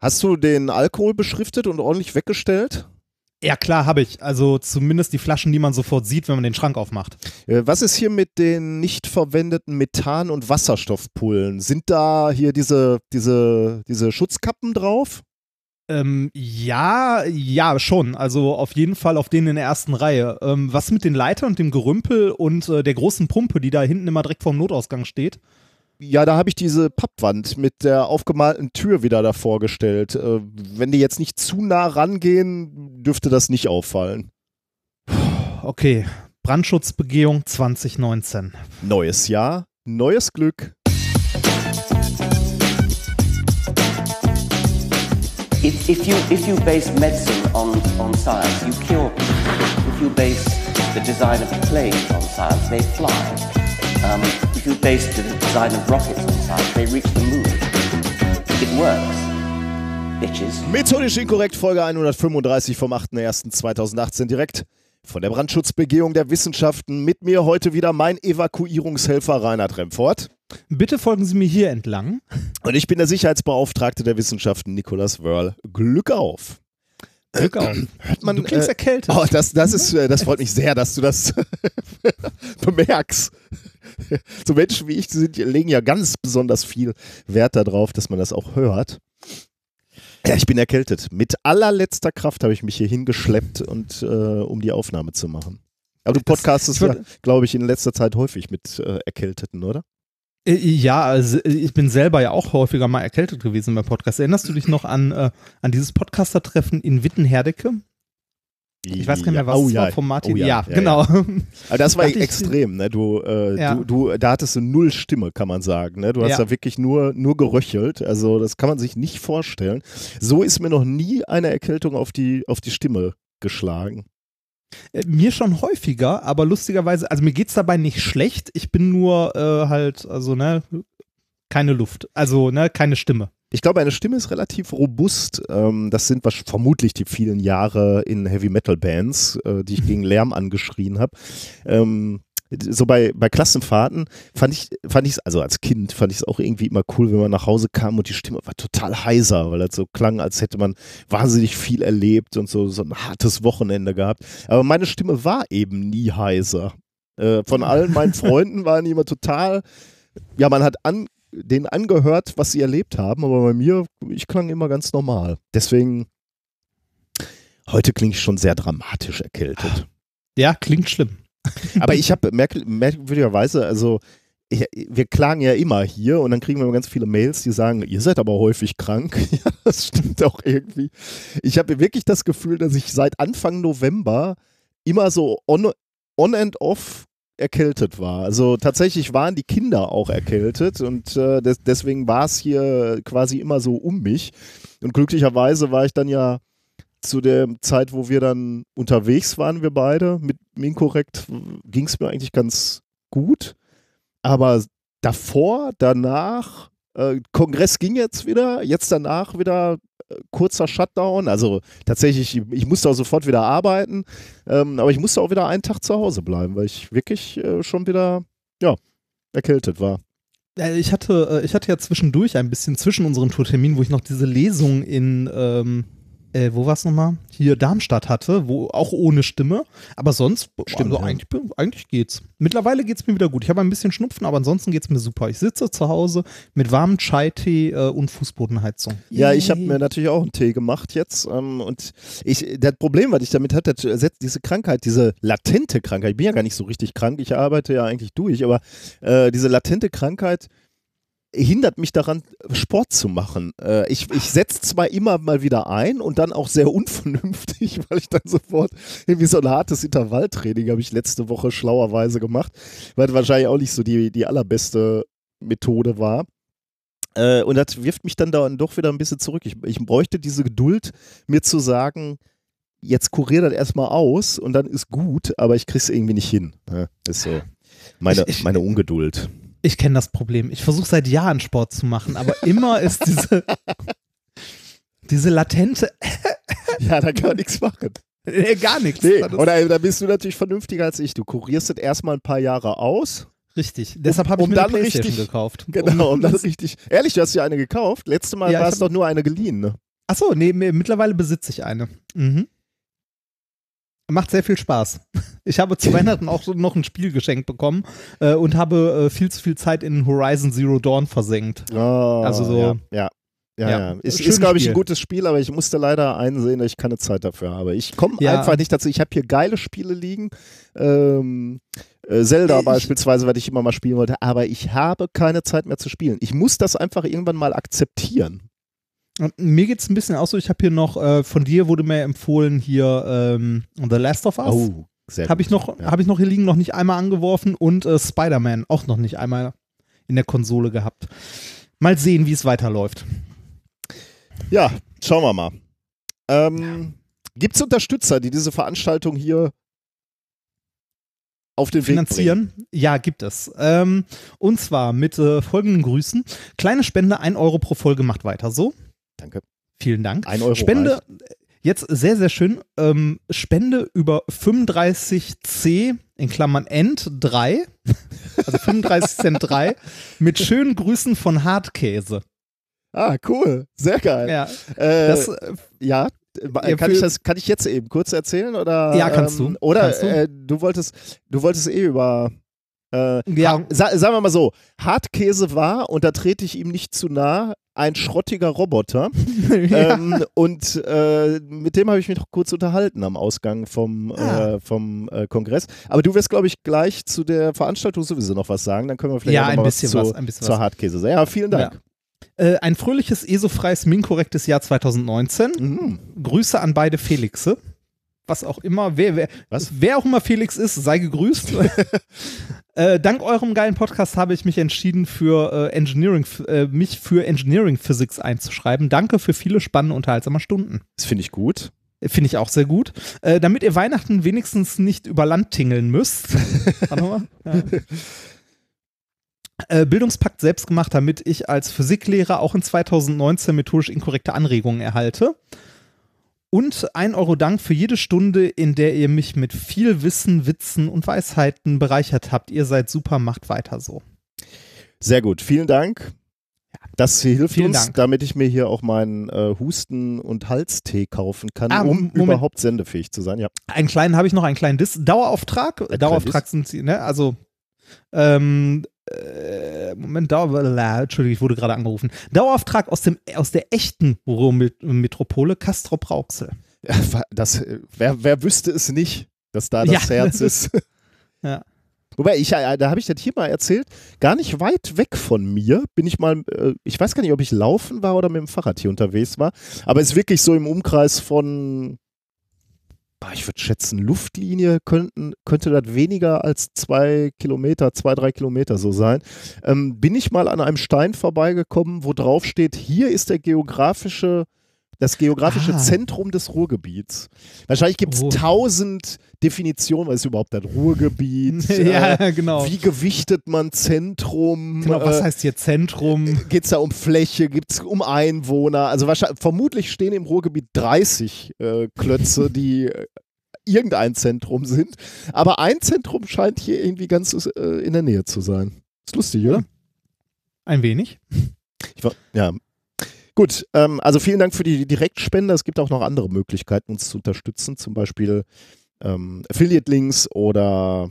Hast du den Alkohol beschriftet und ordentlich weggestellt? Ja, klar, habe ich. Also zumindest die Flaschen, die man sofort sieht, wenn man den Schrank aufmacht. Äh, Was ist hier mit den nicht verwendeten Methan- und Wasserstoffpullen? Sind da hier diese, diese, diese Schutzkappen drauf? Ähm, ja, ja, schon. Also auf jeden Fall auf denen in der ersten Reihe. Ähm, was mit den Leitern und dem Gerümpel und äh, der großen Pumpe, die da hinten immer direkt vorm Notausgang steht? Ja, da habe ich diese Pappwand mit der aufgemalten Tür wieder davor gestellt. Äh, wenn die jetzt nicht zu nah rangehen, dürfte das nicht auffallen. Okay, Brandschutzbegehung 2019. Neues Jahr, neues Glück. If, if you if you base medicine on, on science, you cure people. If you base the design of planes on science, they fly. Um, if you base the design of rockets on science, they reach the moon. It works, bitches. Methodisch inkorrekt, Folge 135 vom 8.01.2018 direkt von der Brandschutzbegehung der Wissenschaften. Mit mir heute wieder mein Evakuierungshelfer Reinhard Remfort. Bitte folgen Sie mir hier entlang. Und ich bin der Sicherheitsbeauftragte der Wissenschaften Nikolas Wörl. Glück auf. Glück auf. Hört man, du klingst äh, erkältet. Oh, das, das, ist, äh, das freut mich sehr, dass du das bemerkst. So Menschen wie ich sind, legen ja ganz besonders viel Wert darauf, dass man das auch hört. Ja, ich bin erkältet. Mit allerletzter Kraft habe ich mich hier hingeschleppt, und, äh, um die Aufnahme zu machen. Aber du podcastest, ja, glaube ich, in letzter Zeit häufig mit äh, Erkälteten, oder? Äh, Ja, also äh, ich bin selber ja auch häufiger mal erkältet gewesen beim Podcast. Erinnerst du dich noch an, äh, an dieses Podcaster-Treffen in Wittenherdecke? Ich weiß gar nicht mehr, was oh, es ja. war von Martin. Oh, ja, ja, ja, genau. Aber das war extrem, ne? Du, äh, du, du, da hattest du null Stimme, kann man sagen. Ne? Du hast Ja. da wirklich nur, nur geröchelt. Also das kann man sich nicht vorstellen. So ist mir noch nie eine Erkältung auf die, auf die Stimme geschlagen. Äh, Mir schon häufiger, aber lustigerweise, also mir geht's dabei nicht schlecht. Ich bin nur äh, halt, also, ne, keine Luft. Also, ne, keine Stimme. Ich glaube, eine Stimme ist relativ robust. Ähm, das sind vermutlich die vielen Jahre in Heavy Metal Bands, äh, die ich gegen Lärm angeschrien habe. So bei, bei Klassenfahrten fand ich, fand ich also als Kind fand ich es auch irgendwie immer cool, wenn man nach Hause kam und die Stimme war total heiser, weil das so klang, als hätte man wahnsinnig viel erlebt und so, so ein hartes Wochenende gehabt. Aber meine Stimme war eben nie heiser. Äh, von allen meinen Freunden waren die immer total, ja, man hat an, denen angehört, was sie erlebt haben, aber bei mir, ich klang immer ganz normal. Deswegen, heute klinge ich schon sehr dramatisch erkältet. Ja, klingt schlimm. Aber ich habe merk merkwürdigerweise, also ich, wir klagen ja immer hier und dann kriegen wir immer ganz viele Mails, die sagen, ihr seid aber häufig krank. Ja, das stimmt auch irgendwie. Ich habe wirklich das Gefühl, dass ich seit Anfang November immer so on, on and off erkältet war. Also tatsächlich waren die Kinder auch erkältet und äh, des, deswegen war es hier quasi immer so um mich. Und glücklicherweise war ich dann ja zu der Zeit, wo wir dann unterwegs waren, wir beide, mit Minkorrekt, ging es mir eigentlich ganz gut. Aber davor, danach, äh, Kongress ging jetzt wieder, jetzt danach wieder äh, kurzer Shutdown. Also tatsächlich, ich, ich musste auch sofort wieder arbeiten, ähm, aber ich musste auch wieder einen Tag zu Hause bleiben, weil ich wirklich äh, schon wieder, ja, erkältet war. Ich hatte, äh, ich hatte ja zwischendurch ein bisschen zwischen unserem Tourtermin, wo ich noch diese Lesung in, ähm, äh, wo war es nochmal? Hier Darmstadt hatte, wo auch ohne Stimme. Aber sonst, Stimmt, also ja. eigentlich, eigentlich geht's. Mittlerweile geht's mir wieder gut. Ich habe ein bisschen Schnupfen, aber ansonsten geht's mir super. Ich sitze zu Hause mit warmem Chai-Tee äh, und Fußbodenheizung. Ja, ich habe mir natürlich auch einen Tee gemacht jetzt. Ähm, und ich, das Problem, was ich damit hatte, diese Krankheit, diese latente Krankheit. Ich bin ja gar nicht so richtig krank, ich arbeite ja eigentlich durch, aber äh, diese latente Krankheit hindert mich daran, Sport zu machen. Äh, ich ich setze zwar immer mal wieder ein und dann auch sehr unvernünftig, weil ich dann sofort irgendwie so ein hartes Intervalltraining habe ich letzte Woche schlauerweise gemacht, weil das wahrscheinlich auch nicht so die, die allerbeste Methode war. Äh, und das wirft mich dann da doch wieder ein bisschen zurück. Ich, ich bräuchte diese Geduld, mir zu sagen, jetzt kurier das erstmal aus und dann ist gut, aber ich krieg's irgendwie nicht hin. Ja, ist so meine, meine Ungeduld. Ich kenne das Problem. Ich versuche seit Jahren Sport zu machen, aber immer ist diese, diese latente, Ja, da kann man nichts machen. äh, gar nichts. Nee, Das oder da bist du natürlich vernünftiger als ich. Du kurierst das erstmal ein paar Jahre aus. richtig. Deshalb habe ich um mir dann eine Playstation richtig- gekauft. Genau, um dann richtig. Ehrlich, du hast dir eine gekauft. Letztes Mal Ja, war es doch nur eine geliehen, ne? Achso, nee, mi- mittlerweile besitze ich eine. Mhm. Macht sehr viel Spaß. Ich habe zu Weihnachten auch noch ein Spiel geschenkt bekommen äh, und habe äh, viel zu viel Zeit in Horizon Zero Dawn versenkt. Oh, Also so- Ja, ja. Ja, Ja, ja. Ist, ist glaube ich, ein gutes Spiel, aber ich musste leider einsehen, dass ich keine Zeit dafür habe. Ich komme Ja. einfach nicht dazu. Ich habe hier geile Spiele liegen. Ähm, äh, Zelda Ich- beispielsweise, was ich immer mal spielen wollte, aber ich habe keine Zeit mehr zu spielen. Ich muss das einfach irgendwann mal akzeptieren. Mir geht es ein bisschen auch so, ich habe hier noch, äh, von dir wurde mir empfohlen, hier ähm, The Last of Us. Oh, sehr Habe ich, gut. noch, Ja. hab ich noch hier liegen, noch nicht einmal angeworfen und äh, Spider-Man auch noch nicht einmal in der Konsole gehabt. Mal sehen, wie es weiterläuft. Ja, schauen wir mal. Ähm, Gibt es Unterstützer, die diese Veranstaltung hier auf den Weg bringen? Finanzieren? Ja, gibt es. Ähm, und zwar mit äh, folgenden Grüßen. Kleine Spende, 1 Euro pro Folge macht weiter so. Danke. Vielen Dank. Ein Euro Spende, jetzt sehr, sehr schön, ähm, Spende über 35C in Klammern End 3, also 35 Cent 3, mit schönen Grüßen von Hartkäse. Ah, cool. Sehr geil. Ja, Äh, das, äh, ja, Ja, kann ich das kann ich jetzt eben kurz erzählen oder Ja, kannst ähm, du. oder Kannst du. Äh, du wolltest du wolltest eh über äh, Ja. sagen wir mal so, Hartkäse war, und da trete ich ihm nicht zu nah, ein schrottiger Roboter. ja. ähm, und äh, mit dem habe ich mich noch kurz unterhalten am Ausgang vom, Ah. äh, vom äh, Kongress. Aber du wirst, glaube ich, gleich zu der Veranstaltung sowieso noch was sagen. Dann können wir vielleicht Ja, noch ein mal bisschen zu, was, ein bisschen zur was. Hartkäse sagen. Ja, vielen Dank. Äh, ein fröhliches, ESO-freies, minkorrektes Jahr 2019. Mhm. Grüße an beide Felixe. Was auch immer, wer, wer, Was? wer auch immer Felix ist, sei gegrüßt. äh, dank eurem geilen Podcast habe ich mich entschieden, für äh, Engineering, äh, mich für Engineering Physics einzuschreiben. Danke für viele spannende, unterhaltsame Stunden. Das finde ich gut. Finde ich auch sehr gut. Äh, damit ihr Weihnachten wenigstens nicht über Land tingeln müsst. Warte mal. Ja. Äh, Bildungspakt selbst gemacht, damit ich als Physiklehrer auch in 2019 methodisch inkorrekte Anregungen erhalte. Und ein Euro Dank für jede Stunde, in der ihr mich mit viel Wissen, Witzen und Weisheiten bereichert habt. Ihr seid super, macht weiter so. Sehr gut, vielen Dank. Das hilft Vielen uns, Dank. damit ich mir hier auch meinen äh, Husten- und Halstee kaufen kann, Ah, um Moment. überhaupt sendefähig zu sein. Ja. Einen kleinen habe ich noch, einen kleinen Diss. Dauerauftrag. kleinen Dauerauftrag sind sie, ne? Also, ähm, äh, Moment, Dauer, la, Entschuldigung, ich wurde gerade angerufen. Dauerauftrag aus, dem, aus der echten Ruhrmetropole, Castrop Rauxel. Ja, Das, äh, wer, wer wüsste es nicht, dass da das Ja. Herz ist. Ja. Wobei, ich, äh, da habe ich das hier mal erzählt, gar nicht weit weg von mir bin ich mal, äh, ich weiß gar nicht, ob ich laufen war oder mit dem Fahrrad hier unterwegs war, aber es ist wirklich so im Umkreis von, ich würde schätzen, Luftlinie könnten, könnte das weniger als zwei Kilometer, zwei, drei Kilometer so sein. Ähm, bin ich mal an einem Stein vorbeigekommen, wo drauf steht, hier ist der geografische das geografische Ah. Zentrum des Ruhrgebiets. Wahrscheinlich gibt es Oh. tausend Definitionen, was ist überhaupt das Ruhrgebiet? ja, äh, genau. wie gewichtet man Zentrum? genau was äh, heißt hier Zentrum? Geht es da um Fläche? Geht es um Einwohner? Also wahrscheinlich, vermutlich stehen im Ruhrgebiet 30 äh, Klötze, die äh, irgendein Zentrum sind. Aber ein Zentrum scheint hier irgendwie ganz äh, in der Nähe zu sein. Ist lustig, oder? Ein wenig. Ich war, ja. Gut, ähm, also vielen Dank für die Direktspende. Es gibt auch noch andere Möglichkeiten, uns zu unterstützen, zum Beispiel ähm, Affiliate-Links oder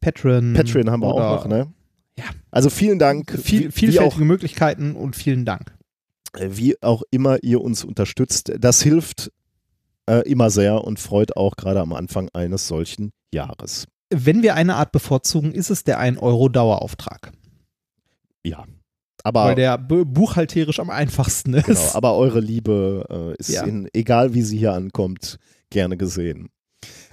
Patreon. Patreon haben wir auch noch, ne? Ja. Also vielen Dank, Viel, vielfältige auch, Möglichkeiten und vielen Dank. wie auch immer ihr uns unterstützt. Das hilft äh, immer sehr und freut auch gerade am Anfang eines solchen Jahres. Wenn wir eine Art bevorzugen, ist es der 1 Euro Dauerauftrag. Ja. Aber, weil der bu- buchhalterisch am einfachsten ist. genau, aber eure Liebe äh, ist Ja. in, egal wie sie hier ankommt, gerne gesehen.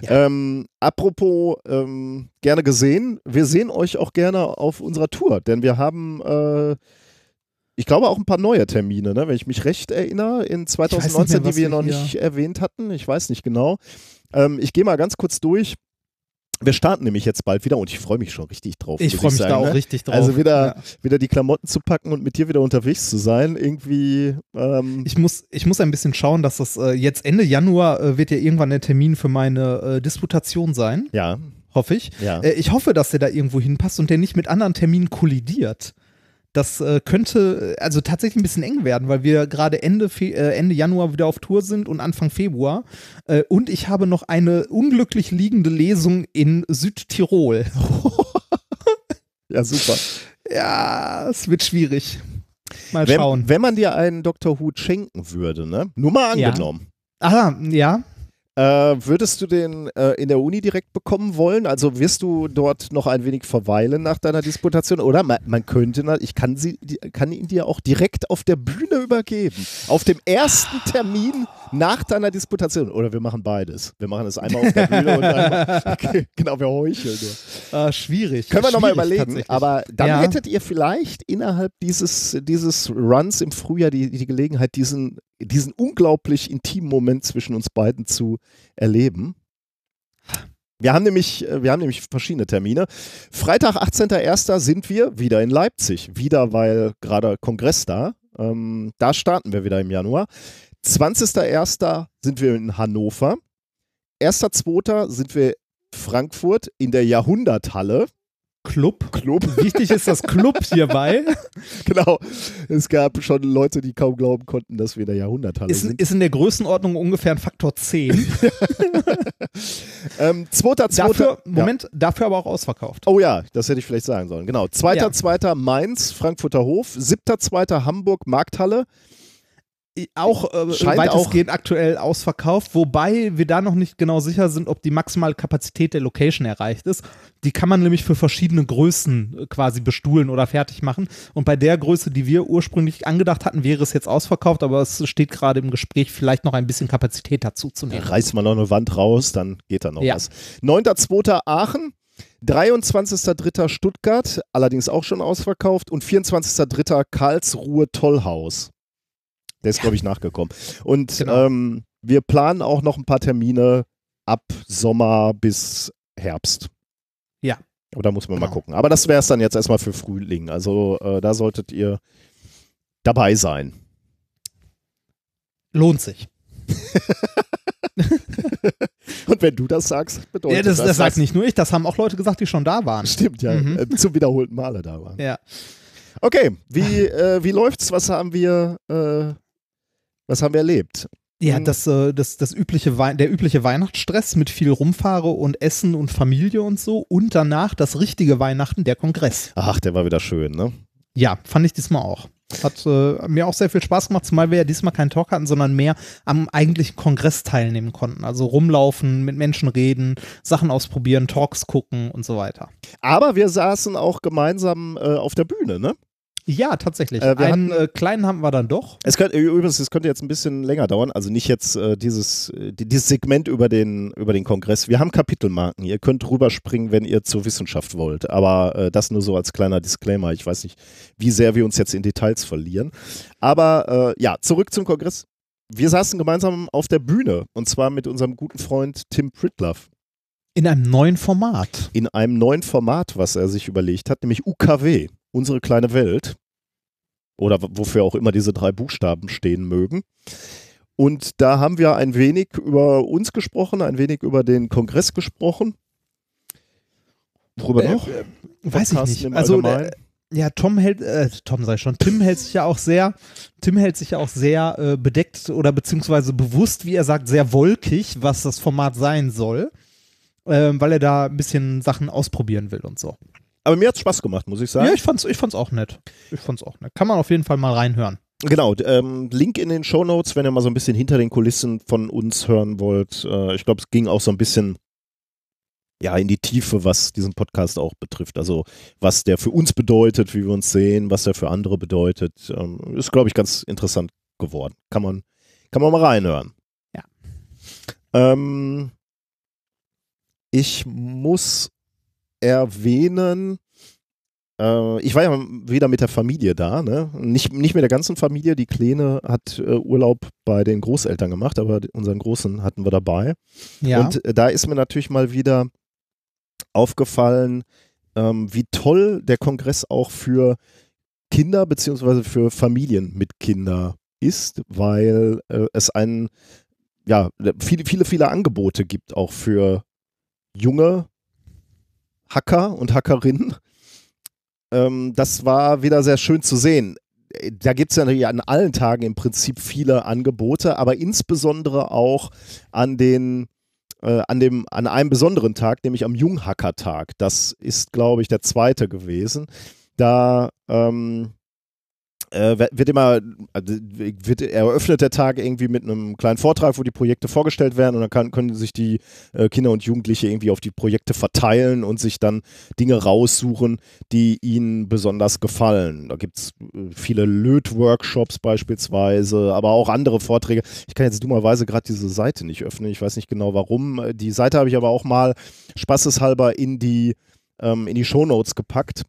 Ja. Ähm, apropos ähm, gerne gesehen, wir sehen euch auch gerne auf unserer Tour, denn wir haben, äh, ich glaube, auch ein paar neue Termine, ne? wenn ich mich recht erinnere, in 2019, mehr, die wir wir noch nicht erwähnt hatten. Ich weiß nicht genau. Ähm, ich gehe mal ganz kurz durch. Wir starten nämlich jetzt bald wieder und ich freue mich schon richtig drauf. ich freue mich sagen, da auch ne? richtig drauf. Also wieder, Ja. wieder die Klamotten zu packen und mit dir wieder unterwegs zu sein. Irgendwie, ähm, Ich muss, ich muss ein bisschen schauen, dass das äh, jetzt Ende Januar äh, wird ja irgendwann der Termin für meine äh, Disputation sein, ja, hoffe ich. ja. Äh, ich hoffe, dass der da irgendwo hinpasst und der nicht mit anderen Terminen kollidiert. Das äh, könnte also tatsächlich ein bisschen eng werden, weil wir gerade Ende, Fe äh, Ende Januar wieder auf Tour sind und Anfang Februar. Äh, und ich habe noch eine unglücklich liegende Lesung in Südtirol. Ja, super. ja, es wird schwierig. Mal Wenn, schauen. wenn man dir einen Dr. Hut schenken würde, ne? Nur mal Ja. angenommen. Aha, ja. Äh, würdest du den äh, in der Uni direkt bekommen wollen? Also wirst du dort noch ein wenig verweilen nach deiner Disputation? Oder man, man könnte, ich kann, sie, kann ihn dir auch direkt auf der Bühne übergeben. Auf dem ersten Termin nach deiner Disputation. Oder wir machen beides. Wir machen es einmal auf der Bühne und einmal. Genau, wir heucheln nur. Äh, schwierig. Können wir nochmal überlegen. Aber dann Ja. hättet ihr vielleicht innerhalb dieses, dieses Runs im Frühjahr die, die Gelegenheit, diesen, diesen unglaublich intimen Moment zwischen uns beiden zu erleben. Wir haben nämlich, äh, wir haben nämlich verschiedene Termine. Freitag, 18.01. sind wir wieder in Leipzig. Wieder, weil gerade Kongress da. Ähm, da starten wir wieder im Januar. 20.01. sind wir in Hannover. 1.02. sind wir Frankfurt in der Jahrhunderthalle. Club. Club. Wichtig ist das Club hierbei. genau. Es gab schon Leute, die kaum glauben konnten, dass wir in der Jahrhunderthalle Ist, sind. ist in der Größenordnung ungefähr ein Faktor 10. Ähm, zweiter, zweiter. Dafür, Ja. Moment, dafür aber auch ausverkauft. Oh ja, das hätte ich vielleicht sagen sollen. Genau. Zweiter, Ja. zweiter Mainz, Frankfurter Hof. Siebter, zweiter Hamburg, Markthalle. Auch äh, Scheint weitestgehend aktuell ausverkauft, wobei wir da noch nicht genau sicher sind, ob die maximale Kapazität der Location erreicht ist. Die kann man nämlich für verschiedene Größen äh, quasi bestuhlen oder fertig machen. Und bei der Größe, die wir ursprünglich angedacht hatten, wäre es jetzt ausverkauft, aber es steht gerade im Gespräch, vielleicht noch ein bisschen Kapazität dazu zu nehmen. Reißt man noch eine Wand raus, dann geht da noch Ja. was. Neunter, zweiter Aachen. 23.3. Stuttgart, allerdings auch schon ausverkauft. Und 24.3. Karlsruhe Tollhaus. Der ist, glaube ich, nachgekommen. Und Genau. ähm, wir planen auch noch ein paar Termine ab Sommer bis Herbst. Ja. Da muss man mal Genau. gucken. Aber das wäre es dann jetzt erstmal für Frühling. Also äh, da solltet ihr dabei sein. Lohnt sich. Und wenn du das sagst, bedeutet Ja, das, das sagt was. nicht nur ich, das haben auch Leute gesagt, die schon da waren. Stimmt, ja. Mhm. Äh, zum wiederholten Male da waren. Ja. Okay, wie, äh, wie läuft's? Was haben wir, äh, was haben wir erlebt? Ja, Mhm. das, äh, das, das übliche Wei der übliche Weihnachtsstress mit viel Rumfahre und Essen und Familie und so. Und danach das richtige Weihnachten, der Kongress. Ach, der war wieder schön, ne? Ja, fand ich diesmal auch. Hat äh, mir auch sehr viel Spaß gemacht, zumal wir ja diesmal keinen Talk hatten, sondern mehr am eigentlichen Kongress teilnehmen konnten. Also rumlaufen, mit Menschen reden, Sachen ausprobieren, Talks gucken und so weiter. Aber wir saßen auch gemeinsam äh, auf der Bühne, ne? Ja, tatsächlich. Äh, Einen hatten- äh, kleinen haben wir dann doch. Es könnte, übrigens, es könnte jetzt ein bisschen länger dauern, also nicht jetzt äh, dieses, äh, die- dieses Segment über den, über den Kongress. Wir haben Kapitelmarken. Ihr könnt rüberspringen, wenn ihr zur Wissenschaft wollt. Aber äh, das nur so als kleiner Disclaimer. Ich weiß nicht, wie sehr wir uns jetzt in Details verlieren. Aber äh, ja, zurück zum Kongress. Wir saßen gemeinsam auf der Bühne und zwar mit unserem guten Freund Tim Pritloff In einem neuen Format. in einem neuen Format, was er sich überlegt hat, nämlich UKW, unsere kleine Welt. Oder wofür auch immer diese drei Buchstaben stehen mögen. Und da haben wir ein wenig über uns gesprochen, ein wenig über den Kongress gesprochen. Worüber Äh, noch? äh, Weiß ich nicht. Also, äh, ja, Tom hält, äh, Tom sei schon, Tim hält sich ja auch sehr, Tim hält sich ja auch sehr äh, bedeckt oder beziehungsweise bewusst, wie er sagt, sehr wolkig, was das Format sein soll, ähm, weil er da ein bisschen Sachen ausprobieren will und so. Aber mir hat es Spaß gemacht, muss ich sagen. Ja, ich fand's, ich fand's auch nett. Ich fand's auch nett. Kann man auf jeden Fall mal reinhören. Genau, ähm, Link in den Show Notes, wenn ihr mal so ein bisschen hinter den Kulissen von uns hören wollt. Äh, ich glaube, es ging auch so ein bisschen ja in die Tiefe, was diesen Podcast auch betrifft. Also was der für uns bedeutet, wie wir uns sehen, was der für andere bedeutet, ähm, ist glaube ich ganz interessant geworden. Kann man kann man mal reinhören. Ja. Ähm, ich muss erwähnen, äh, ich war ja wieder mit der Familie da, ne? Nicht, nicht mit der ganzen Familie. Die Kleine hat äh, Urlaub bei den Großeltern gemacht, aber unseren Großen hatten wir dabei. Ja. Und äh, da ist mir natürlich mal wieder aufgefallen, ähm, wie toll der Kongress auch für Kinder beziehungsweise für Familien mit Kinder ist, weil äh, es einen, ja, viele, viele, viele Angebote gibt auch für junge Hacker und Hackerinnen, ähm, das war wieder sehr schön zu sehen. Da gibt es ja natürlich an allen Tagen im Prinzip viele Angebote, aber insbesondere auch an den äh, an, dem, an einem besonderen Tag, nämlich am Junghacker-Tag. Das ist, glaube ich, der zweite gewesen. Da ähm, äh, wird immer, also wird eröffnet der Tag irgendwie mit einem kleinen Vortrag, wo die Projekte vorgestellt werden und dann kann, können sich die äh, Kinder und Jugendliche irgendwie auf die Projekte verteilen und sich dann Dinge raussuchen, die ihnen besonders gefallen. Da gibt es äh, viele Löt-Workshops beispielsweise, aber auch andere Vorträge. Ich kann jetzt dummerweise gerade diese Seite nicht öffnen, ich weiß nicht genau warum. Die Seite habe ich aber auch mal spaßeshalber in die, ähm, in die Shownotes gepackt.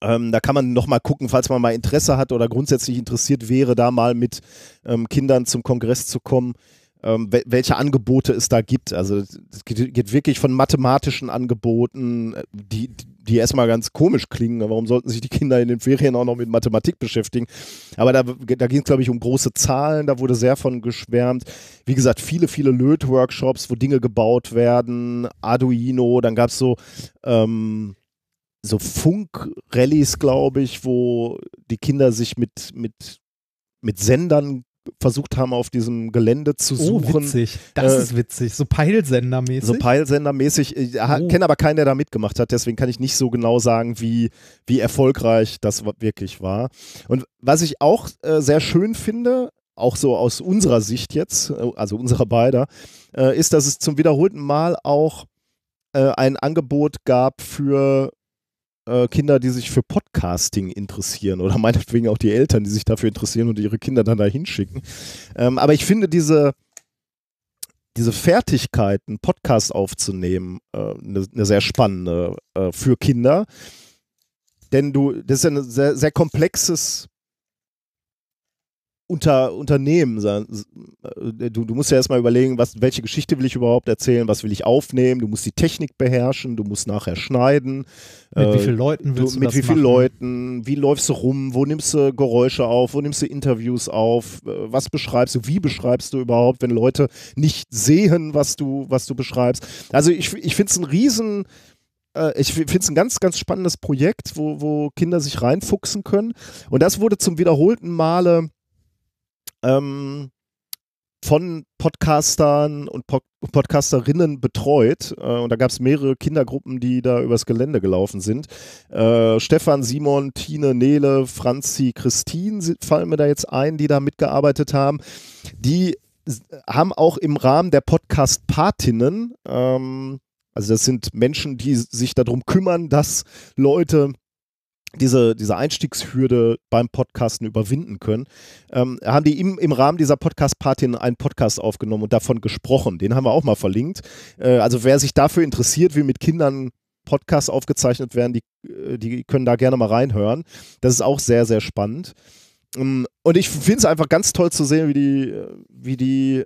Ähm, da kann man nochmal gucken, falls man mal Interesse hat oder grundsätzlich interessiert wäre, da mal mit ähm, Kindern zum Kongress zu kommen, ähm, welche Angebote es da gibt. Also es geht, geht, wirklich von mathematischen Angeboten, äh, die, die erstmal ganz komisch klingen. Warum sollten sich die Kinder in den Ferien auch noch mit Mathematik beschäftigen? Aber da, da ging es, glaube ich, um große Zahlen, da wurde sehr von geschwärmt. Wie gesagt, viele, viele Löt-Workshops, wo Dinge gebaut werden, Arduino, dann gab es so ähm, so Funk-Rallyes, glaube ich, wo die Kinder sich mit, mit, mit Sendern versucht haben, auf diesem Gelände zu oh, suchen. Oh, witzig. Das äh, ist witzig. So Peilsendermäßig. So Peilsendermäßig. Ich oh. kenne aber keinen, der da mitgemacht hat. Deswegen kann ich nicht so genau sagen, wie, wie erfolgreich das wirklich war. Und was ich auch äh, sehr schön finde, auch so aus unserer Sicht jetzt, äh, also unserer beider, äh, ist, dass es zum wiederholten Mal auch äh, ein Angebot gab für äh, Kinder, die sich für Podcasting interessieren oder meinetwegen auch die Eltern, die sich dafür interessieren und ihre Kinder dann da hinschicken. Ähm, aber ich finde diese, diese Fertigkeit, Podcast aufzunehmen, eine äh, ne sehr spannende äh, für Kinder. Denn du, das ist ja ein sehr, sehr komplexes unter, Unternehmen sein. Äh, du, du musst ja erstmal überlegen, was, welche Geschichte will ich überhaupt erzählen, was will ich aufnehmen, du musst die Technik beherrschen, du musst nachher schneiden. Mit äh, wie vielen Leuten willst du, du Mit wie vielen Leuten, wie läufst du rum, wo nimmst du Geräusche auf, wo nimmst du Interviews auf, äh, was beschreibst du, wie beschreibst du überhaupt, wenn Leute nicht sehen, was du, was du beschreibst. Also ich, ich finde es ein riesen äh, ich finde es ein ganz, ganz spannendes Projekt, wo, wo Kinder sich reinfuchsen können. Und das wurde zum wiederholten Male ähm, von Podcastern und Pod Podcasterinnen betreut. Äh, und da gab es mehrere Kindergruppen, die da übers Gelände gelaufen sind. Äh, Stefan, Simon, Tine, Nele, Franzi, Christine fallen mir da jetzt ein, die da mitgearbeitet haben. Die haben auch im Rahmen der Podcast-Patinnen, ähm, also das sind Menschen, die sich darum kümmern, dass Leute diese, diese Einstiegshürde beim Podcasten überwinden können, ähm, haben die im, im Rahmen dieser Podcast-Party einen Podcast aufgenommen und davon gesprochen. Den haben wir auch mal verlinkt. Äh, also wer sich dafür interessiert, wie mit Kindern Podcasts aufgezeichnet werden, die, äh, die können da gerne mal reinhören. Das ist auch sehr, sehr spannend. Ähm, und ich finde es einfach ganz toll zu sehen, wie die, wie die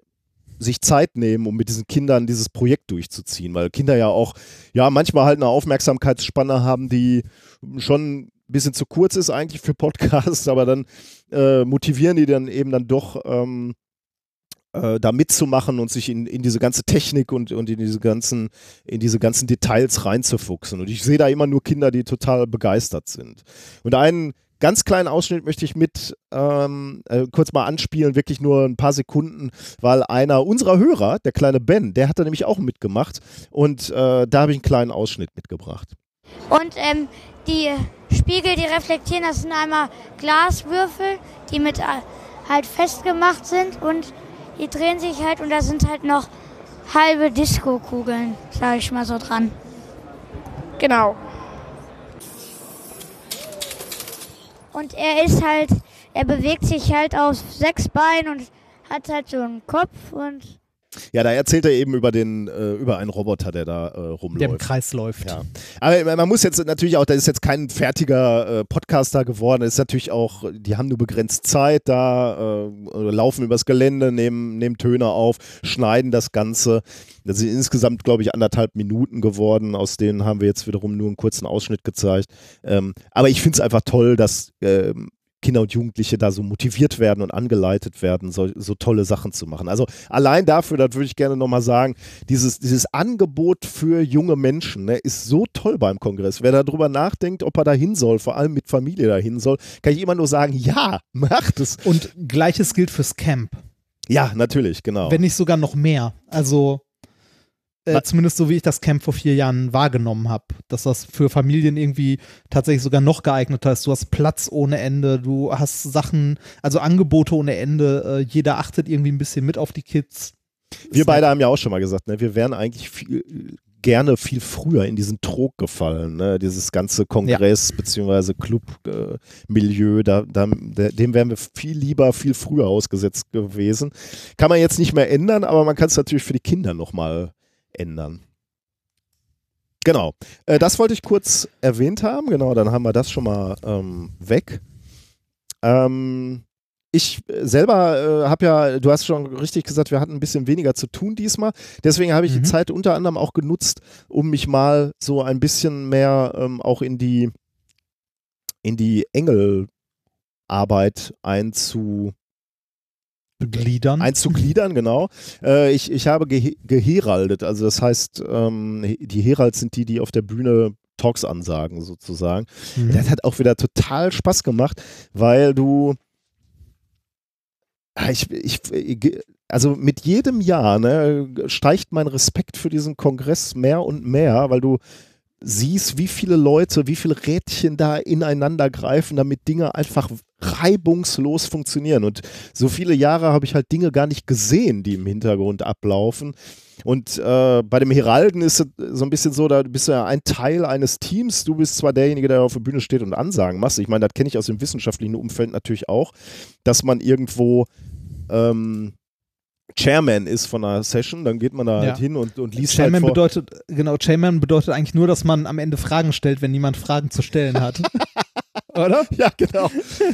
sich Zeit nehmen, um mit diesen Kindern dieses Projekt durchzuziehen, weil Kinder ja auch, ja, manchmal halt eine Aufmerksamkeitsspanne haben, die schon bisschen zu kurz ist eigentlich für Podcasts, aber dann äh, motivieren die dann eben dann doch ähm, äh, da mitzumachen und sich in, in diese ganze Technik und, und in diese ganzen, in diese ganzen Details reinzufuchsen. Und ich sehe da immer nur Kinder, die total begeistert sind. Und einen ganz kleinen Ausschnitt möchte ich mit ähm, äh, kurz mal anspielen, wirklich nur ein paar Sekunden, weil einer unserer Hörer, der kleine Ben, der hat da nämlich auch mitgemacht und äh, da habe ich einen kleinen Ausschnitt mitgebracht. Und ähm, die Spiegel, die reflektieren, das sind einmal Glaswürfel, die mit äh, halt festgemacht sind und die drehen sich halt und da sind halt noch halbe Disco-Kugeln, sage ich mal so dran. Genau. Und er ist halt, er bewegt sich halt auf sechs Beinen und hat halt so einen Kopf und ja, da erzählt er eben über den äh, über einen Roboter, der da äh, rumläuft. Der im Kreis läuft. Ja. Aber man muss jetzt natürlich auch, das ist jetzt kein fertiger äh, Podcaster geworden. Das ist natürlich auch, die haben nur begrenzt Zeit da, äh, laufen übers Gelände, nehmen, nehmen Töne auf, schneiden das Ganze. Das sind insgesamt, glaube ich, anderthalb Minuten geworden. Aus denen haben wir jetzt wiederum nur einen kurzen Ausschnitt gezeigt. Ähm, aber ich finde es einfach toll, dass ähm, Kinder und Jugendliche da so motiviert werden und angeleitet werden, so, so tolle Sachen zu machen. Also allein dafür, das würde ich gerne nochmal sagen, dieses, dieses Angebot für junge Menschen ne, ist so toll beim Kongress. Wer darüber nachdenkt, ob er da hin soll, vor allem mit Familie dahin soll, kann ich immer nur sagen, ja, macht es. Und gleiches gilt fürs Camp. Ja, natürlich, genau. Wenn nicht sogar noch mehr. Also äh, zumindest so wie ich das Camp vor vier Jahren wahrgenommen habe, dass das für Familien irgendwie tatsächlich sogar noch geeigneter ist. Du hast Platz ohne Ende, du hast Sachen, also Angebote ohne Ende. Äh, jeder achtet irgendwie ein bisschen mit auf die Kids. Wir beide haben ja auch schon mal gesagt, ne, wir wären eigentlich viel, gerne viel früher in diesen Trog gefallen, ne? dieses ganze Kongress- ja. bzw. Club-Milieu, äh, da, da, dem wären wir viel lieber, viel früher ausgesetzt gewesen. Kann man jetzt nicht mehr ändern, aber man kann es natürlich für die Kinder nochmal ändern. Genau, äh, das wollte ich kurz erwähnt haben. Genau, dann haben wir das schon mal ähm, weg. Ähm, ich selber äh, habe ja, du hast schon richtig gesagt, wir hatten ein bisschen weniger zu tun diesmal. Deswegen habe ich mhm. die Zeit unter anderem auch genutzt, um mich mal so ein bisschen mehr ähm, auch in die in die Engelarbeit einzu Gliedern. Einzugliedern, genau. Äh, ich, ich habe ge geheraldet, also das heißt, ähm, die Heralds sind die, die auf der Bühne Talks ansagen, sozusagen. Mhm. Das hat auch wieder total Spaß gemacht, weil du ah, ich, ich, also mit jedem Jahr ne, steigt mein Respekt für diesen Kongress mehr und mehr, weil du siehst, wie viele Leute, wie viele Rädchen da ineinander greifen, damit Dinge einfach reibungslos funktionieren. Und so viele Jahre habe ich halt Dinge gar nicht gesehen, die im Hintergrund ablaufen. Und äh, bei dem Heralden ist es so ein bisschen so, da bist du ja ein Teil eines Teams. Du bist zwar derjenige, der auf der Bühne steht und Ansagen machst. Ich meine, das kenne ich aus dem wissenschaftlichen Umfeld natürlich auch, dass man irgendwo ähm, Chairman ist von einer Session, dann geht man da halt ja. halt hin und, und liest Chairman halt vor. bedeutet, genau, Chairman bedeutet eigentlich nur, dass man am Ende Fragen stellt, wenn niemand Fragen zu stellen hat. Oder? Ja, genau.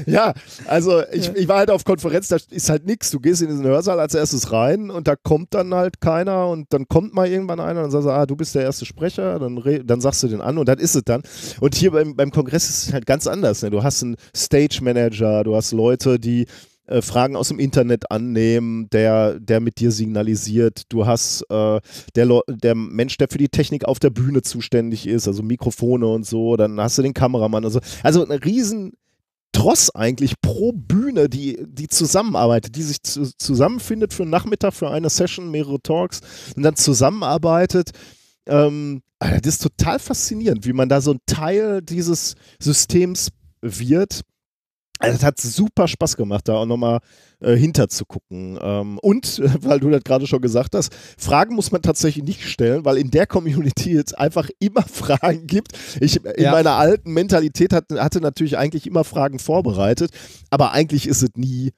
Ja, also ich, ja. ich war halt auf Konferenz, da ist halt nichts. Du gehst in diesen Hörsaal als erstes rein und da kommt dann halt keiner und dann kommt mal irgendwann einer und sagt, ah, du bist der erste Sprecher, dann, dann sagst du den an und dann ist es dann. Und hier beim, beim Kongress ist es halt ganz anders. Ne? Du hast einen Stage Manager, du hast Leute, die äh, Fragen aus dem Internet annehmen, der, der mit dir signalisiert. Du hast äh, der, der Mensch, der für die Technik auf der Bühne zuständig ist, also Mikrofone und so. Dann hast du den Kameramann und so. Also ein riesen Tross eigentlich pro Bühne, die, die zusammenarbeitet, die sich zu, zusammenfindet für einen Nachmittag, für eine Session, mehrere Talks und dann zusammenarbeitet. Ähm, das ist total faszinierend, wie man da so ein Teil dieses Systems wird also es hat super Spaß gemacht, da auch nochmal äh, hinter zu gucken. Ähm, und, weil du das gerade schon gesagt hast, Fragen muss man tatsächlich nicht stellen, weil in der Community jetzt einfach immer Fragen gibt. Ich in ja. meiner alten Mentalität hat, hatte natürlich eigentlich immer Fragen vorbereitet, aber eigentlich ist es nie,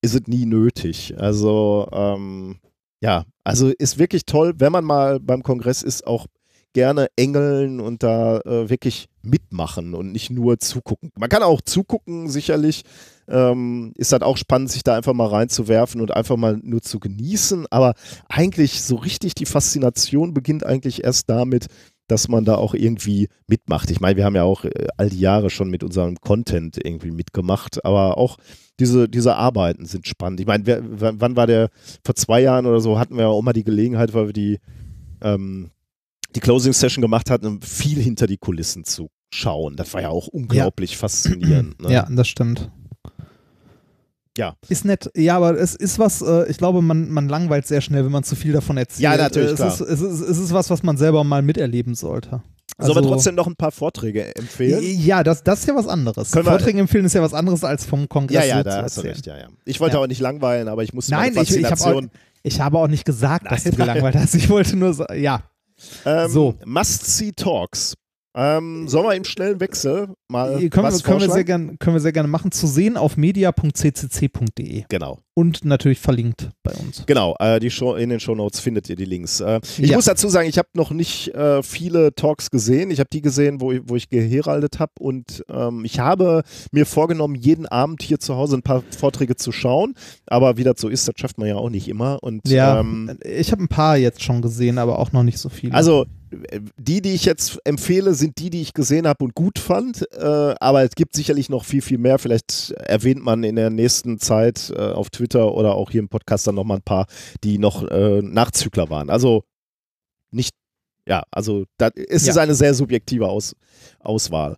ist es nie nötig. Also ähm, ja, also ist wirklich toll, wenn man mal beim Kongress ist, auch gerne engeln und da äh, wirklich mitmachen und nicht nur zugucken. Man kann auch zugucken, sicherlich. Ähm, ist halt auch spannend, sich da einfach mal reinzuwerfen und einfach mal nur zu genießen. Aber eigentlich so richtig die Faszination beginnt eigentlich erst damit, dass man da auch irgendwie mitmacht. Ich meine, wir haben ja auch äh, all die Jahre schon mit unserem Content irgendwie mitgemacht, aber auch diese, diese Arbeiten sind spannend. Ich meine, wer, wann war der, vor zwei Jahren oder so hatten wir ja auch mal die Gelegenheit, weil wir die ähm, die Closing Session gemacht hat, viel hinter die Kulissen zu schauen. Das war ja auch unglaublich ja. faszinierend. Ne? Ja, das stimmt. Ja. Ist nett. Ja, aber es ist was, äh, ich glaube, man, man langweilt sehr schnell, wenn man zu viel davon erzählt. Ja, natürlich. Äh, es. Ist, es, ist, es ist was, was man selber mal miterleben sollte. Also, Sollen wir trotzdem noch ein paar Vorträge empfehlen? Ja, das, das ist ja was anderes. Vorträge empfehlen ist ja was anderes als vom Kongress. Ja, ja, da hast du recht. Ja, ja. Ich wollte ja. auch nicht langweilen, aber ich musste Nein, meine Faszination... Ich, ich, habe auch, ich habe auch nicht gesagt, Nein, dass du gelangweilt hast. Ich wollte nur sagen, ja. Ähm, so. Must-See Talks. Ähm, sollen wir im schnellen Wechsel mal können, was können wir, sehr gern, können wir sehr gerne machen. Zu sehen auf media.ccc.de. Genau. Und natürlich verlinkt bei uns. Genau, äh, die Show, in den Shownotes findet ihr die Links. Äh, ich ja. muss dazu sagen, ich habe noch nicht äh, viele Talks gesehen. Ich habe die gesehen, wo, wo ich geheraldet habe. Und ähm, ich habe mir vorgenommen, jeden Abend hier zu Hause ein paar Vorträge zu schauen. Aber wie das so ist, das schafft man ja auch nicht immer. Und, ja, ähm, ich habe ein paar jetzt schon gesehen, aber auch noch nicht so viele. Also die, die ich jetzt empfehle, sind die, die ich gesehen habe und gut fand. Äh, aber es gibt sicherlich noch viel, viel mehr. Vielleicht erwähnt man in der nächsten Zeit äh, auf Twitter oder auch hier im Podcast dann nochmal ein paar, die noch äh, Nachzügler waren. Also nicht, ja, also da ist Ja. es eine sehr subjektive Aus, Auswahl.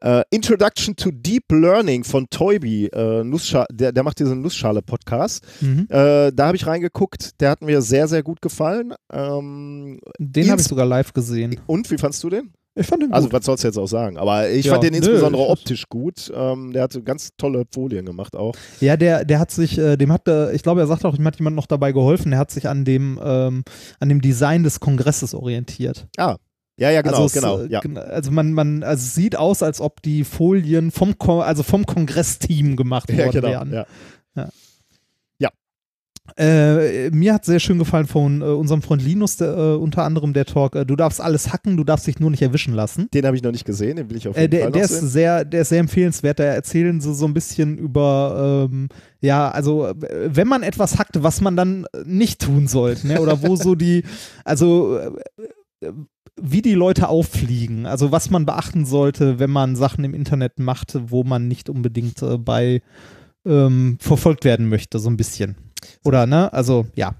Äh, Introduction to Deep Learning von Toybi, äh, der, der macht diesen Nussschale-Podcast. Mhm. Äh, da habe ich reingeguckt, der hat mir sehr, sehr gut gefallen. Ähm, Den habe ich sogar live gesehen. und wie fandst du den? Ich fand den Also, gut. was sollst du jetzt auch sagen? Aber ich Ja, fand den insbesondere optisch gut. Ähm, der hatte ganz tolle Folien gemacht auch. Ja, der, der hat sich, äh, dem hat, äh, ich glaube, er sagt auch, ihm hat jemand noch dabei geholfen. Der hat sich an dem, ähm, an dem Design des Kongresses orientiert. Ja, ja, genau, also genau. äh, Ja. Also man, man, also es sieht aus, als ob die Folien vom, Ko also vom Kongressteam gemacht worden ja, genau. wären. Ja. Äh, mir hat sehr schön gefallen von äh, unserem Freund Linus, der, äh, unter anderem der Talk, äh, du darfst alles hacken, du darfst dich nur nicht erwischen lassen. Den habe ich noch nicht gesehen, den will ich auf Äh, jeden der, Fall der noch ist sehen. sehr, der ist sehr empfehlenswert. Da erzählen sie so ein bisschen über, ähm, ja, also wenn man etwas hackt, was man dann nicht tun sollte, ne? Oder wo so die, also wie die Leute auffliegen, also was man beachten sollte, wenn man Sachen im Internet macht, wo man nicht unbedingt äh, bei ähm, verfolgt werden möchte, so ein bisschen. Oder, ne? Also, ja.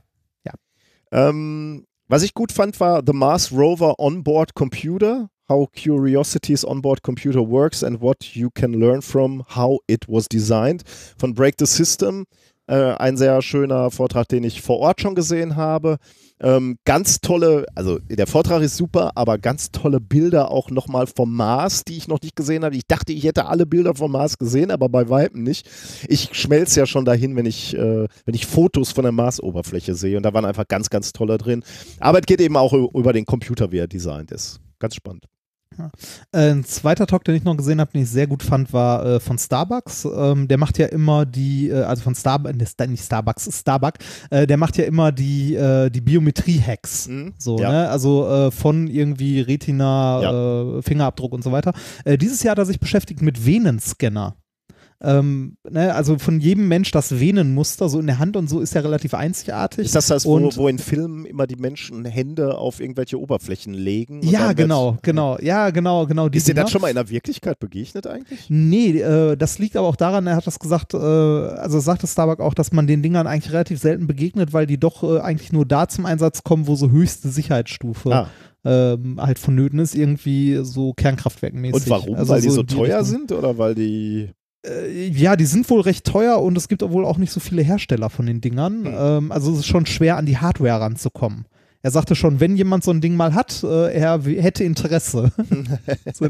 Ähm, was ich gut fand, war The Mars Rover Onboard Computer. How Curiosity's Onboard Computer Works and what you can learn from how it was designed von Break the System. Äh, ein sehr schöner Vortrag, den ich vor Ort schon gesehen habe. Ähm, ganz tolle, also der Vortrag ist super, aber ganz tolle Bilder auch nochmal vom Mars, die ich noch nicht gesehen habe. Ich dachte, ich hätte alle Bilder vom Mars gesehen, aber bei Weitem nicht. Ich schmelze ja schon dahin, wenn ich, äh, wenn ich Fotos von der Marsoberfläche sehe und da waren einfach ganz, ganz tolle drin. Aber es geht eben auch über den Computer, wie er designt ist. Ganz spannend. Äh, Ein zweiter Talk, den ich noch gesehen habe, den ich sehr gut fand, war äh, von Starbucks. Ähm, der macht ja immer die, äh, also von Starbucks, nicht Starbucks, Starbucks, äh, der macht ja immer die, äh, die Biometrie-Hacks. Mhm. So, Ja. ne? Also äh, von irgendwie Retina, äh, Fingerabdruck und so weiter. Äh, dieses Jahr hat er sich beschäftigt mit Venenscanner. Ähm, ne? Also von jedem Mensch das Venenmuster so in der Hand und so ist ja relativ einzigartig. Ist das das, wo, Und- wo in Filmen immer die Menschen Hände auf irgendwelche Oberflächen legen? ja, genau, genau. Ja, genau, genau. Ist dir das schon mal in der Wirklichkeit begegnet eigentlich? Nee, äh, das liegt aber auch daran, er hat das gesagt, äh, also sagte Starbuck auch, dass man den Dingern eigentlich relativ selten begegnet, weil die doch äh, eigentlich nur da zum Einsatz kommen, wo so höchste Sicherheitsstufe Ah. ähm, halt vonnöten ist, irgendwie so Kernkraftwerkmäßig. Und warum? Also weil die so die teuer Richtung. sind oder weil die. Äh, ja, die sind wohl recht teuer und es gibt wohl auch nicht so viele Hersteller von den Dingern. Hm. Ähm, also es ist schon schwer, an die Hardware ranzukommen. Er sagte schon, wenn jemand so ein Ding mal hat, äh, er hätte Interesse. so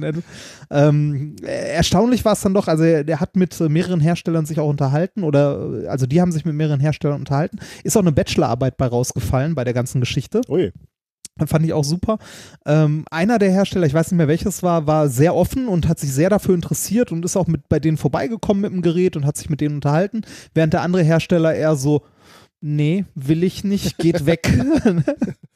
ähm, äh, erstaunlich war es dann doch, also er, der hat mit äh, mehreren Herstellern sich auch unterhalten oder äh, also die haben sich mit mehreren Herstellern unterhalten. Ist auch eine Bachelorarbeit bei rausgefallen bei der ganzen Geschichte. Ui. Fand ich auch super. Ähm, einer der Hersteller, ich weiß nicht mehr welches war, war sehr offen und hat sich sehr dafür interessiert und ist auch mit bei denen vorbeigekommen mit dem Gerät und hat sich mit denen unterhalten, während der andere Hersteller eher so, nee, will ich nicht, geht weg.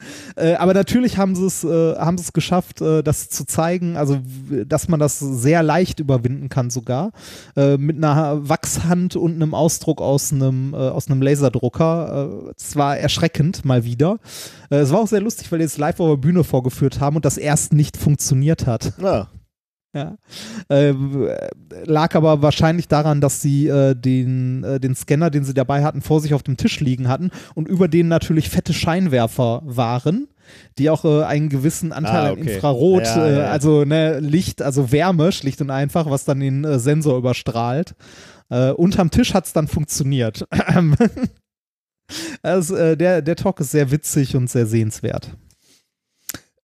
äh, aber natürlich haben sie es, äh, haben sie es geschafft, äh, das zu zeigen, also dass man das sehr leicht überwinden kann sogar. Äh, mit einer Wachshand und einem Ausdruck aus einem, äh, aus einem Laserdrucker. Es war erschreckend mal wieder. Es war auch sehr lustig, weil die es live auf der Bühne vorgeführt haben und das erst nicht funktioniert hat. Ja. Ja. Ähm, äh, lag aber wahrscheinlich daran, dass sie äh, den, äh, den Scanner, den sie dabei hatten, vor sich auf dem Tisch liegen hatten und über denen natürlich fette Scheinwerfer waren, die auch äh, einen gewissen Anteil Ah, an okay. Infrarot, Ja, äh, ja, ja. also ne, Licht, also Wärme, schlicht und einfach, was dann den äh, Sensor überstrahlt. Unterm Tisch hat es dann funktioniert. also, der, der Talk ist sehr witzig und sehr sehenswert.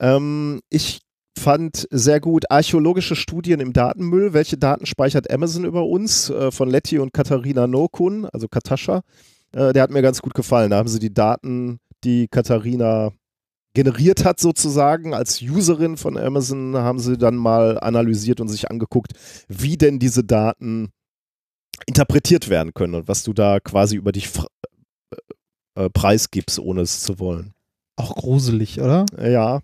Ähm, ich fand sehr gut archäologische Studien im Datenmüll. Welche Daten speichert Amazon über uns? Äh, von Letty und Katharina Nokun, also Katascha. Äh, der hat mir ganz gut gefallen. Da haben sie die Daten, die Katharina generiert hat, sozusagen, als Userin von Amazon, haben sie dann mal analysiert und sich angeguckt, wie denn diese Daten interpretiert werden können und was du da quasi über dich äh, äh, preisgibst, ohne es zu wollen. Auch gruselig, oder? Ja,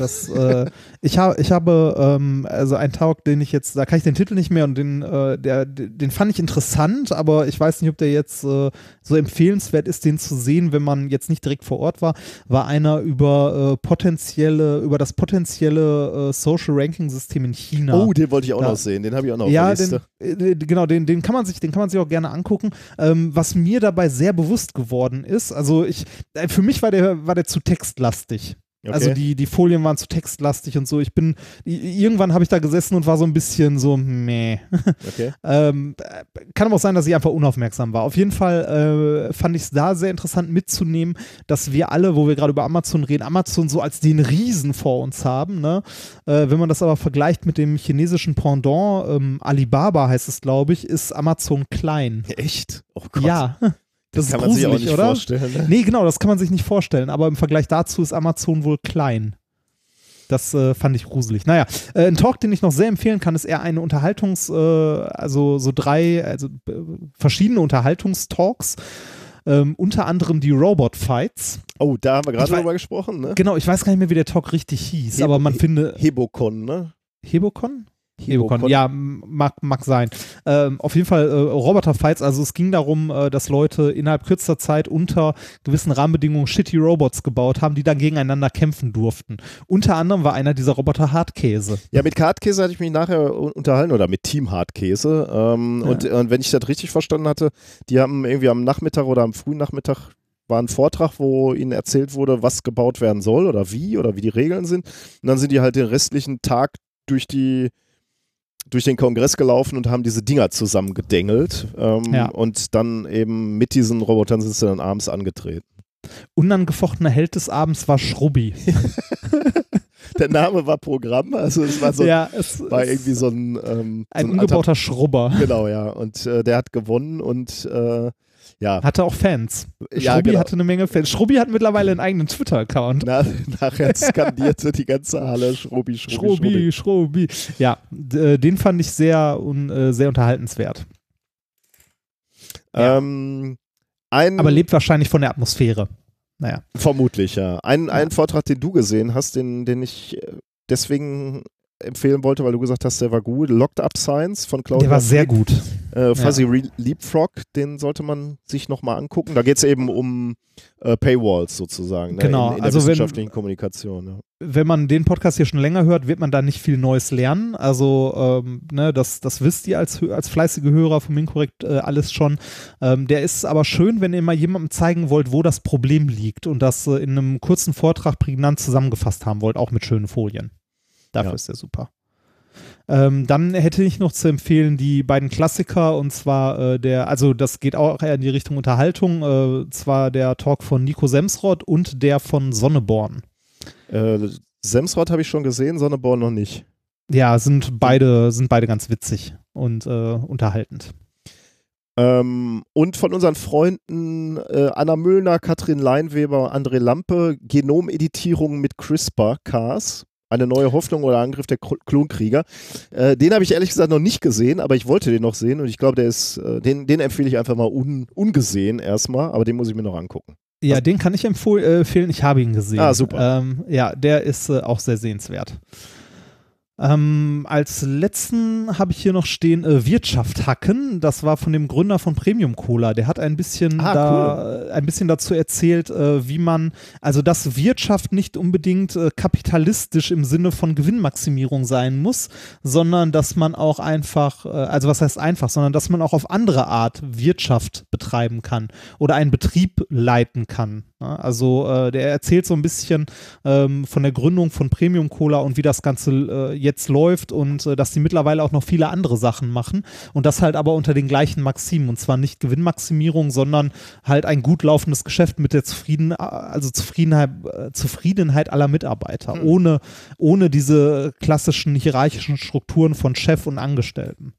Das, äh, ich, hab, ich habe ähm, also einen Talk, den ich jetzt, da kann ich den Titel nicht mehr und den, äh, der, den fand ich interessant, aber ich weiß nicht, ob der jetzt äh, so empfehlenswert ist, den zu sehen, wenn man jetzt nicht direkt vor Ort war, war einer über äh, potenzielle, über das potenzielle äh, Social Ranking System in China. Oh, den wollte ich auch Da- noch sehen. Den habe ich auch noch auf ja, der Liste. den, äh, genau, den, den kann man sich, den kann man sich auch gerne angucken. Ähm, was mir dabei sehr bewusst geworden ist, also ich, für mich war der, war der zu textlastig. Okay. Also die, die Folien waren zu textlastig und so. Ich bin, irgendwann habe ich da gesessen und war so ein bisschen so, meh. okay. Ähm, äh, kann aber auch sein, dass ich einfach unaufmerksam war. Auf jeden Fall äh, fand ich es da sehr interessant mitzunehmen, dass wir alle, wo wir gerade über Amazon reden, Amazon so als den Riesen vor uns haben. Ne? Äh, wenn man das aber vergleicht mit dem chinesischen Pendant, ähm, Alibaba heißt es, glaube ich, ist Amazon klein. Echt? Oh Gott. Ja, das, ist kann man sich gruselig, auch nicht oder? vorstellen. Ne? Nee, genau, das kann man sich nicht vorstellen. Aber im Vergleich dazu ist Amazon wohl klein. Das äh, fand ich gruselig. Naja, äh, ein Talk, den ich noch sehr empfehlen kann, ist eher eine Unterhaltungs-, äh, also so drei, also äh, verschiedene Unterhaltungstalks. Ähm, unter anderem die Robot Fights. Oh, da haben wir gerade drüber gesprochen, ne? Genau, ich weiß gar nicht mehr, wie der Talk richtig hieß, Heb- aber man He- finde. Hebocon, ne? Hebocon? Hebocon, ja, mag, mag sein. Ähm, auf jeden Fall äh, Roboter-Fights, also es ging darum, äh, dass Leute innerhalb kürzester Zeit unter gewissen Rahmenbedingungen shitty Robots gebaut haben, die dann gegeneinander kämpfen durften. Unter anderem war einer dieser Roboter Hartkäse. Ja, mit Hartkäse hatte ich mich nachher un- unterhalten oder mit Team Hartkäse. Ähm, Ja. und, und wenn ich das richtig verstanden hatte, die haben irgendwie am Nachmittag oder am frühen Nachmittag war ein Vortrag, wo ihnen erzählt wurde, was gebaut werden soll oder wie oder wie die Regeln sind. Und dann sind die halt den restlichen Tag durch die durch den Kongress gelaufen und haben diese Dinger zusammengedengelt. Ähm, Ja. Und dann eben mit diesen Robotern sind sie dann abends angetreten. Unangefochtener Held des Abends war Schrubbi. Der Name war Programm, also es war so ja, es war es- irgendwie so ein, ähm, ein so ein umgebauter Schrubber. Genau, ja. Und äh, der hat gewonnen und äh, ja. Hatte auch Fans. Ja, Schrubbi genau. hatte eine Menge Fans. Schrubbi hat mittlerweile einen eigenen Twitter-Account. Na, nachher skandierte die ganze Halle Schrubbi, Schrubbi, Schrubbi. Schrubbi. Ja, äh, den fand ich sehr, un, äh, sehr unterhaltenswert. Ja. Ähm, Aber lebt wahrscheinlich von der Atmosphäre. Naja. vermutlich, ja. Ein, ein Vortrag, den du gesehen hast, den, den ich äh, deswegen empfehlen wollte, weil du gesagt hast, der war gut. Locked Up Science von Claudia. Der war sehr gut. Äh, Fuzzy Re Leapfrog, den sollte man sich nochmal angucken. Da geht es eben um äh, Paywalls sozusagen. Ne? Genau, In, in der also wenn- wissenschaftlichen Kommunikation. Ja. Wenn man den Podcast hier schon länger hört, wird man da nicht viel Neues lernen. Also, ähm, ne, das, das wisst ihr als, als fleißige Hörer vom Inkorrekt äh, alles schon. Ähm, der ist aber schön, wenn ihr mal jemandem zeigen wollt, wo das Problem liegt und das äh, in einem kurzen Vortrag prägnant zusammengefasst haben wollt, auch mit schönen Folien. Dafür Ja. ist der super. Ähm, dann hätte ich noch zu empfehlen die beiden Klassiker und zwar äh, der, also das geht auch eher in die Richtung Unterhaltung, äh, zwar der Talk von Nico Semsrott und der von Sonneborn. Äh, Semsrott habe ich schon gesehen, Sonneborn noch nicht. Ja, sind beide, sind beide ganz witzig und äh, unterhaltend. Ähm, und von unseren Freunden äh, Anna Müllner, Katrin Leinweber, André Lampe, Genomeditierung mit CRISPR-Cas. Eine neue Hoffnung oder Angriff der Kl- Klonkrieger. Äh, den habe ich ehrlich gesagt noch nicht gesehen, aber ich wollte den noch sehen und ich glaube, der ist, äh, den, den empfehle ich einfach mal un, ungesehen erstmal, aber den muss ich mir noch angucken. Ja, den kann ich äh, empfehlen. Ich habe ihn gesehen. Ah, super. Ähm, ja, der ist äh, auch sehr sehenswert. Ähm, als letzten habe ich hier noch stehen äh, Wirtschaft hacken. Das war von dem Gründer von Premium Cola. Der hat ein bisschen Ah, da äh, ein bisschen dazu erzählt, äh, wie man also dass Wirtschaft nicht unbedingt äh, kapitalistisch im Sinne von Gewinnmaximierung sein muss, sondern dass man auch einfach, äh, also was heißt einfach, sondern dass man auch auf andere Art Wirtschaft betreiben kann oder einen Betrieb leiten kann. Ne? Also äh, der erzählt so ein bisschen ähm, von der Gründung von Premium Cola und wie das Ganze äh, jetzt läuft und äh, dass die mittlerweile auch noch viele andere Sachen machen und das halt aber unter den gleichen Maximen und zwar nicht Gewinnmaximierung, sondern halt ein gut laufendes Geschäft mit der Zufrieden, also Zufriedenheit, äh, Zufriedenheit aller Mitarbeiter, Hm. ohne, ohne diese klassischen hierarchischen Strukturen von Chef und Angestellten.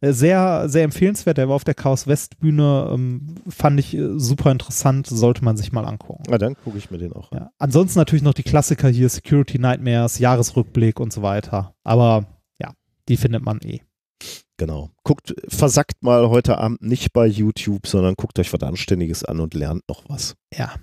Äh, Sehr, sehr empfehlenswert. Der war auf der Chaos West Bühne. Ähm, fand ich äh, super interessant. Sollte man sich mal angucken. Na, dann gucke ich mir den auch an. Ja. Ansonsten natürlich noch die Klassiker hier: Security Nightmares, Jahresrückblick und so weiter. Aber ja, die findet man eh. Genau. Guckt, versackt mal heute Abend nicht bei YouTube, sondern guckt euch was Anständiges an und lernt noch was. Ja.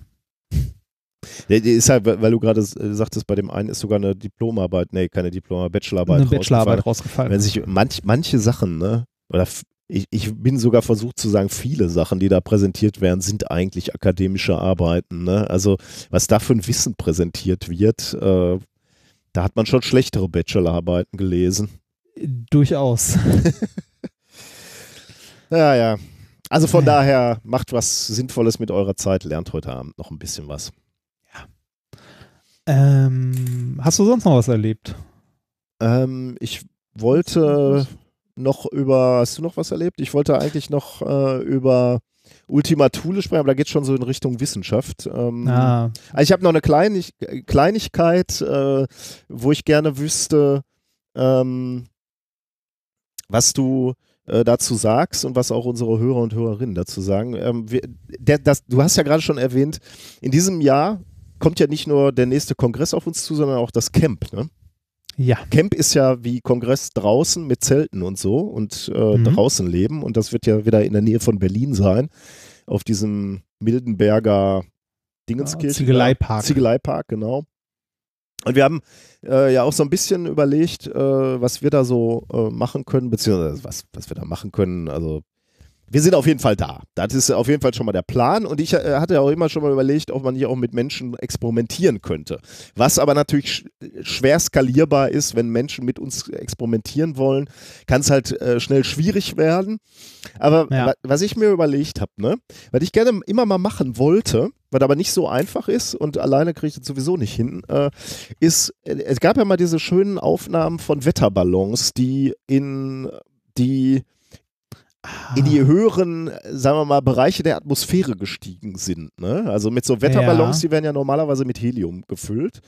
Ist halt, weil du gerade sagtest, bei dem einen ist sogar eine Diplomarbeit, nee, keine Diplomarbeit, Bachelorarbeit. Eine Bachelorarbeit rausgefallen. Wenn sich manch, manche Sachen, ne, oder ich, ich bin sogar versucht zu sagen, viele Sachen, die da präsentiert werden, sind eigentlich akademische Arbeiten. Ne? Also was da für ein Wissen präsentiert wird, äh, da hat man schon schlechtere Bachelorarbeiten gelesen. Durchaus. ja, ja. Also von daher macht was Sinnvolles mit eurer Zeit, lernt heute Abend noch ein bisschen was. Ähm, hast du sonst noch was erlebt? Ähm, ich wollte noch über, hast du noch was erlebt? Ich wollte eigentlich noch äh, über Ultima Thule sprechen, aber da geht es schon so in Richtung Wissenschaft. Ähm, ah. Also ich habe noch eine Kleinig Kleinigkeit, äh, wo ich gerne wüsste, ähm, was du äh, dazu sagst und was auch unsere Hörer und Hörerinnen dazu sagen. Ähm, wir, der, das, du hast ja gerade schon erwähnt, in diesem Jahr kommt ja nicht nur der nächste Kongress auf uns zu, sondern auch das Camp. Ne? Ja. Camp ist ja wie Kongress draußen mit Zelten und so und äh, mhm. draußen leben und das wird ja wieder in der Nähe von Berlin sein, auf diesem Mildenberger Dingenskirchen. Ziegeleipark. Ziegeleipark, genau. Und wir haben äh, ja auch so ein bisschen überlegt, äh, was wir da so äh, machen können, beziehungsweise was, was wir da machen können. Also wir sind auf jeden Fall da. Das ist auf jeden Fall schon mal der Plan. Und ich äh, hatte auch immer schon mal überlegt, ob man hier auch mit Menschen experimentieren könnte. Was aber natürlich sch schwer skalierbar ist, wenn Menschen mit uns experimentieren wollen, kann es halt äh, schnell schwierig werden. Aber ja. was ich mir überlegt habe, ne, was ich gerne immer mal machen wollte, was aber nicht so einfach ist und alleine kriege ich das sowieso nicht hin, äh, ist, äh, es gab ja mal diese schönen Aufnahmen von Wetterballons, die in die in die höheren, sagen wir mal, Bereiche der Atmosphäre gestiegen sind. Ne? Also mit so Wetterballons, ja. die werden ja normalerweise mit Helium gefüllt.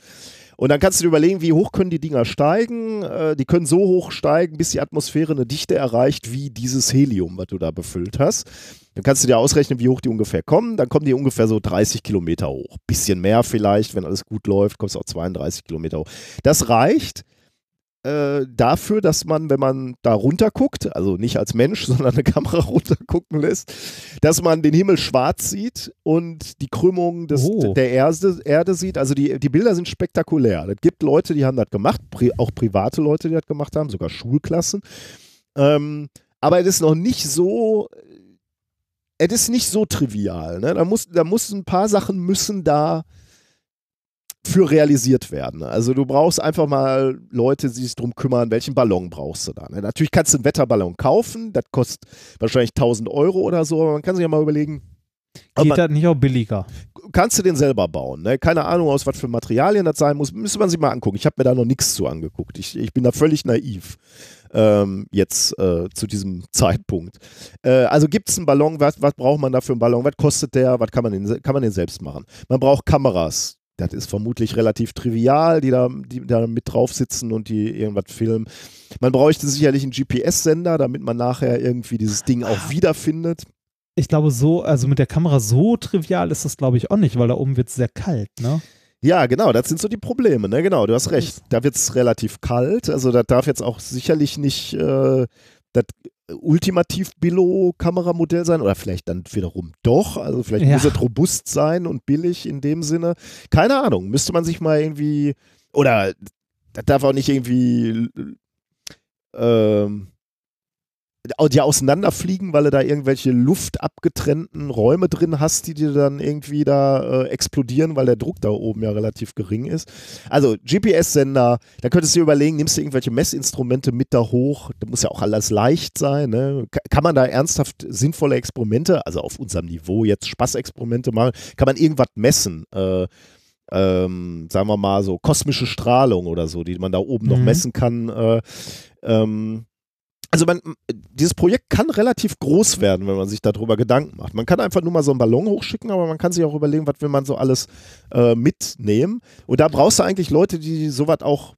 Und dann kannst du dir überlegen, wie hoch können die Dinger steigen. Äh, die können so hoch steigen, bis die Atmosphäre eine Dichte erreicht, wie dieses Helium, was du da befüllt hast. Dann kannst du dir ausrechnen, wie hoch die ungefähr kommen. Dann kommen die ungefähr so 30 Kilometer hoch. Bisschen mehr vielleicht, wenn alles gut läuft, kommst du auch 32 Kilometer hoch. Das reicht, äh, dafür, dass man, wenn man da runter guckt, also nicht als Mensch, sondern eine Kamera runter gucken lässt, dass man den Himmel schwarz sieht und die Krümmung des, oh. der Erde, Erde sieht. Also die, die Bilder sind spektakulär. Es gibt Leute, die haben das gemacht, pri auch private Leute, die das gemacht haben, sogar Schulklassen. Ähm, aber es ist noch nicht so, es ist nicht so trivial. Ne? Da, muss, da muss ein paar Sachen müssen da für realisiert werden. Also du brauchst einfach mal Leute, die sich darum kümmern, welchen Ballon brauchst du da. Ne? Natürlich kannst du einen Wetterballon kaufen, das kostet wahrscheinlich 1000 Euro oder so, aber man kann sich ja mal überlegen. Geht das nicht auch billiger? Kannst du den selber bauen. Ne? Keine Ahnung, aus was für Materialien das sein muss, müsste man sich mal angucken. Ich habe mir da noch nichts zu angeguckt. Ich, ich bin da völlig naiv. Ähm, jetzt äh, zu diesem Zeitpunkt. Äh, also gibt es einen Ballon, was, was braucht man da für einen Ballon, was kostet der, was kann man, den, kann man den selbst machen? Man braucht Kameras, das ist vermutlich relativ trivial, die da, die da mit drauf sitzen und die irgendwas filmen. Man bräuchte sicherlich einen GPS-Sender, damit man nachher irgendwie dieses Ding auch ah. wiederfindet. Ich glaube, so, also mit der Kamera so trivial ist das, glaube ich, auch nicht, weil da oben wird es sehr kalt, ne? Ja, genau, das sind so die Probleme, ne? Genau, du hast recht. Da wird es relativ kalt. Also das darf jetzt auch sicherlich nicht äh, das ultimativ Billo-Kameramodell sein oder vielleicht dann wiederum doch. Also vielleicht ja. muss es robust sein und billig in dem Sinne. Keine Ahnung, müsste man sich mal irgendwie oder das darf auch nicht irgendwie ähm, die auseinanderfliegen, weil du da irgendwelche luftabgetrennten Räume drin hast, die dir dann irgendwie da äh, explodieren, weil der Druck da oben ja relativ gering ist. Also GPS-Sender, da könntest du dir überlegen, nimmst du irgendwelche Messinstrumente mit da hoch, da muss ja auch alles leicht sein. Ne? Kann man da ernsthaft sinnvolle Experimente, also auf unserem Niveau jetzt Spaßexperimente machen, kann man irgendwas messen? Äh, ähm, sagen wir mal so kosmische Strahlung oder so, die man da oben mhm. noch messen kann. Äh, ähm, also man, dieses Projekt kann relativ groß werden, wenn man sich darüber Gedanken macht. Man kann einfach nur mal so einen Ballon hochschicken, aber man kann sich auch überlegen, was will man so alles äh, mitnehmen. Und da brauchst du eigentlich Leute, die sowas auch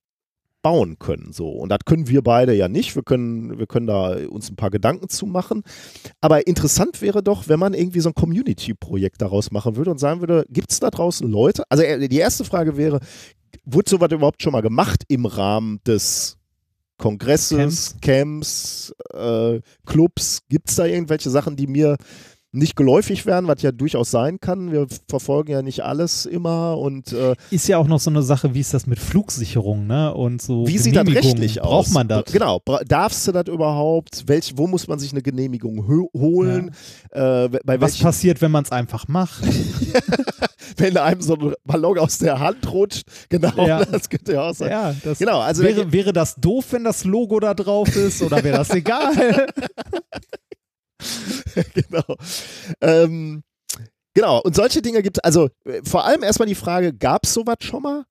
bauen können. So. Und das können wir beide ja nicht. Wir können, wir können da uns ein paar Gedanken zu machen. Aber interessant wäre doch, wenn man irgendwie so ein Community-Projekt daraus machen würde und sagen würde, gibt es da draußen Leute? Also äh, die erste Frage wäre, wurde sowas überhaupt schon mal gemacht im Rahmen des Kongresses, Camps, Camps äh, Clubs? Gibt es da irgendwelche Sachen, die mir nicht geläufig wären, was ja durchaus sein kann. Wir verfolgen ja nicht alles immer und äh, Ist ja auch noch so eine Sache, wie ist das mit Flugsicherung, ne? Und so. wie sieht das rechtlich aus? Braucht man das? Genau. Darfst du das überhaupt? Welch, wo muss man sich eine Genehmigung holen? Äh, bei Was passiert, wenn man es einfach macht? wenn einem so ein Ballon aus der Hand rutscht? Genau, Ja. das könnte ja auch sein. ja, Genau, also wäre, wäre das doof, wenn das Logo da drauf ist oder wäre das egal? genau. Ähm, genau, und solche Dinge gibt es, also äh, vor allem erstmal die Frage, gab es sowas schon mal?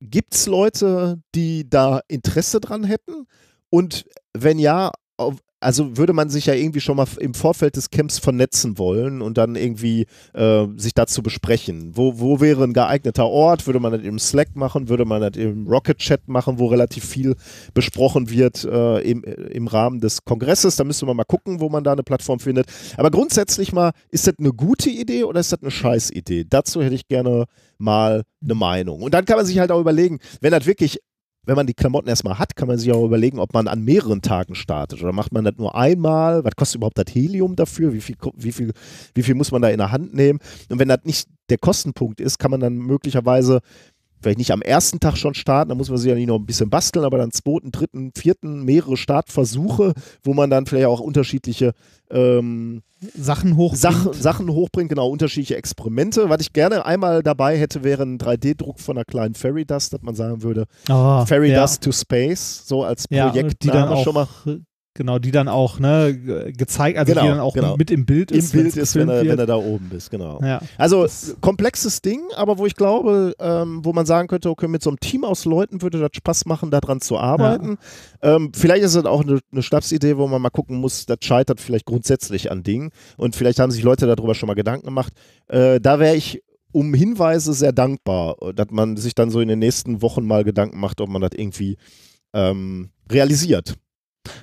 Gibt es Leute, die da Interesse dran hätten? Und wenn ja, auf, also würde man sich ja irgendwie schon mal im Vorfeld des Camps vernetzen wollen und dann irgendwie äh, sich dazu besprechen. Wo, wo wäre ein geeigneter Ort? Würde man das im Slack machen? Würde man das im Rocket Chat machen, wo relativ viel besprochen wird äh, im, im Rahmen des Kongresses? Da müsste man mal gucken, wo man da eine Plattform findet. Aber grundsätzlich mal, ist das eine gute Idee oder ist das eine Scheißidee? Dazu hätte ich gerne mal eine Meinung. Und dann kann man sich halt auch überlegen, wenn das wirklich wenn man die Klamotten erstmal hat, kann man sich auch überlegen, ob man an mehreren Tagen startet. Oder macht man das nur einmal? Was kostet überhaupt das Helium dafür? Wie viel, wie viel, wie viel muss man da in der Hand nehmen? Und wenn das nicht der Kostenpunkt ist, kann man dann möglicherweise vielleicht nicht am ersten Tag schon starten, da muss man sich ja nicht noch ein bisschen basteln, aber dann zweiten, dritten, vierten, mehrere Startversuche, wo man dann vielleicht auch unterschiedliche ähm, Sachen hoch. Sachen, Sachen hochbringt, genau, unterschiedliche Experimente. Was ich gerne einmal dabei hätte, wäre ein 3D-Druck von einer kleinen Fairy Dust, dass man sagen würde, Oh, Fairy ja. Dust to Space, so als ja, Projekt die dann auch, schon mal genau, die dann auch ne, ge- gezeigt, also Genau, die dann auch genau. mit im Bild im ist, Bild wenn's ist, wenn er, wenn er da oben ist, genau. ja. Also komplexes Ding, aber wo ich glaube, ähm, wo man sagen könnte, okay, mit so einem Team aus Leuten würde das Spaß machen, daran zu arbeiten. Ähm, vielleicht ist es auch eine, eine Schnapsidee, wo man mal gucken muss, das scheitert vielleicht grundsätzlich an Dingen und vielleicht haben sich Leute darüber schon mal Gedanken gemacht. Äh, da wäre ich um Hinweise sehr dankbar, dass man sich dann so in den nächsten Wochen mal Gedanken macht, ob man das irgendwie ähm, realisiert.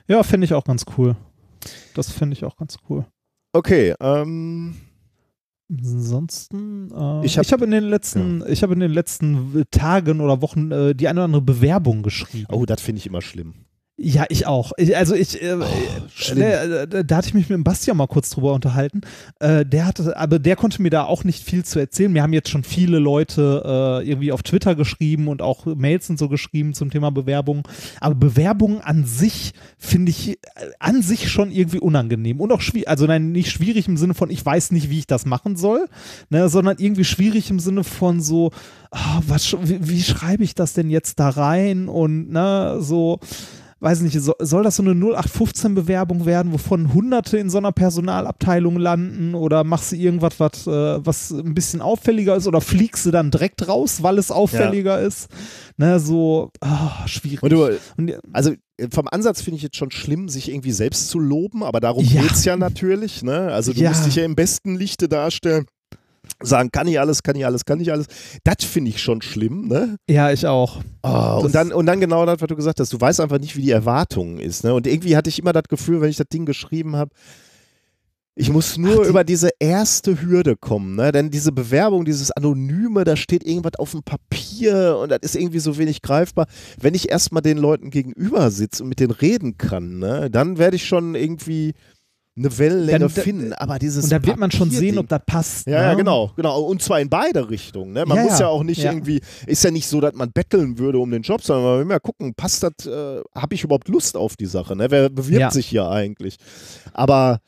Ja, finde ich auch ganz cool. Das finde ich auch ganz cool. Okay, ähm, Ansonsten, äh, Ich ich hab- habe in den letzten, ich habe in den letzten Tagen oder Wochen äh, die eine oder andere Bewerbung geschrieben. oh, das finde ich immer schlimm. Ja, ich auch. Ich, also ich, äh, schlimm. ne, da, da hatte ich mich mit dem Bastian mal kurz drüber unterhalten. Äh, der hatte, aber der konnte mir da auch nicht viel zu erzählen. Mir haben jetzt schon viele Leute äh, irgendwie auf Twitter geschrieben und auch Mails und so geschrieben zum Thema Bewerbung. Aber Bewerbungen an sich finde ich äh, an sich schon irgendwie unangenehm und auch schwierig. Also nein, nicht schwierig im Sinne von, ich weiß nicht, wie ich das machen soll, ne, sondern irgendwie schwierig im Sinne von so, ah, was, wie, wie schreibe ich das denn jetzt da rein und ne, so weiß nicht, so, soll das so eine 0815-Bewerbung werden, wovon Hunderte in so einer Personalabteilung landen oder machst du irgendwas, was, äh, was ein bisschen auffälliger ist oder fliegst du dann direkt raus, weil es auffälliger ist? Ne, so, ah, schwierig. Und du, Und, Also vom Ansatz finde ich jetzt schon schlimm, sich irgendwie selbst zu loben, aber darum Ja. geht es ja natürlich. Ne? Also du Ja. musst dich ja im besten Lichte darstellen. Sagen, kann ich alles, kann ich alles, kann ich alles. Das finde ich schon schlimm, ne? ja, ich auch. Oh, und, dann, und dann genau das, was du gesagt hast. Du weißt einfach nicht, wie die Erwartung ist. Ne? Und irgendwie hatte ich immer das Gefühl, wenn ich das Ding geschrieben habe, ich muss nur Ach, die- über diese erste Hürde kommen, ne? Denn diese Bewerbung, dieses Anonyme, da steht irgendwas auf dem Papier und das ist irgendwie so wenig greifbar. Wenn ich erstmal den Leuten gegenüber sitze und mit denen reden kann, ne, dann werde ich schon irgendwie eine Wellenlänge Dann- da- finden. Aber dieses Und da wird man schon sehen, ob das passt. ja, ne? ja, genau, genau. Und zwar in beide Richtungen. Ne? Man Ja, muss ja auch nicht Ja. irgendwie, ist ja nicht so, dass man betteln würde um den Job, sondern man will mal gucken, passt das, äh, habe ich überhaupt Lust auf die Sache? Ne? Wer bewirbt Ja. sich hier eigentlich? Aber,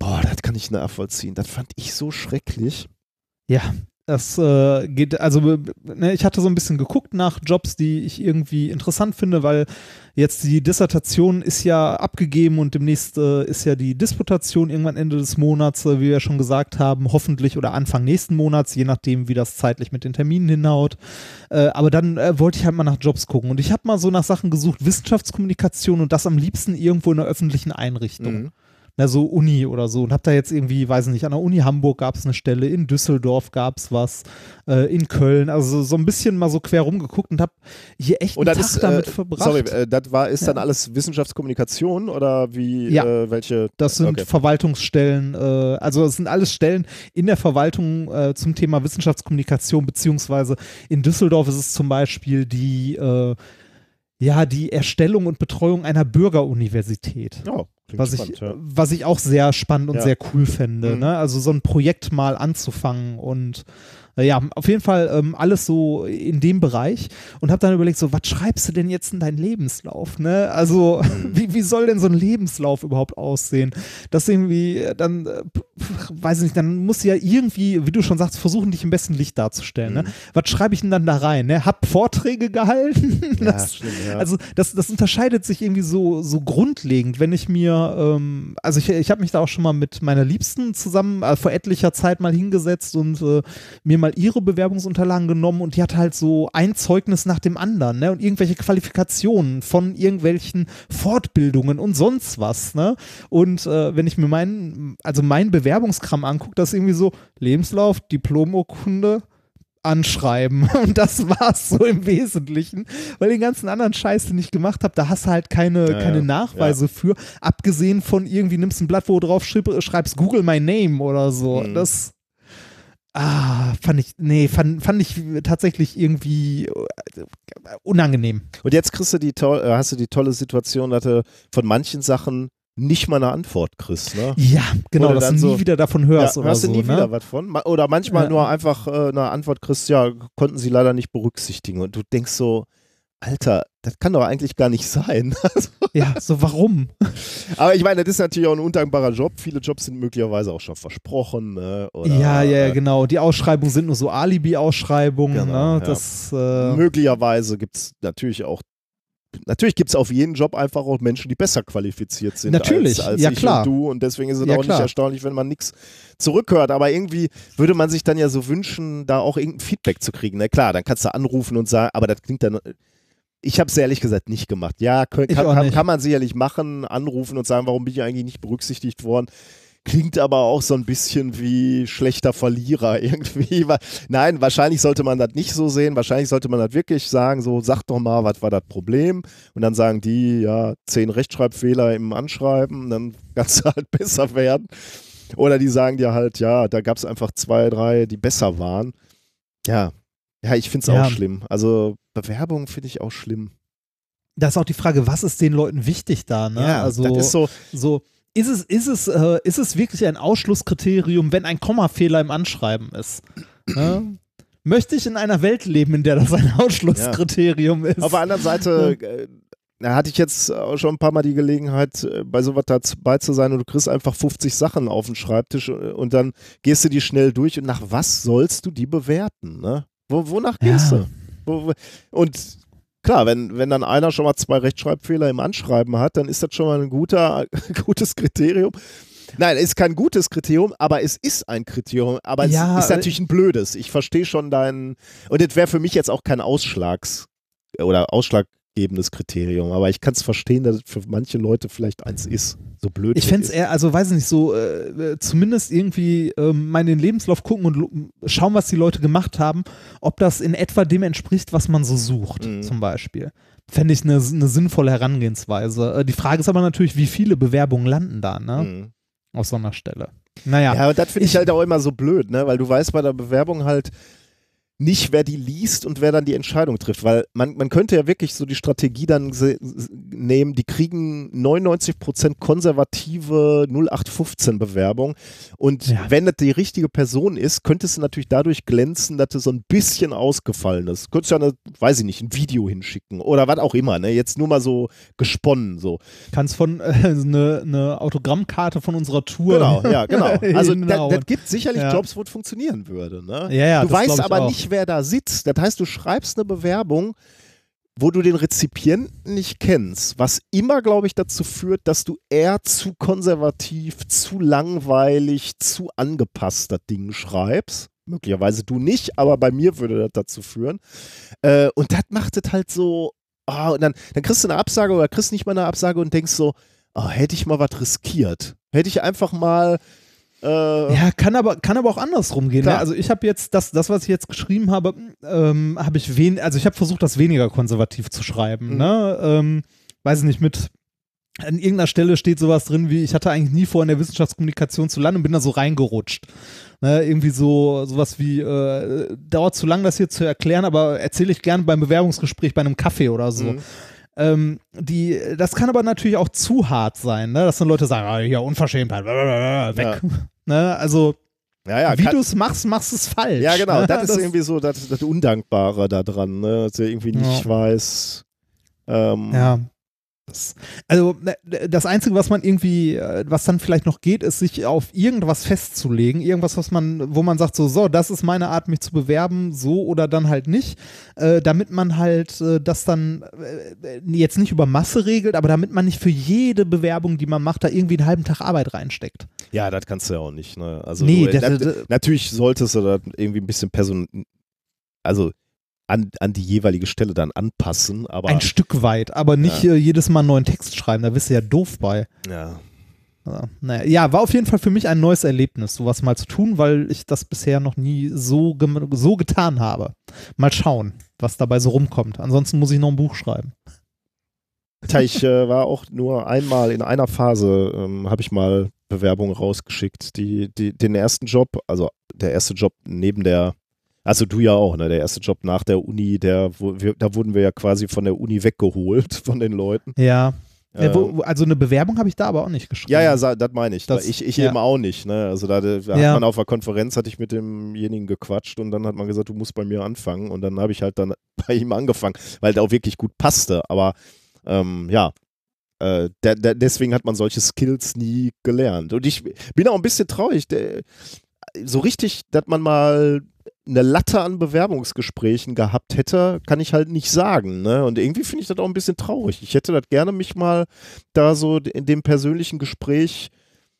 boah, das kann ich nachvollziehen. Das fand ich so schrecklich. Ja, das äh, geht, also ne, ich hatte so ein bisschen geguckt nach Jobs, die ich irgendwie interessant finde, weil jetzt die Dissertation ist ja abgegeben und demnächst äh, ist ja die Disputation irgendwann Ende des Monats, äh, wie wir schon gesagt haben, hoffentlich oder Anfang nächsten Monats, je nachdem, wie das zeitlich mit den Terminen hinhaut. Äh, aber dann äh, wollte ich halt mal nach Jobs gucken und ich habe mal so nach Sachen gesucht, Wissenschaftskommunikation und das am liebsten irgendwo in einer öffentlichen Einrichtung Mhm. Na, so Uni oder so. Und hab da jetzt irgendwie, weiß ich nicht, an der Uni Hamburg gab es eine Stelle, in Düsseldorf gab es was, äh, in Köln, also so ein bisschen mal so quer rumgeguckt und hab hier echt Und einen das Tag ist, damit äh, verbracht. sorry, äh, das war, ist Ja. dann alles Wissenschaftskommunikation oder wie, Ja. äh, welche? das sind okay. Verwaltungsstellen, äh, also es sind alles Stellen in der Verwaltung äh, zum Thema Wissenschaftskommunikation, beziehungsweise in Düsseldorf ist es zum Beispiel die, äh, ja, die Erstellung und Betreuung einer Bürgeruniversität. Oh, was, spannend, ich, ja. was ich auch sehr spannend und Ja. sehr cool fände. Mhm. Ne? Also so ein Projekt mal anzufangen und ja, auf jeden Fall ähm, alles so in dem Bereich und habe dann überlegt, so, was schreibst du denn jetzt in deinen Lebenslauf? Ne? Also, wie, wie soll denn so ein Lebenslauf überhaupt aussehen? Das irgendwie äh, dann, äh, weiß ich nicht, dann musst du ja irgendwie, wie du schon sagst, versuchen, dich im besten Licht darzustellen. Ne? Mhm. Was schreibe ich denn dann da rein? Ne? Hab Vorträge gehalten? Ja, Das- stimmt, ja. also das, das unterscheidet sich irgendwie so, so grundlegend, wenn ich mir, ähm, also ich, ich habe mich da auch schon mal mit meiner Liebsten zusammen äh, vor etlicher Zeit mal hingesetzt und äh, mir mal ihre Bewerbungsunterlagen genommen und die hat halt so ein Zeugnis nach dem anderen, ne? Und irgendwelche Qualifikationen von irgendwelchen Fortbildungen und sonst was, ne? Und äh, wenn ich mir meinen, also mein Bewerbungskram angucke, das ist irgendwie so Lebenslauf, Diplomurkunde, anschreiben. Und das war's so im Wesentlichen. Weil den ganzen anderen Scheiß, den ich gemacht habe, da hast du halt keine, Ja, keine ja. Nachweise für. Abgesehen von irgendwie nimmst ein Blatt, wo du drauf schreib, schreibst Google my name oder so. Mhm. Das. Ah, fand ich, nee, fand, fand ich tatsächlich irgendwie äh, unangenehm. Und jetzt kriegst du die äh, hast du die tolle Situation, dass du von manchen Sachen nicht mal eine Antwort kriegst. Ne? Ja, genau, dass du nie so- wieder davon hörst ja, oder hörst so. du nie ne? wieder was von. Oder manchmal Ja. nur einfach äh, eine Antwort kriegst, ja, konnten sie leider nicht berücksichtigen. Und du denkst so, Alter, das kann doch eigentlich gar nicht sein. Also, Ja, so warum? Aber ich meine, das ist natürlich auch ein undankbarer Job. Viele Jobs sind möglicherweise auch schon versprochen. Ne? Oder, ja, ja, äh, genau. Die Ausschreibungen sind nur so Alibi-Ausschreibungen. Genau, ne? ja. Äh, Möglicherweise gibt es natürlich auch, natürlich gibt es auf jeden Job einfach auch Menschen, die besser qualifiziert sind Natürlich, als, als ja, ich klar. und du. Und deswegen ist es Ja, auch klar. nicht erstaunlich, wenn man nichts zurückhört. Aber irgendwie würde man sich dann ja so wünschen, da auch irgendein Feedback zu kriegen. Na klar, dann kannst du anrufen und sagen, aber das klingt dann. Ich habe es ehrlich gesagt nicht gemacht. Ja, kann, kann, kann man sicherlich machen, anrufen und sagen, warum bin ich eigentlich nicht berücksichtigt worden. Klingt aber auch so ein bisschen wie schlechter Verlierer irgendwie. Nein, wahrscheinlich sollte man das nicht so sehen. Wahrscheinlich sollte man das wirklich sagen, so, sag doch mal, was war das Problem? Und dann sagen die, ja, zehn Rechtschreibfehler im Anschreiben, dann kannst du halt besser werden. Oder die sagen dir halt, ja, da gab es einfach zwei, drei, die besser waren. Ja, ja, ich finde es Ja. auch schlimm. Also Bewerbung finde ich auch schlimm. da ist auch die Frage, was ist den Leuten wichtig da? Ne? Ja, also das ist so, so ist es, ist, es, äh, ist es wirklich ein Ausschlusskriterium, wenn ein Kommafehler im Anschreiben ist? Ne? Möchte ich in einer Welt leben, in der das ein Ausschlusskriterium ist? Auf der anderen Seite äh, hatte ich jetzt auch schon ein paar Mal die Gelegenheit, äh, bei sowas dabei zu sein und du kriegst einfach 50 Sachen auf den Schreibtisch äh, und dann gehst du die schnell durch und nach was sollst du die bewerten? Ne? Wo, wonach gehst Ja. du? Und klar, wenn, wenn dann einer schon mal zwei Rechtschreibfehler im Anschreiben hat, dann ist das schon mal ein guter, gutes Kriterium. Nein, ist kein gutes Kriterium, aber es ist ein Kriterium. Aber Ja, es ist äh, natürlich ein blödes. Ich verstehe schon deinen. Und das wäre für mich jetzt auch kein Ausschlags- oder ausschlaggebendes Kriterium. Aber ich kann es verstehen, dass es für manche Leute vielleicht eins ist. So blöd. Ich fände es eher, also weiß ich nicht, so äh, äh, zumindest irgendwie ähm, mal in den Lebenslauf gucken und schauen, was die Leute gemacht haben, ob das in etwa dem entspricht, was man so sucht, Mhm. zum Beispiel. Fände ich eine eine sinnvolle Herangehensweise. Äh, die Frage ist aber natürlich, wie viele Bewerbungen landen da, ne? Mhm. Aus so einer Stelle. Naja. Ja, und das finde ich, Ich- halt auch immer so blöd, ne? Weil du weißt bei der Bewerbung halt nicht, wer die liest und wer dann die Entscheidung trifft. Weil man, man könnte ja wirklich so die Strategie dann nehmen, die kriegen 99% konservative 0815 Bewerbung. Und Ja. wenn das die richtige Person ist, könntest du natürlich dadurch glänzen, dass du so ein bisschen ausgefallen ist. Könntest ja, eine, weiß ich nicht, ein Video hinschicken oder was auch immer, ne? Jetzt nur mal so gesponnen, so. Kannst von äh, eine, eine Autogrammkarte von unserer Tour. Genau, ja, genau. Also Genau. das gibt sicherlich Ja. Jobs, wo es funktionieren würde. Ne? Ja, ja, du das weißt aber auch. nicht, wer da sitzt. Das heißt, du schreibst eine Bewerbung, wo du den Rezipienten nicht kennst, was immer, glaube ich, dazu führt, dass du eher zu konservativ, zu langweilig, zu angepasst das Ding schreibst. Möglicherweise du nicht, aber bei mir würde das dazu führen. Äh, und das macht es halt so, ah, und dann, dann kriegst du eine Absage oder kriegst nicht mal eine Absage und denkst so, ah, hätte ich mal was riskiert. Hätte ich einfach mal äh, Ja, kann aber, kann aber auch andersrum gehen. Ne? Also ich habe jetzt, das, das, was ich jetzt geschrieben habe, ähm, habe ich wen, also ich habe versucht, das weniger konservativ zu schreiben. Mhm. Ne? Ähm, weiß ich nicht, mit an irgendeiner Stelle steht sowas drin wie, ich hatte eigentlich nie vor, in der Wissenschaftskommunikation zu landen und bin da so reingerutscht. Ne? Irgendwie so sowas wie, äh, dauert zu lang, das hier zu erklären, aber erzähle ich gerne beim Bewerbungsgespräch bei einem Kaffee oder so. Mhm. Ähm, die, das kann aber natürlich auch zu hart sein, ne? dass dann Leute sagen, ah, ja, Unverschämtheit, weg. Ja. Ne? Also, Ja, ja, wie du es machst, machst du es falsch. ja genau, ne? das ist irgendwie so das, das Undankbare da dran, ne? dass er irgendwie nicht Ja. weiß. Ähm, Ja. Also äh, das Einzige, was man irgendwie, äh, was dann vielleicht noch geht, ist sich auf irgendwas festzulegen, irgendwas, was man, wo man sagt, so, so, das ist meine Art, mich zu bewerben, so oder dann halt nicht, äh, damit man halt äh, das dann äh, jetzt nicht über Masse regelt, aber damit man nicht für jede Bewerbung, die man macht, da irgendwie einen halben Tag Arbeit reinsteckt. Ja, das kannst du ja auch nicht. Ne? Also Nee, du, das- nat- das- natürlich solltest du das irgendwie ein bisschen person, also an, an die jeweilige Stelle dann anpassen, aber Ein Stück weit, aber nicht äh, jedes Mal einen neuen Text schreiben, da bist du ja doof bei. ja. Ja, naja, ja, war auf jeden Fall für mich ein neues Erlebnis, sowas mal zu tun, weil ich das bisher noch nie so, so getan habe. Mal schauen, was dabei so rumkommt. Ansonsten muss ich noch ein Buch schreiben. Tja, ich äh, war auch nur einmal in einer Phase, ähm, habe ich mal Bewerbungen rausgeschickt. Die, die, den ersten Job, also der erste Job neben der, also du ja auch, ne? Der erste Job nach der Uni, der, wir, da wurden wir ja quasi von der Uni weggeholt von den Leuten. Ja. Ähm, wo, also eine Bewerbung habe ich da aber auch nicht geschrieben. Ja, ja, das meine ich. Das- ich ich ja. eben auch nicht. Ne? Also da, da hat Ja. man auf der Konferenz, hatte ich mit demjenigen gequatscht und dann hat man gesagt, du musst bei mir anfangen. Und dann habe ich halt dann bei ihm angefangen, weil der auch wirklich gut passte. Aber ähm, ja, äh, der, der, deswegen hat man solche Skills nie gelernt. Und ich bin auch ein bisschen traurig. Der, so richtig, dass man mal eine Latte an Bewerbungsgesprächen gehabt hätte, kann ich halt nicht sagen. Ne? Und irgendwie finde ich das auch ein bisschen traurig. Ich hätte das gerne mich mal da so in dem persönlichen Gespräch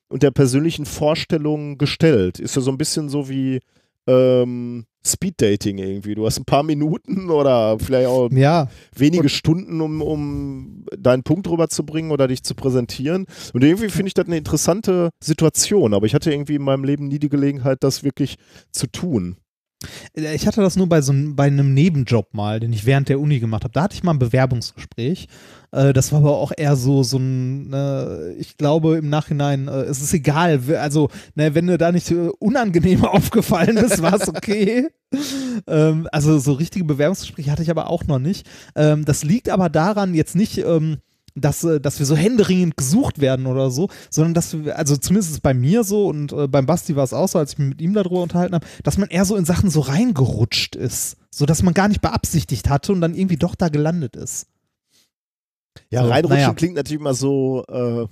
und der persönlichen Vorstellung gestellt. Ist ja so ein bisschen so wie ähm, Speeddating irgendwie. Du hast ein paar Minuten oder vielleicht auch Ja, wenige Stunden, um, um deinen Punkt rüberzubringen oder dich zu präsentieren. Und irgendwie finde ich das eine interessante Situation, aber ich hatte irgendwie in meinem Leben nie die Gelegenheit, das wirklich zu tun. Äh, Ich hatte das nur bei so einem, bei einem Nebenjob mal, den ich während der Uni gemacht habe. Da hatte ich mal ein Bewerbungsgespräch. Äh, das war aber auch eher so, so ein, äh, ich glaube im Nachhinein, äh, es ist egal. Also, ne, wenn dir da nicht unangenehm aufgefallen ist, war es okay. ähm, also, so richtige Bewerbungsgespräche hatte ich aber auch noch nicht. Ähm, das liegt aber daran, jetzt nicht, ähm, dass, äh, dass wir so händeringend gesucht werden oder so, sondern dass wir, also zumindest bei mir so und äh, beim Basti war es auch so, als ich mich mit ihm darüber unterhalten habe, dass man eher so in Sachen so reingerutscht ist, so dass man gar nicht beabsichtigt hatte und dann irgendwie doch da gelandet ist. Ja, So, reinrutschen naja. klingt natürlich immer so, äh,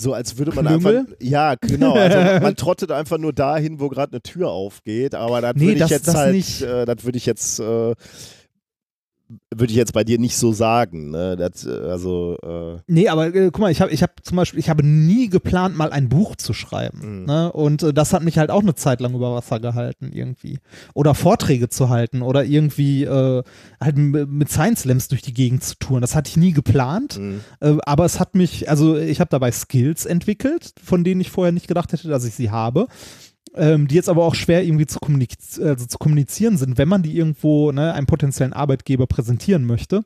so als würde man Klüngel? einfach, ja, genau, also man, trottet einfach nur dahin, wo gerade eine Tür aufgeht, aber das Nee, würde ich das- jetzt das halt, nicht. äh, das würde ich jetzt, äh, würde ich jetzt bei dir nicht so sagen, ne? Das, äh, also, äh, Nee, aber äh, guck mal, ich habe ich hab zum Beispiel, ich habe nie geplant, mal ein Buch zu schreiben. Mhm. Ne? Und äh, das hat mich halt auch eine Zeit lang über Wasser gehalten, irgendwie. Oder Vorträge zu halten oder irgendwie äh, halt mit Science Slams durch die Gegend zu touren. Das hatte ich nie geplant. mh. Äh, aber es hat mich, also ich habe dabei Skills entwickelt, von denen ich vorher nicht gedacht hätte, dass ich sie habe. Ähm, die jetzt aber auch schwer irgendwie zu, kommuniz also zu kommunizieren sind, wenn man die irgendwo ne, einem potenziellen Arbeitgeber präsentieren möchte.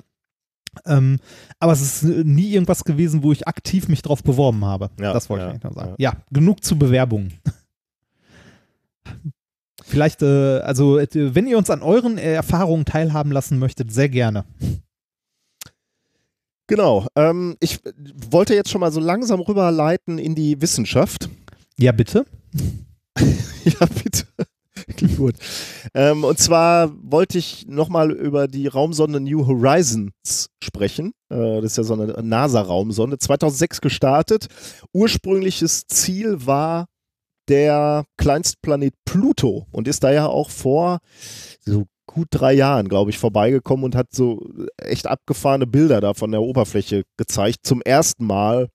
Ähm, aber es ist äh, nie irgendwas gewesen, wo ich aktiv mich drauf beworben habe. Ja, das wollte ja, ich eigentlich nur sagen. Ja. genug zu Bewerbungen. Vielleicht, äh, also äh, wenn ihr uns an euren äh, Erfahrungen teilhaben lassen möchtet, sehr gerne. Genau. Ähm, ich wollte jetzt schon mal so langsam rüberleiten in die Wissenschaft. Ja, bitte. ja, bitte. Gut. Ähm, und zwar wollte ich nochmal über die Raumsonde New Horizons sprechen. Äh, das ist ja so eine NASA-Raumsonde. 2006 gestartet. Ursprüngliches Ziel war der Kleinstplanet Pluto und ist da ja auch vor so gut drei Jahren, glaube ich, vorbeigekommen und hat so echt abgefahrene Bilder da von der Oberfläche gezeigt. Zum ersten Mal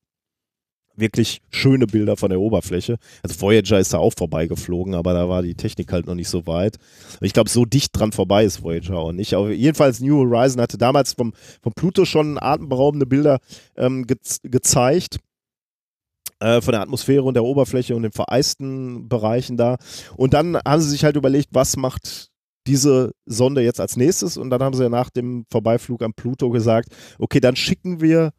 wirklich schöne Bilder von der Oberfläche. Also Voyager ist da auch vorbeigeflogen, aber da war die Technik halt noch nicht so weit. Ich glaube, so dicht dran vorbei ist Voyager auch nicht. Aber jedenfalls New Horizon hatte damals vom, vom Pluto schon atemberaubende Bilder ähm, ge gezeigt äh, von der Atmosphäre und der Oberfläche und den vereisten Bereichen da. Und dann haben sie sich halt überlegt, was macht diese Sonde jetzt als nächstes? Und dann haben sie ja nach dem Vorbeiflug am Pluto gesagt, okay, dann schicken wir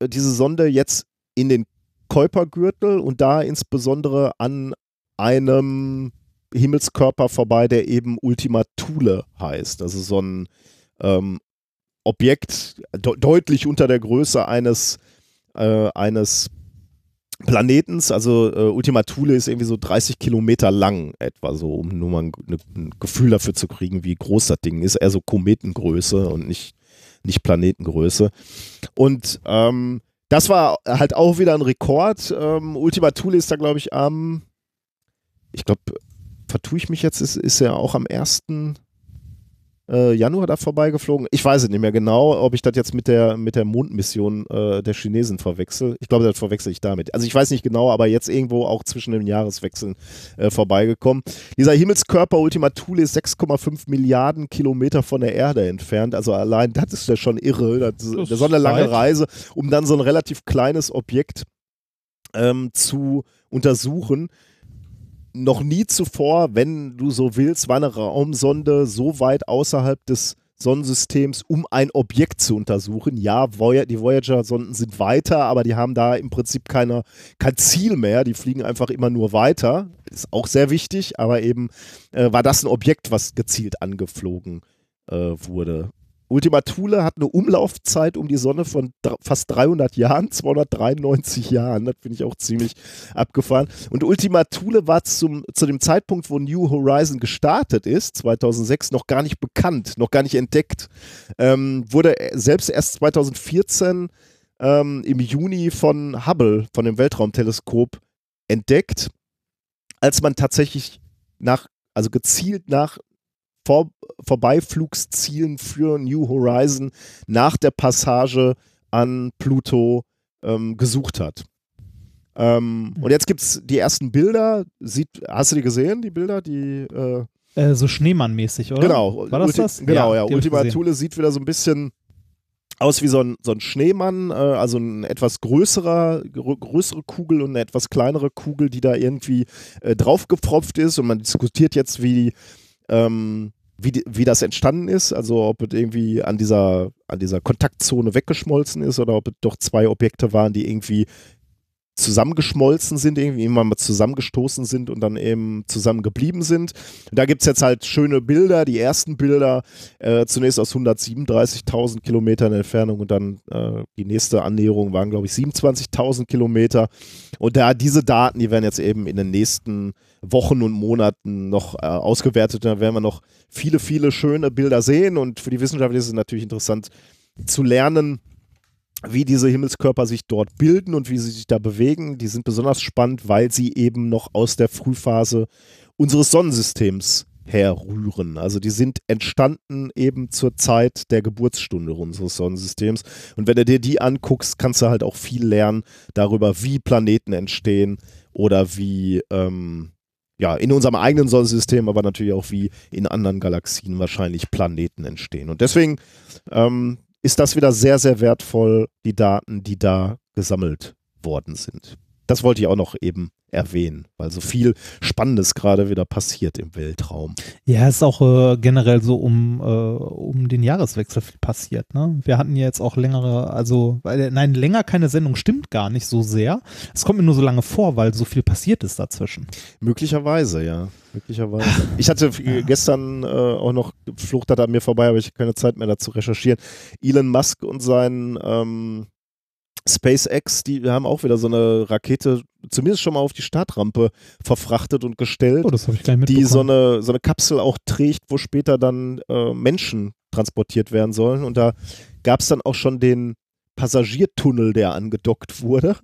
äh, diese Sonde jetzt in den Kuipergürtel und da insbesondere an einem Himmelskörper vorbei, der eben Ultima Thule heißt. Also so ein ähm, Objekt de deutlich unter der Größe eines, äh, eines Planetens. Also äh, Ultima Thule ist irgendwie so 30 Kilometer lang etwa so, um nur mal ein, ne, ein, Gefühl dafür zu kriegen, wie groß das Ding ist. Eher so Kometengröße und nicht, nicht Planetengröße. Und ähm, das war halt auch wieder ein Rekord. Ähm, Ultima Thule ist da, glaube ich, am, ich glaube, vertue ich mich jetzt, ist, ist er auch am 1 äh, Januar da vorbeigeflogen. Ich weiß es nicht mehr genau, ob ich das jetzt mit der, mit der Mondmission äh, der Chinesen verwechsel. Ich glaube, das verwechsel ich damit. Also ich weiß nicht genau, aber jetzt irgendwo auch zwischen den Jahreswechseln äh, vorbeigekommen. Dieser Himmelskörper Ultima Thule ist 6,5 Milliarden Kilometer von der Erde entfernt. Also allein das ist ja schon irre. Das, das ist so eine lange Reise, um dann so ein relativ kleines Objekt ähm, zu untersuchen noch nie zuvor, wenn du so willst, war eine Raumsonde so weit außerhalb des Sonnensystems, um ein Objekt zu untersuchen. Ja, die Voyager-Sonden sind weiter, aber die haben da im Prinzip keine, kein Ziel mehr. Die fliegen einfach immer nur weiter. Ist auch sehr wichtig, aber eben äh, war das ein Objekt, was gezielt angeflogen äh, wurde. Ultima Thule hat eine Umlaufzeit um die Sonne von fast 300 Jahren, 293 Jahren. Das finde ich auch ziemlich abgefahren. Und Ultima Thule war zum, zu dem Zeitpunkt, wo New Horizon gestartet ist, 2006, noch gar nicht bekannt, noch gar nicht entdeckt. Ähm, wurde selbst erst 2014 ähm, im Juni von Hubble, von dem Weltraumteleskop, entdeckt, als man tatsächlich nach, also gezielt nach vor, Vorbeiflugszielen für New Horizon nach der Passage an Pluto ähm, gesucht hat. Ähm, und jetzt gibt es die ersten Bilder. Sieht, hast du die gesehen, die Bilder? Die, äh, äh, so Schneemann-mäßig, oder? Genau. War das Ulti das? Genau, ja. ja. Ultima Thule sieht wieder so ein bisschen aus wie so ein, so ein Schneemann, äh, also ein etwas größerer, grö größere Kugel und eine etwas kleinere Kugel, die da irgendwie äh, draufgepfropft ist. Und man diskutiert jetzt, wie ähm, wie, wie das entstanden ist, also ob es irgendwie an dieser, an dieser Kontaktzone weggeschmolzen ist oder ob es doch zwei Objekte waren, die irgendwie zusammengeschmolzen sind, irgendwie immer mal zusammengestoßen sind und dann eben zusammengeblieben sind. Und da gibt es jetzt halt schöne Bilder, die ersten Bilder, äh, zunächst aus 137.000 Kilometern Entfernung und dann äh, die nächste Annäherung waren, glaube ich, 27.000 Kilometer. Und da diese Daten, die werden jetzt eben in den nächsten Wochen und Monaten noch äh, ausgewertet. Da werden wir noch viele, viele schöne Bilder sehen und für die Wissenschaftler ist es natürlich interessant zu lernen, wie diese Himmelskörper sich dort bilden und wie sie sich da bewegen. Die sind besonders spannend, weil sie eben noch aus der Frühphase unseres Sonnensystems herrühren. Also die sind entstanden eben zur Zeit der Geburtsstunde unseres Sonnensystems. Und wenn du dir die anguckst, kannst du halt auch viel lernen darüber, wie Planeten entstehen oder wie ähm, ja, in unserem eigenen Sonnensystem, aber natürlich auch wie in anderen Galaxien wahrscheinlich Planeten entstehen. Und deswegen ähm, ist das wieder sehr, sehr wertvoll, die Daten, die da gesammelt worden sind. Das wollte ich auch noch eben erwähnen, weil so viel Spannendes gerade wieder passiert im Weltraum. Ja, es ist auch äh, generell so um, äh, um den Jahreswechsel viel passiert. Ne? Wir hatten ja jetzt auch längere, also, weil, nein, länger keine Sendung stimmt gar nicht so sehr. Es kommt mir nur so lange vor, weil so viel passiert ist dazwischen. Möglicherweise, ja. Möglicherweise. Ich hatte ja. gestern äh, auch noch Flucht an mir vorbei, aber ich habe keine Zeit mehr dazu recherchieren. Elon Musk und sein ähm, SpaceX, die haben auch wieder so eine Rakete, zumindest schon mal auf die Startrampe verfrachtet und gestellt, oh, das ich gleich die so eine, so eine Kapsel auch trägt, wo später dann äh, Menschen transportiert werden sollen. Und da gab es dann auch schon den Passagiertunnel, der angedockt wurde.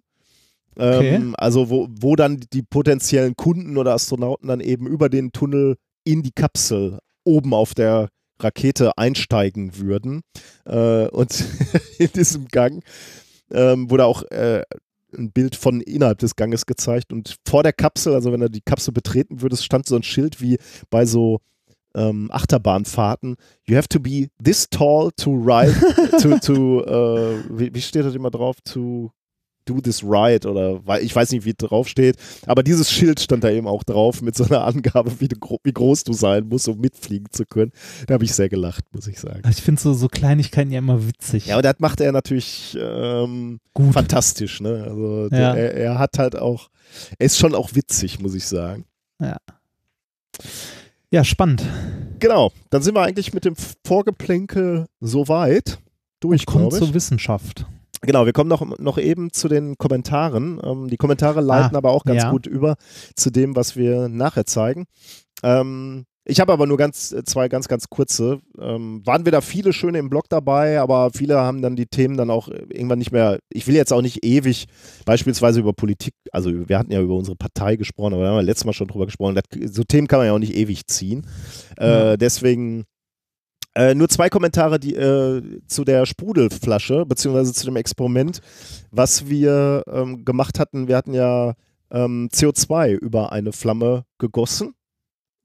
Okay. Ähm, also wo, wo dann die potenziellen Kunden oder Astronauten dann eben über den Tunnel in die Kapsel oben auf der Rakete einsteigen würden. Äh, und in diesem Gang ähm, wurde auch äh, ein Bild von innerhalb des Ganges gezeigt und vor der Kapsel, also wenn du die Kapsel betreten würdest, stand so ein Schild wie bei so ähm, Achterbahnfahrten. You have to be this tall to ride, to, to uh, wie, wie, steht das immer drauf? To do this right oder ich weiß nicht, wie drauf steht, aber dieses Schild stand da eben auch drauf mit so einer Angabe, wie, du, wie groß du sein musst, um mitfliegen zu können. Da habe ich sehr gelacht, muss ich sagen. Ich finde so, so Kleinigkeiten ja immer witzig. Ja, und das macht er natürlich ähm, Gut. fantastisch. Ne? Also der, ja. er, er hat halt auch, er ist schon auch witzig, muss ich sagen. Ja. Ja, spannend. Genau, dann sind wir eigentlich mit dem Vorgeplänkel soweit. durch, Kommt glaube ich. zur Wissenschaft. Genau, wir kommen noch, noch eben zu den Kommentaren. Ähm, die Kommentare leiten Ah, aber auch ganz ja. gut über zu dem, was wir nachher zeigen. Ähm, ich habe aber nur ganz äh, zwei ganz, ganz kurze. Ähm, waren wieder viele schöne im Blog dabei, aber viele haben dann die Themen dann auch irgendwann nicht mehr. Ich will jetzt auch nicht ewig beispielsweise über Politik, also wir hatten ja über unsere Partei gesprochen, aber da haben wir letztes Mal schon drüber gesprochen. Das, so Themen kann man ja auch nicht ewig ziehen. Äh, deswegen äh, nur zwei Kommentare die, äh, zu der Sprudelflasche, beziehungsweise zu dem Experiment, was wir ähm, gemacht hatten. Wir hatten ja ähm, CO2 über eine Flamme gegossen,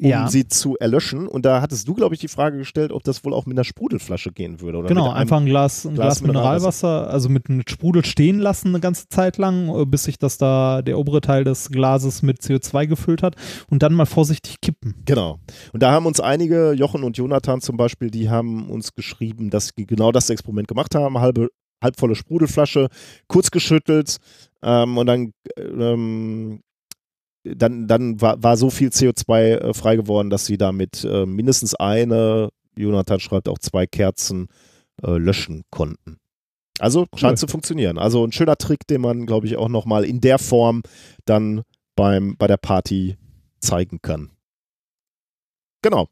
um Ja, sie zu erlöschen. Und da hattest du, glaube ich, die Frage gestellt, ob das wohl auch mit einer Sprudelflasche gehen würde. Oder genau, einfach ein Glas, ein Glas Glas Mineralwasser, also mit einem Sprudel stehen lassen eine ganze Zeit lang, äh, bis sich das da der obere Teil des Glases mit CO2 gefüllt hat und dann mal vorsichtig kippen. Genau. Und da haben uns einige, Jochen und Jonathan zum Beispiel, die haben uns geschrieben, dass sie genau das Experiment gemacht haben. Halbe, halbvolle Sprudelflasche, kurz geschüttelt ähm, und dann, ähm, dann, dann war, war so viel CO2 äh, frei geworden, dass sie damit äh, mindestens eine, Jonathan schreibt auch zwei Kerzen, äh, löschen konnten. Also scheint zu funktionieren. Also ein schöner Trick, den man, glaube ich, auch nochmal in der Form dann beim, bei der Party zeigen kann. Genau.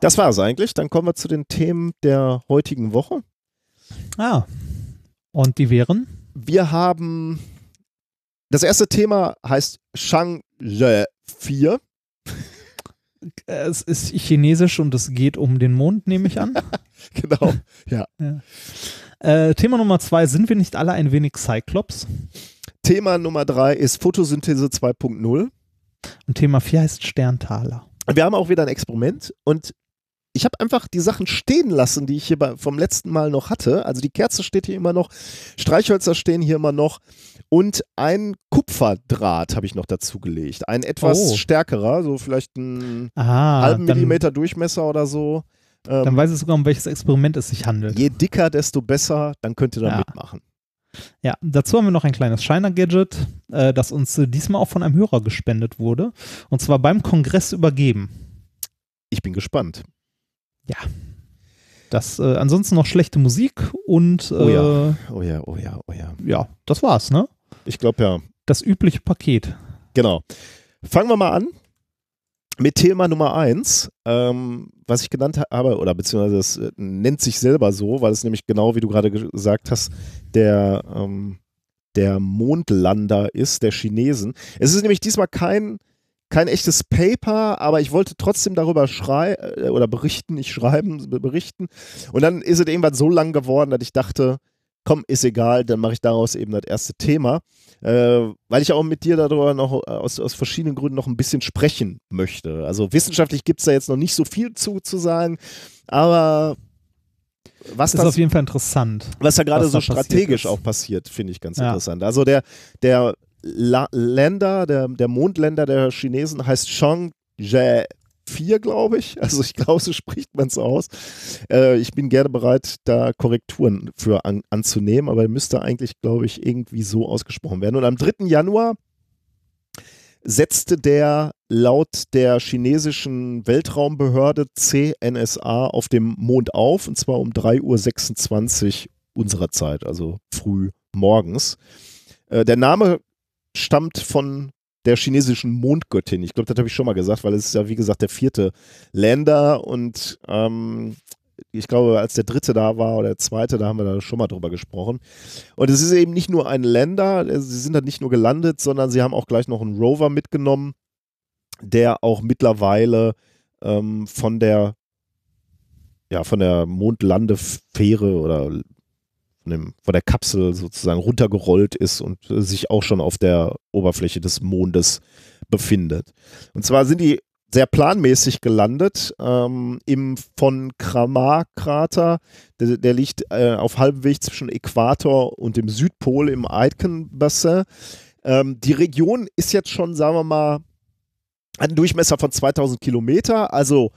Das war es eigentlich. Dann kommen wir zu den Themen der heutigen Woche. Ah. Und die wären? Wir haben das erste Thema heißt Shang-Chi 4. Es ist chinesisch und es geht um den Mond, nehme ich an. Genau. äh, Thema Nummer zwei, sind wir nicht alle ein wenig Cyclops? Thema Nummer drei ist Photosynthese 2.0. Und Thema vier heißt Sterntaler. Wir haben auch wieder ein Experiment und ich habe einfach die Sachen stehen lassen, die ich hier vom letzten Mal noch hatte. Also die Kerze steht hier immer noch, Streichhölzer stehen hier immer noch und ein Kupferdraht habe ich noch dazugelegt. Ein etwas Oh. stärkerer, so vielleicht einen Ah, halben dann, Millimeter Durchmesser oder so. Ähm, dann weiß ich sogar, um welches Experiment es sich handelt. je dicker, desto besser, dann könnt ihr da Ja. mitmachen. Ja, dazu haben wir noch ein kleines Shiner-Gadget, äh, das uns äh, diesmal auch von einem Hörer gespendet wurde. Und zwar beim Kongress übergeben. Ich bin gespannt. Das äh, ansonsten noch schlechte Musik und äh, Oh ja. Oh ja, oh ja, oh ja. ja, das war's, ne? Ich glaube ja. Das übliche Paket. Genau. Fangen wir mal an mit Thema Nummer eins, ähm, was ich genannt habe, oder beziehungsweise es äh, nennt sich selber so, weil es nämlich genau, wie du gerade gesagt hast, der, ähm, der Mondlander ist, der Chinesen. Es ist nämlich diesmal kein, kein echtes Paper, aber ich wollte trotzdem darüber schreiben oder berichten, nicht schreiben, berichten. Und dann ist es irgendwann so lang geworden, dass ich dachte, komm, ist egal, dann mache ich daraus eben das erste Thema äh, weil ich auch mit dir darüber noch aus, aus verschiedenen Gründen noch ein bisschen sprechen möchte. Also wissenschaftlich gibt es da jetzt noch nicht so viel zu, zu sagen, aber was, Das ist das, auf jeden Fall interessant. was da gerade so strategisch ist. auch passiert, finde ich ganz Ja. interessant. Also der, der La Länder, der, der Mondländer der Chinesen heißt Shang-Jie 4, glaube ich. Also ich glaube, so spricht man es aus. Äh, ich bin gerne bereit, da Korrekturen für an, anzunehmen, aber müsste eigentlich, glaube ich, irgendwie so ausgesprochen werden. Und am 3. Januar setzte der laut der chinesischen Weltraumbehörde CNSA auf dem Mond auf, und zwar um 3.26 Uhr unserer Zeit, also früh morgens. Äh, der Name stammt von der chinesischen Mondgöttin. Ich glaube, das habe ich schon mal gesagt, weil es ist ja, wie gesagt, der vierte Länder und ähm, ich glaube, als der dritte da war oder der zweite, da haben wir da schon mal drüber gesprochen. Und es ist eben nicht nur ein Länder, sie sind da nicht nur gelandet, sondern sie haben auch gleich noch einen Rover mitgenommen, der auch mittlerweile ähm, von der ja, von der Mondlandefähre oder von, dem, von der Kapsel sozusagen runtergerollt ist und sich auch schon auf der Oberfläche des Mondes befindet. Und zwar sind die sehr planmäßig gelandet ähm, im von Kramar-Krater. Der, der liegt äh, auf halbem Weg zwischen Äquator und dem Südpol im Aitken-Bassin. Ähm, die Region ist jetzt schon, sagen wir mal, einen Durchmesser von 2000 Kilometer, also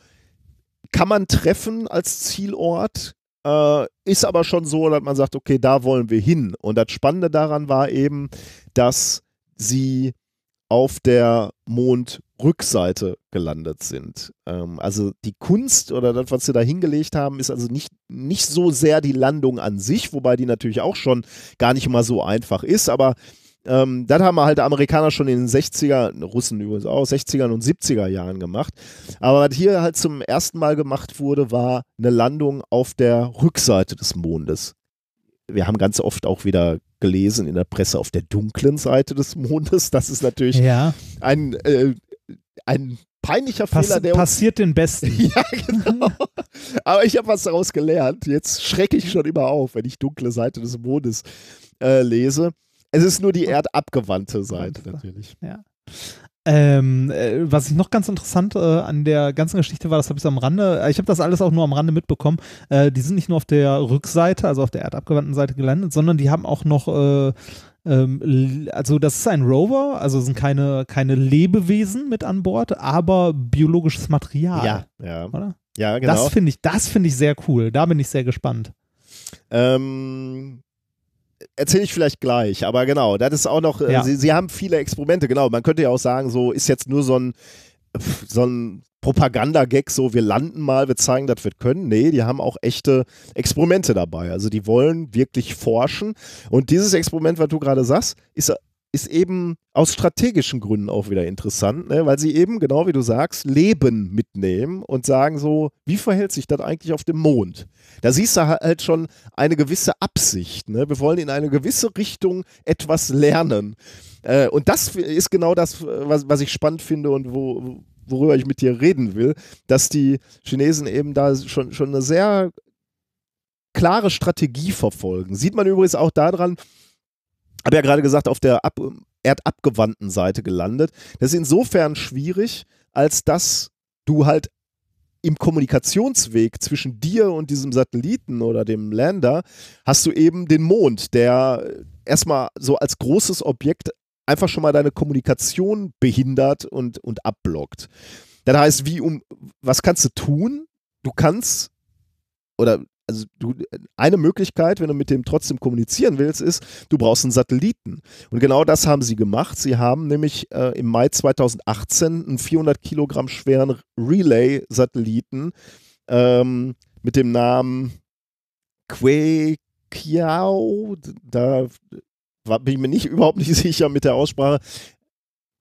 kann man treffen als Zielort, äh, ist aber schon so, dass man sagt, okay, da wollen wir hin. Und das Spannende daran war eben, dass sie auf der Mondrückseite gelandet sind. Ähm, also die Kunst oder das, was sie da hingelegt haben, ist also nicht, nicht so sehr die Landung an sich, wobei die natürlich auch schon gar nicht mal so einfach ist, aber ähm, das haben halt Amerikaner schon in den 60er, Russen übrigens auch, 60er und 70er Jahren gemacht. Aber was hier halt zum ersten Mal gemacht wurde, war eine Landung auf der Rückseite des Mondes. Wir haben ganz oft auch wieder gelesen in der Presse auf der dunklen Seite des Mondes. Das ist natürlich Ja, ein, äh, ein peinlicher pass Fehler, der passiert den Besten. ja, genau. Aber ich habe was daraus gelernt. Jetzt schrecke ich schon immer auf, wenn ich dunkle Seite des Mondes äh, lese. Es ist nur die erdabgewandte Seite natürlich. Ähm, äh, was ich noch ganz interessant äh, an der ganzen Geschichte war, das habe ich so am Rande, äh, ich habe das alles auch nur am Rande mitbekommen, äh, die sind nicht nur auf der Rückseite, also auf der erdabgewandten Seite gelandet, sondern die haben auch noch, äh, ähm, also das ist ein Rover, also sind keine, keine Lebewesen mit an Bord, aber biologisches Material. Ja, ja, Oder? ja, genau. Das finde ich, das finde ich sehr cool. Da bin ich sehr gespannt. Ähm, Erzähle ich vielleicht gleich, aber genau, das ist auch noch, äh, Ja. sie, sie haben viele Experimente, genau. Man könnte ja auch sagen, so ist jetzt nur so ein, so ein Propaganda-Gag, so wir landen mal, wir zeigen, dass wir können. Nee, die haben auch echte Experimente dabei. Also die wollen wirklich forschen. Und dieses Experiment, was du gerade sagst, ist, ist eben aus strategischen Gründen auch wieder interessant, ne? weil sie eben, genau wie du sagst, Leben mitnehmen und sagen so, wie verhält sich das eigentlich auf dem Mond? Da siehst du halt schon eine gewisse Absicht. Ne? Wir wollen in eine gewisse Richtung etwas lernen. Äh, und das ist genau das, was, was ich spannend finde und wo, worüber ich mit dir reden will, dass die Chinesen eben da schon, schon eine sehr klare Strategie verfolgen. Sieht man übrigens auch daran, habe ja gerade gesagt, auf der ab, erdabgewandten Seite gelandet. Das ist insofern schwierig, als dass du halt im Kommunikationsweg zwischen dir und diesem Satelliten oder dem Lander hast du eben den Mond, der erstmal so als großes Objekt einfach schon mal deine Kommunikation behindert und, und abblockt. Das heißt, wie um, was kannst du tun? Du kannst, oder also du, eine Möglichkeit, wenn du mit dem trotzdem kommunizieren willst, ist, du brauchst einen Satelliten. Und genau das haben sie gemacht. Sie haben nämlich äh, im Mai 2018 einen 400 Kilogramm schweren Relay-Satelliten ähm, mit dem Namen Queqiao, da bin ich mir nicht überhaupt nicht sicher mit der Aussprache.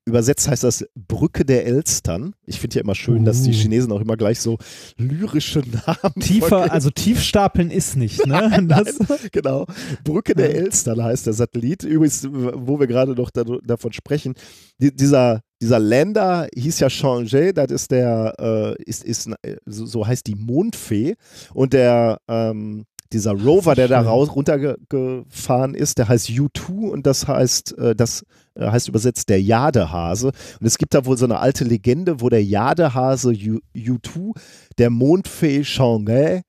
Übersetzt heißt das Brücke der Elstern. Ich finde ja immer schön, dass die Uh. Chinesen auch immer gleich so lyrische Namen Tiefer, also tiefstapeln ist nicht, ne? das, Genau. Brücke der. Elstern heißt der Satellit. Übrigens, wo wir gerade noch da, davon sprechen, die, dieser, dieser Lander hieß ja Changé, das ist der, äh, ist, ist, äh, so, so heißt die Mondfee. Und der, ähm, dieser Rover, der da raus, runtergefahren ist, der heißt U2 und das heißt, äh, das äh, heißt übersetzt der Jadehase. Und es gibt da wohl so eine alte Legende, wo der Jadehase U, U2 der Mondfee Changé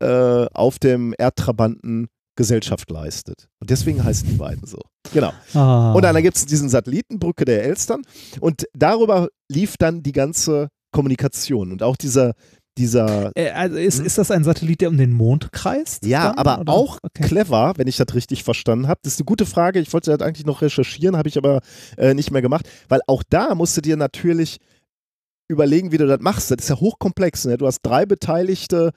äh, auf dem Erdtrabanten Gesellschaft leistet. Und deswegen heißen die beiden so. Genau. ah. Und dann gibt es diesen Satellitenbrücke der Elstern und darüber lief dann die ganze Kommunikation und auch dieser, dieser Äh, also ist, Hm? ist das ein Satellit, der um den Mond kreist? ja, dann, aber oder? auch Okay. clever, wenn ich das richtig verstanden habe. Das ist eine gute Frage. Ich wollte das eigentlich noch recherchieren, habe ich aber äh, nicht mehr gemacht, weil auch da musst du dir natürlich überlegen, wie du das machst. Das ist ja hochkomplex. Ne? Du hast drei beteiligte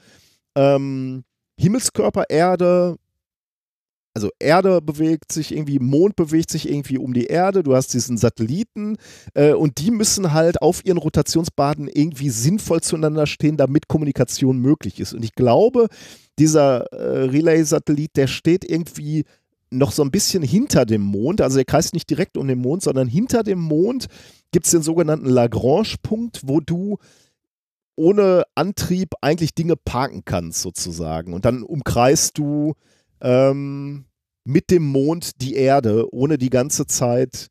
ähm, Himmelskörper, Erde, also Erde bewegt sich irgendwie, Mond bewegt sich irgendwie um die Erde, du hast diesen Satelliten äh, und die müssen halt auf ihren Rotationsbahnen irgendwie sinnvoll zueinander stehen, damit Kommunikation möglich ist. Und ich glaube, dieser äh, Relay-Satellit, der steht irgendwie noch so ein bisschen hinter dem Mond, also der kreist nicht direkt um den Mond, sondern hinter dem Mond gibt es den sogenannten Lagrange-Punkt, wo du ohne Antrieb eigentlich Dinge parken kannst, sozusagen. Und dann umkreist du ähm, mit dem Mond die Erde, ohne die ganze Zeit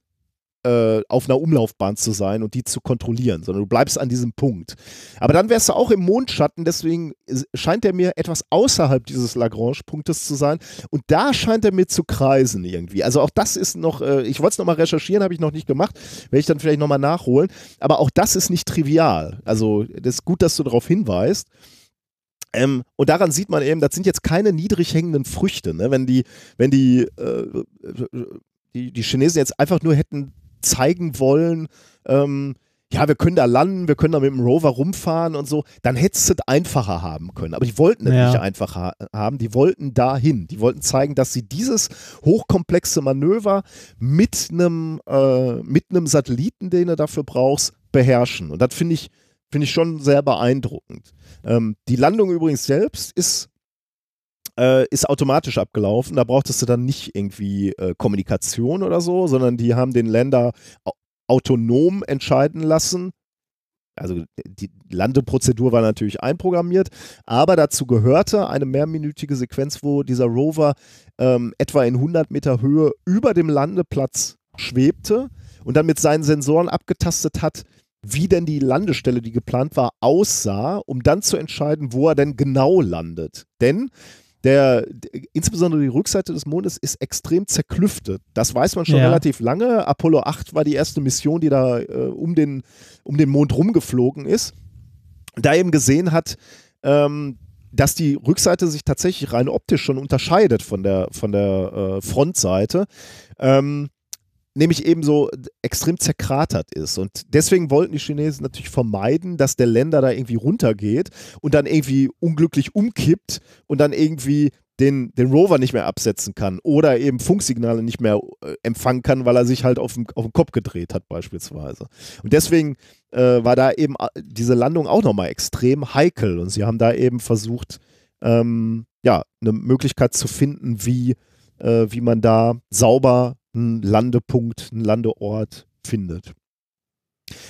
äh, auf einer Umlaufbahn zu sein und die zu kontrollieren, sondern du bleibst an diesem Punkt. Aber dann wärst du auch im Mondschatten, deswegen scheint er mir etwas außerhalb dieses Lagrange-Punktes zu sein. Und da scheint er mir zu kreisen irgendwie. Also auch das ist noch, äh, ich wollte es nochmal recherchieren, habe ich noch nicht gemacht, werde ich dann vielleicht nochmal nachholen. Aber auch das ist nicht trivial. Also das ist gut, dass du darauf hinweist. Ähm, und daran sieht man eben, das sind jetzt keine niedrig hängenden Früchte. Ne? Wenn die, wenn die, äh, die, die Chinesen jetzt einfach nur hätten zeigen wollen, ähm, ja, wir können da landen, wir können da mit dem Rover rumfahren und so, dann hättest du es einfacher haben können. Aber die wollten es Ja. nicht einfach ha haben, die wollten dahin. Die wollten zeigen, dass sie dieses hochkomplexe Manöver mit einem äh, mit einem Satelliten, den du dafür brauchst, beherrschen. Und das finde ich, finde ich schon sehr beeindruckend. Ähm, die Landung übrigens selbst ist äh, ist automatisch abgelaufen. Da brauchtest du dann nicht irgendwie äh, Kommunikation oder so, sondern die haben den Länder au autonom entscheiden lassen. Also die Landeprozedur war natürlich einprogrammiert, aber dazu gehörte eine mehrminütige Sequenz, wo dieser Rover ähm, etwa in 100 Meter Höhe über dem Landeplatz schwebte und dann mit seinen Sensoren abgetastet hat, wie denn die Landestelle, die geplant war, aussah, um dann zu entscheiden, wo er denn genau landet. Denn der, insbesondere die Rückseite des Mondes ist extrem zerklüftet. Das weiß man schon Ja. relativ lange. Apollo 8 war die erste Mission, die da äh, um, den, um den Mond rumgeflogen ist. Da eben gesehen hat, ähm, dass die Rückseite sich tatsächlich rein optisch schon unterscheidet von der, von der äh, Frontseite. Ähm, nämlich eben so extrem zerkratert ist. Und deswegen wollten die Chinesen natürlich vermeiden, dass der Länder da irgendwie runtergeht und dann irgendwie unglücklich umkippt und dann irgendwie den, den Rover nicht mehr absetzen kann oder eben Funksignale nicht mehr äh, empfangen kann, weil er sich halt auf den, auf den Kopf gedreht hat beispielsweise. Und deswegen äh, war da eben äh, diese Landung auch nochmal extrem heikel und sie haben da eben versucht, ähm, ja, eine Möglichkeit zu finden, wie, äh, wie man da sauber einen Landepunkt, einen Landeort findet.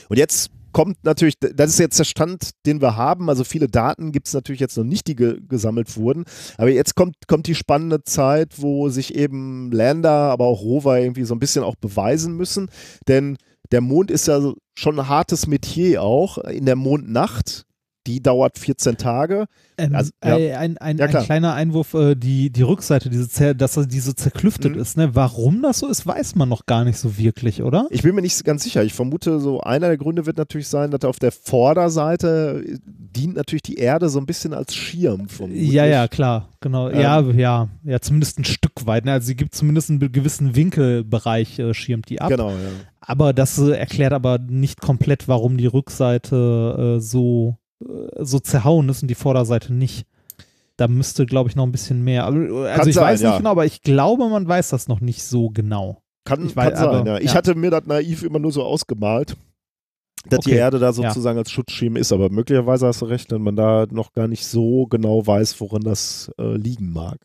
Und jetzt kommt natürlich, das ist jetzt der Stand, den wir haben. Also viele Daten gibt es natürlich jetzt noch nicht, die ge gesammelt wurden. Aber jetzt kommt, kommt die spannende Zeit, wo sich eben Lander, aber auch Rover irgendwie so ein bisschen auch beweisen müssen. Denn der Mond ist ja schon ein hartes Metier auch. In der Mondnacht, die dauert 14 Tage. Ähm, Also, ja. ein, ein, Ja, ein kleiner Einwurf, äh, die, die Rückseite, diese dass das diese zerklüftet Mhm. ist, ne? Warum das so ist, weiß man noch gar nicht so wirklich, oder? Ich bin mir nicht ganz sicher. Ich vermute, so einer der Gründe wird natürlich sein, dass auf der Vorderseite äh, dient natürlich die Erde so ein bisschen als Schirm. vermutlich. Ja, ja, klar, genau. Ähm. ja, ja, ja, zumindest ein Stück weit. Ne? Also sie gibt zumindest einen gewissen Winkelbereich, äh, schirmt die ab. Genau, ja. Aber das äh, erklärt aber nicht komplett, warum die Rückseite so, so zerhauen ist und die Vorderseite nicht. Da müsste, glaube ich, noch ein bisschen mehr. Äh, Also Kann ich sein, weiß nicht ja. genau, aber ich glaube, man weiß das noch nicht so genau. Kann, Ich weiß, kann sein, aber- ja. Ich ja. hatte mir das naiv immer nur so ausgemalt, dass die Okay, Erde da sozusagen als Schutzschirm ist. Aber möglicherweise hast du recht, wenn man da noch gar nicht so genau weiß, worin das äh, liegen mag.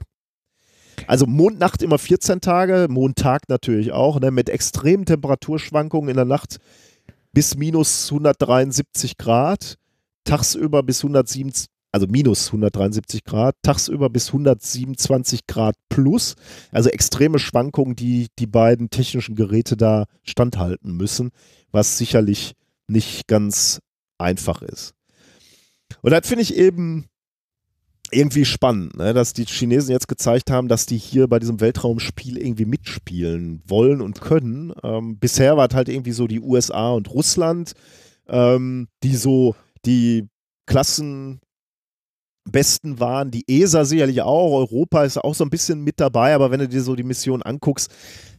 Also Mondnacht immer 14 Tage, Mondtag natürlich auch, ne, mit extremen Temperaturschwankungen in der Nacht bis minus 173 Grad, tagsüber bis 107, also minus 173 Grad, tagsüber bis 127 Grad plus. Also extreme Schwankungen, die die beiden technischen Geräte da standhalten müssen, was sicherlich nicht ganz einfach ist. Und das finde ich eben irgendwie spannend, ne? dass die Chinesen jetzt gezeigt haben, dass die hier bei diesem Weltraumspiel irgendwie mitspielen wollen und können. Ähm, bisher war es halt irgendwie so die USA und Russland, ähm, die so die Klassen besten waren. Die ESA sicherlich auch, Europa ist auch so ein bisschen mit dabei, aber wenn du dir so die Mission anguckst,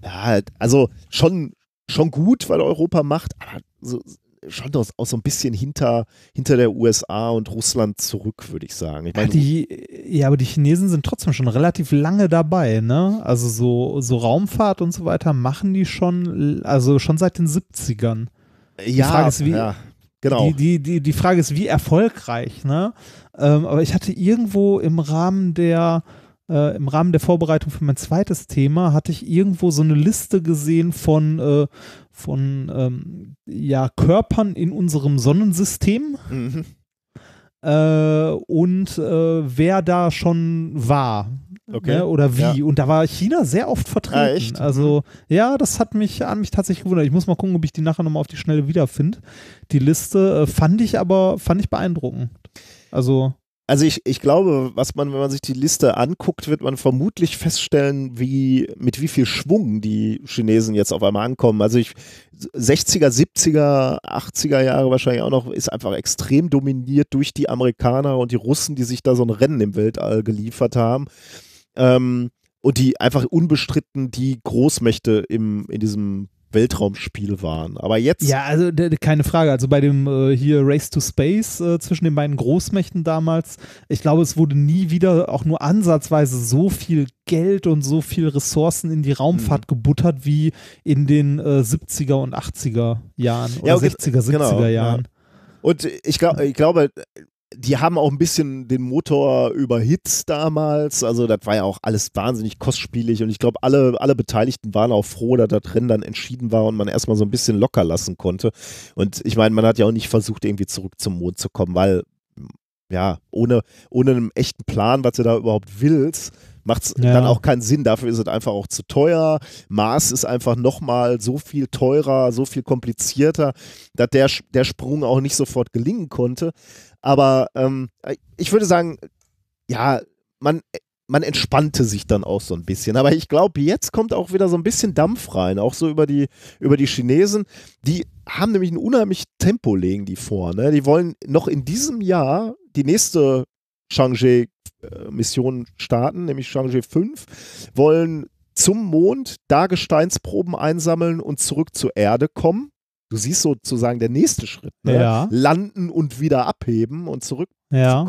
ja, also schon, schon gut, weil Europa macht, aber so, schon auch, auch so ein bisschen hinter, hinter der USA und Russland zurück, würde ich sagen. Ich Ja, meine, die, ja, aber die Chinesen sind trotzdem schon relativ lange dabei, ne? Also so, so Raumfahrt und so weiter machen die schon, also schon seit den 70ern. ja, Frage ist, wie- ja, genau. Die, die, die, die Frage ist, wie erfolgreich, ne? Ähm, aber ich hatte irgendwo im Rahmen der äh, im Rahmen der Vorbereitung für mein zweites Thema hatte ich irgendwo so eine Liste gesehen von, äh, von ähm, ja, Körpern in unserem Sonnensystem Mhm. äh, und äh, wer da schon war. Okay. Ne, oder wie. Ja. Und da war China sehr oft vertreten. Ah, echt? Also, ja, das hat mich, hat mich tatsächlich gewundert. Ich muss mal gucken, ob ich die nachher nochmal auf die Schnelle wiederfinde. Die Liste äh, fand ich aber, fand ich beeindruckend. Also, Also ich, ich glaube, was man, wenn man sich die Liste anguckt, wird man vermutlich feststellen, wie, mit wie viel Schwung die Chinesen jetzt auf einmal ankommen. Also ich, 60er, 70er, 80er Jahre wahrscheinlich auch noch, ist einfach extrem dominiert durch die Amerikaner und die Russen, die sich da so ein Rennen im Weltall geliefert haben. Ähm, und die einfach unbestritten die Großmächte im, in diesem Weltraumspiel waren. Aber jetzt. Ja, also keine Frage. Also bei dem äh, hier Race to Space äh, zwischen den beiden Großmächten damals, ich glaube, es wurde nie wieder auch nur ansatzweise so viel Geld und so viel Ressourcen in die Raumfahrt Mhm. gebuttert wie in den äh, 70er und 80er Jahren oder Ja, okay, 60er, 70er genau, ja. Jahren. Und ich, glaub, ich glaube, die haben auch ein bisschen den Motor überhitzt damals. Also das war ja auch alles wahnsinnig kostspielig und ich glaube, alle, alle Beteiligten waren auch froh, dass das Rennen dann entschieden war und man erstmal so ein bisschen locker lassen konnte. Und ich meine, man hat ja auch nicht versucht, irgendwie zurück zum Mond zu kommen, weil ja, ohne, ohne einen echten Plan, was du da überhaupt willst, macht es Ja. dann auch keinen Sinn. Dafür ist es einfach auch zu teuer. Mars ist einfach nochmal so viel teurer, so viel komplizierter, dass der, der Sprung auch nicht sofort gelingen konnte. Aber ähm, ich würde sagen, ja, man, man entspannte sich dann auch so ein bisschen. Aber ich glaube, jetzt kommt auch wieder so ein bisschen Dampf rein, auch so über die, über die Chinesen. Die haben nämlich ein unheimlich Tempo, legen die vor. Ne? Die wollen noch in diesem Jahr die nächste Chang'e-Mission starten, nämlich Chang'e 5, wollen zum Mond da Gesteinsproben einsammeln und zurück zur Erde kommen. Du siehst sozusagen der nächste Schritt. Ne? Ja. Landen und wieder abheben und zurück Ja.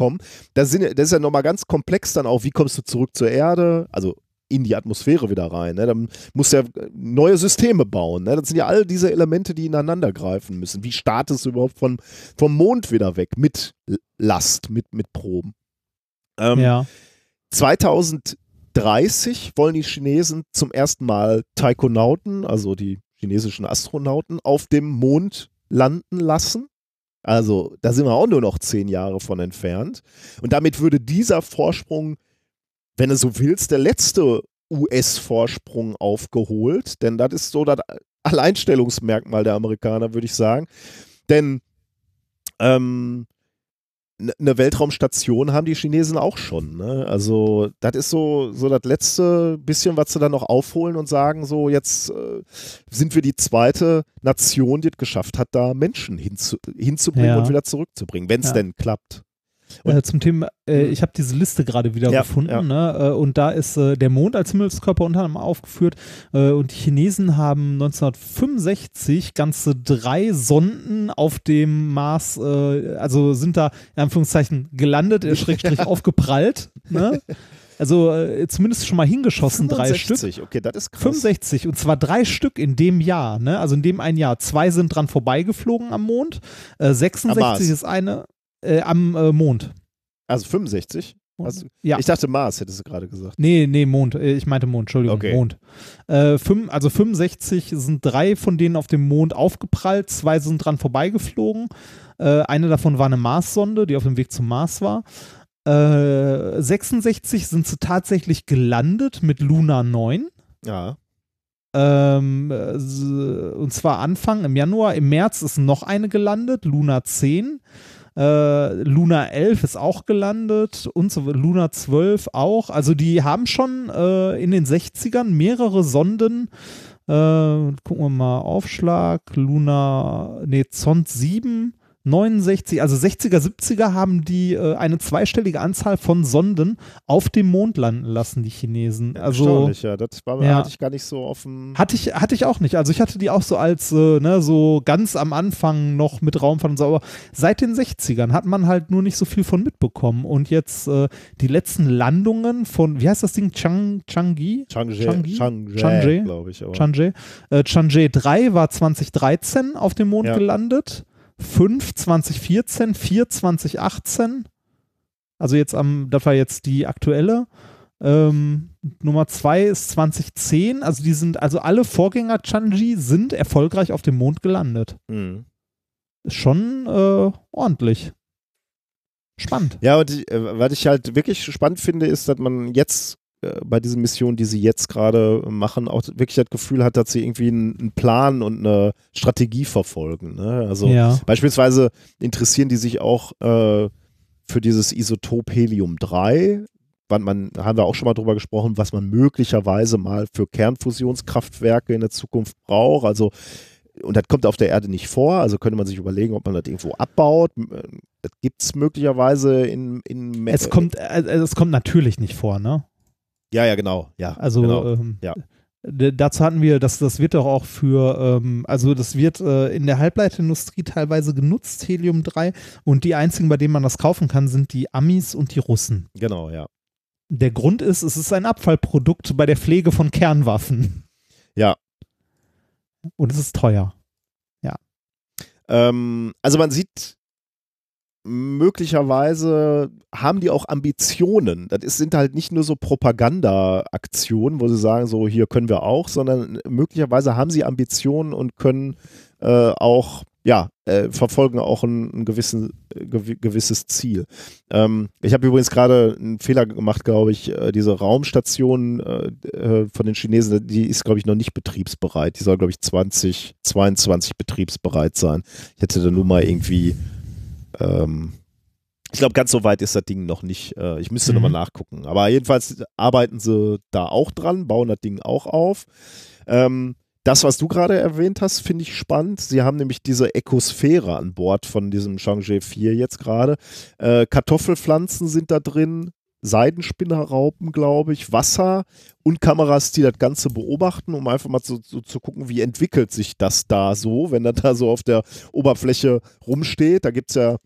Das, sind, das ist ja nochmal ganz komplex dann auch, wie kommst du zurück zur Erde, also in die Atmosphäre wieder rein. Ne? Dann musst du ja neue Systeme bauen. Ne? Das sind ja all diese Elemente, die ineinander greifen müssen. Wie startest du überhaupt von, vom Mond wieder weg mit Last, mit, mit Proben? Ähm, ja. 2030 wollen die Chinesen zum ersten Mal Taikonauten, also die chinesischen Astronauten, auf dem Mond landen lassen. Also da sind wir auch nur noch zehn Jahre von entfernt. Und damit würde dieser Vorsprung, wenn du so willst, der letzte US-Vorsprung aufgeholt. Denn das ist so das Alleinstellungsmerkmal der Amerikaner, würde ich sagen. Denn ähm, eine Weltraumstation haben die Chinesen auch schon. Ne? Also das ist so, so das letzte bisschen, was sie dann noch aufholen und sagen, so jetzt äh, sind wir die zweite Nation, die es geschafft hat, da Menschen hinzu, hinzubringen Ja. und wieder zurückzubringen, wenn es Ja. denn klappt. Äh, zum Thema, äh, Mhm. ich habe diese Liste gerade wieder Ja, gefunden, ja. Ne? Äh, und da ist äh, der Mond als Himmelskörper unter anderem aufgeführt. Äh, und die Chinesen haben 1965 ganze drei Sonden auf dem Mars, äh, also sind da in Anführungszeichen gelandet, äh, Schrägstrich aufgeprallt. Ne? Also zumindest schon mal hingeschossen, drei Stück. 65, okay, das ist krass. 65 und zwar drei Stück in dem Jahr, ne? Also in dem ein Jahr. Zwei sind dran vorbeigeflogen am Mond. Äh, Mars. 66 ist eine äh, am äh, Mond. Also 65? Hast du- ja. Ich dachte Mars, hättest du gerade gesagt. Nee, nee, Mond. Äh, Ich meinte Mond, Entschuldigung, Okay. Mond. Äh, fünf, also 65 sind drei von denen auf dem Mond aufgeprallt, zwei sind dran vorbeigeflogen. Äh, eine davon war eine Marssonde, die auf dem Weg zum Mars war. Äh, 66 sind sie tatsächlich gelandet mit Luna 9. Ja. Ähm, äh, und zwar Anfang im Januar. Im März ist noch eine gelandet, Luna 10. Äh, Luna 11 ist auch gelandet und so, Luna 12 auch. Also die haben schon äh, in den 60ern mehrere Sonden. Äh, gucken wir mal, Aufschlag, Luna, nee, Zond 7, 69, also 60er, 70er haben die äh, eine zweistellige Anzahl von Sonden auf dem Mond landen lassen, die Chinesen. Also Erstaunlich, ja. Das war, Ja. hatte ich gar nicht so dem. hatte ich, hatte ich auch nicht. Also ich hatte die auch so als, äh, ne, so ganz am Anfang noch mit Raumfahrt und so, aber seit den 60ern hat man halt nur nicht so viel von mitbekommen. Und jetzt äh, die letzten Landungen von, wie heißt das Ding? Chang, Changi? Chang'e, Chang'e? Chang'e, Chang'e? glaube ich. Aber. Chang'e. Äh, Chang'e 3 war 2013 auf dem Mond Ja. gelandet. 5 2014, 4 2018. Also jetzt am, das war jetzt die aktuelle. Ähm, Nummer 2 ist 2010. Also die sind, also alle Vorgänger Changi sind erfolgreich auf dem Mond gelandet. Mhm. Ist schon äh, ordentlich. Spannend. Ja, und ich, äh, was ich halt wirklich spannend finde, ist, dass man jetzt bei diesen Missionen, die sie jetzt gerade machen, auch wirklich das Gefühl hat, dass sie irgendwie einen, Plan und eine Strategie verfolgen. Ne? Also ja. beispielsweise interessieren die sich auch äh, für dieses Isotop Helium-3. Wann man, haben wir auch schon mal drüber gesprochen, was man möglicherweise mal für Kernfusionskraftwerke in der Zukunft braucht. Also und das kommt auf der Erde nicht vor, also könnte man sich überlegen, ob man das irgendwo abbaut. Das gibt es möglicherweise in, in Es kommt, äh, es kommt natürlich nicht vor, ne? Ja, ja, genau. Ja, Also genau. ähm, Ja. Dazu hatten wir, das, das wird doch auch für, ähm, also das wird äh, in der Halbleiterindustrie teilweise genutzt, Helium 3. Und die einzigen, bei denen man das kaufen kann, sind die Amis und die Russen. Genau, ja. Der Grund ist, es ist ein Abfallprodukt bei der Pflege von Kernwaffen. Ja. Und es ist teuer. Ähm, also man sieht, möglicherweise haben die auch Ambitionen. Das ist, sind halt nicht nur so Propaganda-Aktionen, wo sie sagen, so hier können wir auch, sondern möglicherweise haben sie Ambitionen und können äh, auch, ja, äh, verfolgen auch ein, ein gewissen, gew gewisses Ziel. Ähm, ich habe übrigens gerade einen Fehler gemacht, glaube ich. Äh, diese Raumstation äh, äh, von den Chinesen, die ist, glaube ich, noch nicht betriebsbereit. Die soll, glaube ich, 2022 betriebsbereit sein. Ich hätte da nur mal irgendwie ähm, ich glaube, ganz so weit ist das Ding noch nicht. Äh, ich müsste Mhm. nochmal nachgucken. Aber jedenfalls arbeiten sie da auch dran, bauen das Ding auch auf. Ähm, das, was du gerade erwähnt hast, finde ich spannend. Sie haben nämlich diese Ökosphäre an Bord von diesem Chang'e 4 jetzt gerade. Äh, Kartoffelpflanzen sind da drin, Seidenspinnerraupen, glaube ich, Wasser und Kameras, die das Ganze beobachten, um einfach mal so, so zu gucken, wie entwickelt sich das da so, wenn das da so auf der Oberfläche rumsteht. Da gibt es ja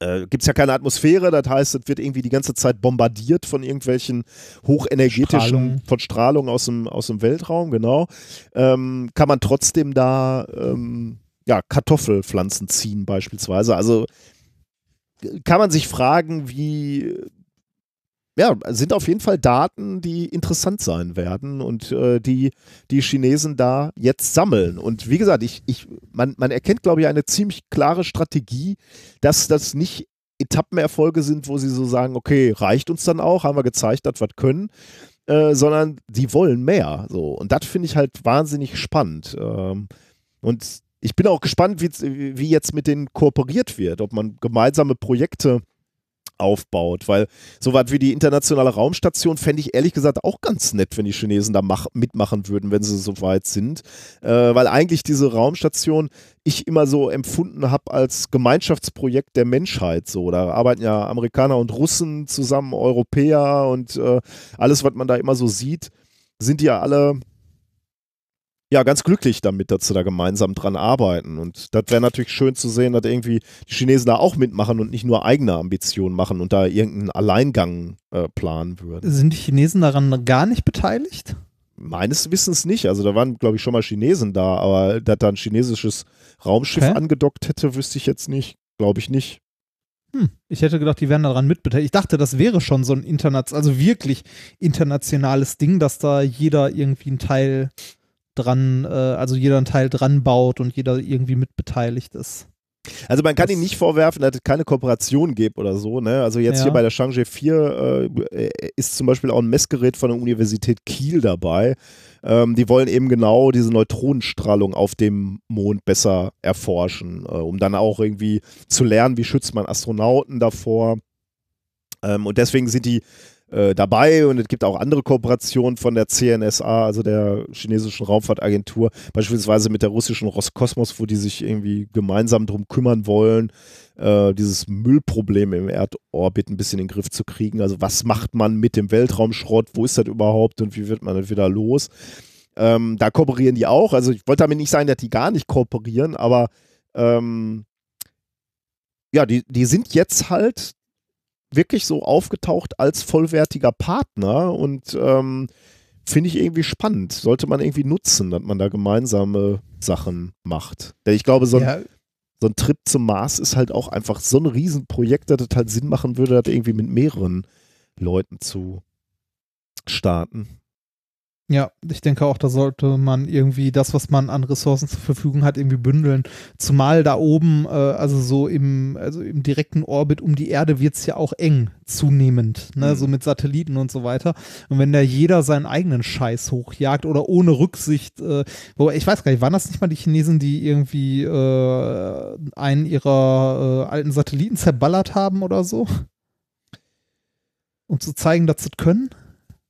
äh, gibt es ja keine Atmosphäre, das heißt, es wird irgendwie die ganze Zeit bombardiert von irgendwelchen hochenergetischen, Strahlung. von Strahlung aus dem, aus dem Weltraum, genau. Ähm, kann man trotzdem da ähm, ja, Kartoffelpflanzen ziehen beispielsweise. Also äh, kann man sich fragen, wie ja, sind auf jeden Fall Daten, die interessant sein werden und äh, die die Chinesen da jetzt sammeln. Und wie gesagt, ich, ich, man, man erkennt, glaube ich, eine ziemlich klare Strategie, dass das nicht Etappenerfolge sind, wo sie so sagen, okay, reicht uns dann auch, haben wir gezeigt, dass wir können, äh, sondern die wollen mehr. So. Und das finde ich halt wahnsinnig spannend. Ähm, und ich bin auch gespannt, wie, wie jetzt mit denen kooperiert wird, ob man gemeinsame Projekte aufbaut, weil sowas wie die internationale Raumstation fände ich ehrlich gesagt auch ganz nett, wenn die Chinesen da mach, mitmachen würden, wenn sie so weit sind, äh, weil eigentlich diese Raumstation ich immer so empfunden habe als Gemeinschaftsprojekt der Menschheit. So, da arbeiten ja Amerikaner und Russen zusammen, Europäer und äh, alles, was man da immer so sieht, sind ja alle ja, ganz glücklich damit, dass sie da gemeinsam dran arbeiten. Und das wäre natürlich schön zu sehen, dass irgendwie die Chinesen da auch mitmachen und nicht nur eigene Ambitionen machen und da irgendeinen Alleingang äh, planen würden. Sind die Chinesen daran gar nicht beteiligt? Meines Wissens nicht. Also da waren, glaube ich, schon mal Chinesen da, aber dass da ein chinesisches Raumschiff Okay. angedockt hätte, wüsste ich jetzt nicht. Glaube ich nicht. Hm, ich hätte gedacht, die wären daran mitbeteiligt. Ich dachte, das wäre schon so ein international, also wirklich internationales Ding, dass da jeder irgendwie einen Teil dran, äh, also jeder einen Teil dran baut und jeder irgendwie mitbeteiligt ist. Also man kann Das- ihnen nicht vorwerfen, dass es keine Kooperation gibt oder so. Ne? Also jetzt Ja. hier bei der Chang'e 4 äh, ist zum Beispiel auch ein Messgerät von der Universität Kiel dabei. Ähm, die wollen eben genau diese Neutronenstrahlung auf dem Mond besser erforschen, äh, um dann auch irgendwie zu lernen, wie schützt man Astronauten davor. Ähm, und deswegen sind die äh, dabei und es gibt auch andere Kooperationen von der CNSA, also der chinesischen Raumfahrtagentur, beispielsweise mit der russischen Roskosmos, wo die sich irgendwie gemeinsam drum kümmern wollen, äh, dieses Müllproblem im Erdorbit ein bisschen in den Griff zu kriegen. Also was macht man mit dem Weltraumschrott, wo ist das überhaupt und wie wird man das wieder los? Ähm, da kooperieren die auch. Also ich wollte damit nicht sagen, dass die gar nicht kooperieren, aber ähm, ja, die, die sind jetzt halt wirklich so aufgetaucht als vollwertiger Partner und ähm, finde ich irgendwie spannend. Sollte man irgendwie nutzen, dass man da gemeinsame Sachen macht. Denn ich glaube, so ein, ja, so ein Trip zum Mars ist halt auch einfach so ein Riesenprojekt, dass es halt Sinn machen würde, das irgendwie mit mehreren Leuten zu starten. Ja, ich denke auch, da sollte man irgendwie das, was man an Ressourcen zur Verfügung hat, irgendwie bündeln. Zumal da oben, äh, also so im, also im direkten Orbit um die Erde wird es ja auch eng zunehmend, ne? Mhm. so mit Satelliten und so weiter. Und wenn da jeder seinen eigenen Scheiß hochjagt oder ohne Rücksicht, äh, wobei ich weiß gar nicht, waren das nicht mal die Chinesen, die irgendwie äh, einen ihrer äh, alten Satelliten zerballert haben oder so? Um zu zeigen, dass sie es können?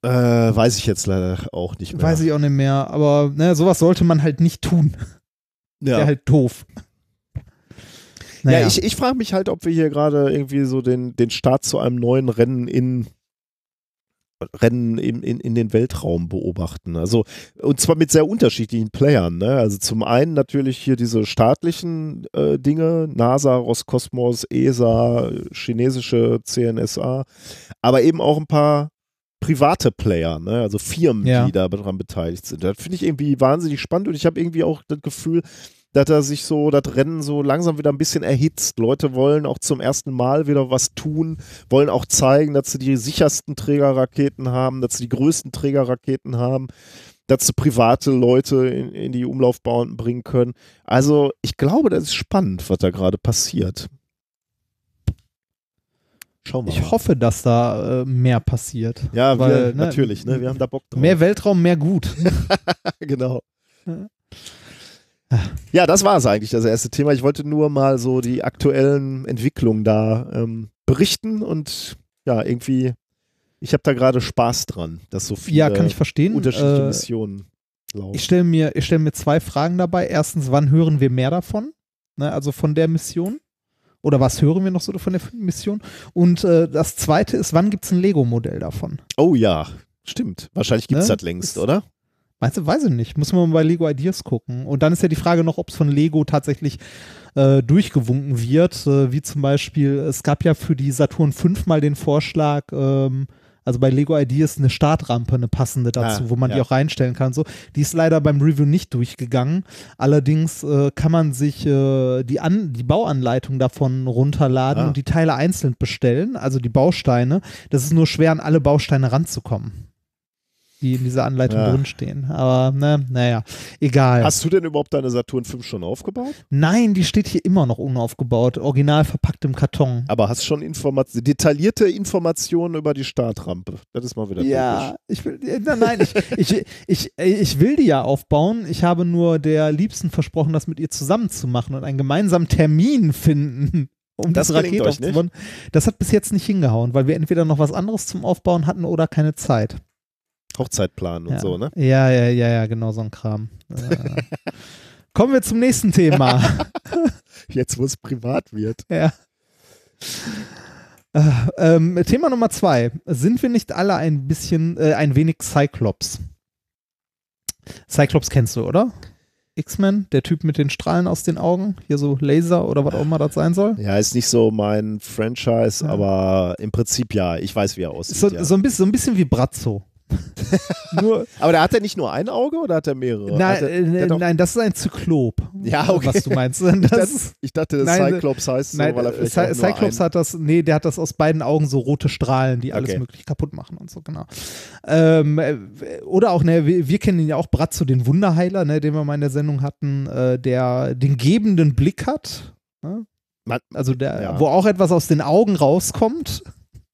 Äh, weiß ich jetzt leider auch nicht mehr. Weiß ich auch nicht mehr, aber ne, sowas sollte man halt nicht tun. ja. Wäre halt doof. Ja, ich, ich frage mich halt, ob wir hier gerade irgendwie so den, den Start zu einem neuen Rennen in Rennen in, in, in den Weltraum beobachten. Also, und zwar mit sehr unterschiedlichen Playern. Ne? Also zum einen natürlich hier diese staatlichen äh, Dinge, NASA, Roskosmos, ESA, chinesische CNSA, aber eben auch ein paar private Player, ne? also Firmen, Ja. die daran beteiligt sind. Das finde ich irgendwie wahnsinnig spannend und ich habe irgendwie auch das Gefühl, dass er sich so, das Rennen so langsam wieder ein bisschen erhitzt. Leute wollen auch zum ersten Mal wieder was tun, wollen auch zeigen, dass sie die sichersten Trägerraketen haben, dass sie die größten Trägerraketen haben, dass sie private Leute in, in die Umlaufbauten bringen können. Also ich glaube, das ist spannend, was da gerade passiert. Schauen wir Ich mal. hoffe, dass da äh, mehr passiert. Ja, weil, wir, ne, natürlich, ne? wir haben da Bock drauf. Mehr Weltraum, mehr gut. genau. Ja. Ja, das war es eigentlich, das erste Thema. Ich wollte nur mal so die aktuellen Entwicklungen da ähm, berichten und ja, irgendwie, ich habe da gerade Spaß dran, dass so viele ja, kann ich verstehen. unterschiedliche Äh, Missionen laufen. Ich stelle mir, ich stell mir zwei Fragen dabei. Erstens, wann hören wir mehr davon? Ne, also von der Mission? Oder was hören wir noch so von der Mission? Und äh, das zweite ist, wann gibt es ein Lego-Modell davon? oh ja, stimmt. Wahrscheinlich gibt es Ne? das längst, Ist- oder? Meinst du, weiß ich nicht. Muss man mal bei Lego Ideas gucken. Und dann ist ja die Frage noch, ob es von Lego tatsächlich äh, durchgewunken wird. Äh, wie zum Beispiel, es gab ja für die Saturn 5 mal den Vorschlag, ähm, also bei Lego Ideas eine Startrampe, eine passende dazu, Ah, wo man die ja. auch reinstellen kann. So, die ist leider beim Review nicht durchgegangen. Allerdings äh, kann man sich äh, die, An die Bauanleitung davon runterladen Ah. und die Teile einzeln bestellen, also die Bausteine. Das ist nur schwer, an alle Bausteine ranzukommen, die in dieser Anleitung Ja. drinstehen. Aber ne, naja, egal. Hast du denn überhaupt deine Saturn 5 schon aufgebaut? Nein, die steht hier immer noch unaufgebaut, original verpackt im Karton. Aber hast schon Informat detaillierte Informationen über die Startrampe. Das ist mal wieder Ja, ich will, äh, nein, ich, ich, ich, ich will die ja aufbauen. Ich habe nur der Liebsten versprochen, das mit ihr zusammen zu machen und einen gemeinsamen Termin finden, um Das euch nicht? aufzubauen. Das hat bis jetzt nicht hingehauen, weil wir entweder noch was anderes zum Aufbauen hatten oder keine Zeit. Hochzeitplan und ja. so, ne? Ja, ja, ja, ja, genau so ein Kram. Kommen wir zum nächsten Thema. Jetzt, wo es privat wird. Ja. Äh, ähm, Thema Nummer zwei. Sind wir nicht alle ein bisschen, äh, ein wenig Cyclops? Cyclops kennst du, oder? X-Men, der Typ mit den Strahlen aus den Augen, hier so Laser oder was auch immer das sein soll. Ja, ist nicht so mein Franchise, Ja. aber im Prinzip ja. Ich weiß, wie er aussieht. So, ja. so, ein bisschen, so ein bisschen wie Brazzo. Aber da hat er nicht nur ein Auge oder hat er mehrere? nein, hat er, äh, hat nein, das ist ein Zyklop. Ja, okay. Was du meinst. ich, Das dachte, ist, ich dachte, Nein, Cyclops heißt so, Nein, weil er vielleicht Cy Cyclops hat das, nee, der hat das aus beiden Augen so rote Strahlen, die alles Okay. möglich kaputt machen und so, genau. Ähm, äh, oder auch, ne, wir, wir kennen ihn ja auch, Bratzo, den Wunderheiler, ne, den wir mal in der Sendung hatten, äh, der den gebenden Blick hat. Ne? Also der, ja. wo auch etwas aus den Augen rauskommt,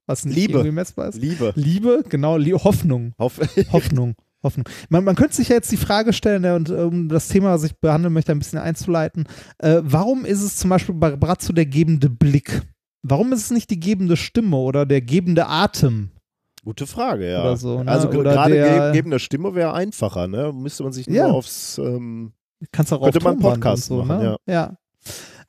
was nicht Liebe. irgendwie messbar ist. Liebe. Liebe, genau, Hoffnung. Hoff Hoffnung. Hoffnung. Man, man könnte sich ja jetzt die Frage stellen, ne, und um das Thema, was ich behandeln möchte, ein bisschen einzuleiten, äh, warum ist es zum Beispiel bei Brazzo der gebende Blick? Warum ist es nicht die gebende Stimme oder der gebende Atem? Gute Frage, ja. So, ne? Also Oder gerade der- ge gebende Stimme wäre einfacher, ne? Müsste man sich nur Ja. aufs ähm, Kannst auch Könnte auf man einen Tonband Podcast so, machen, ne? ja.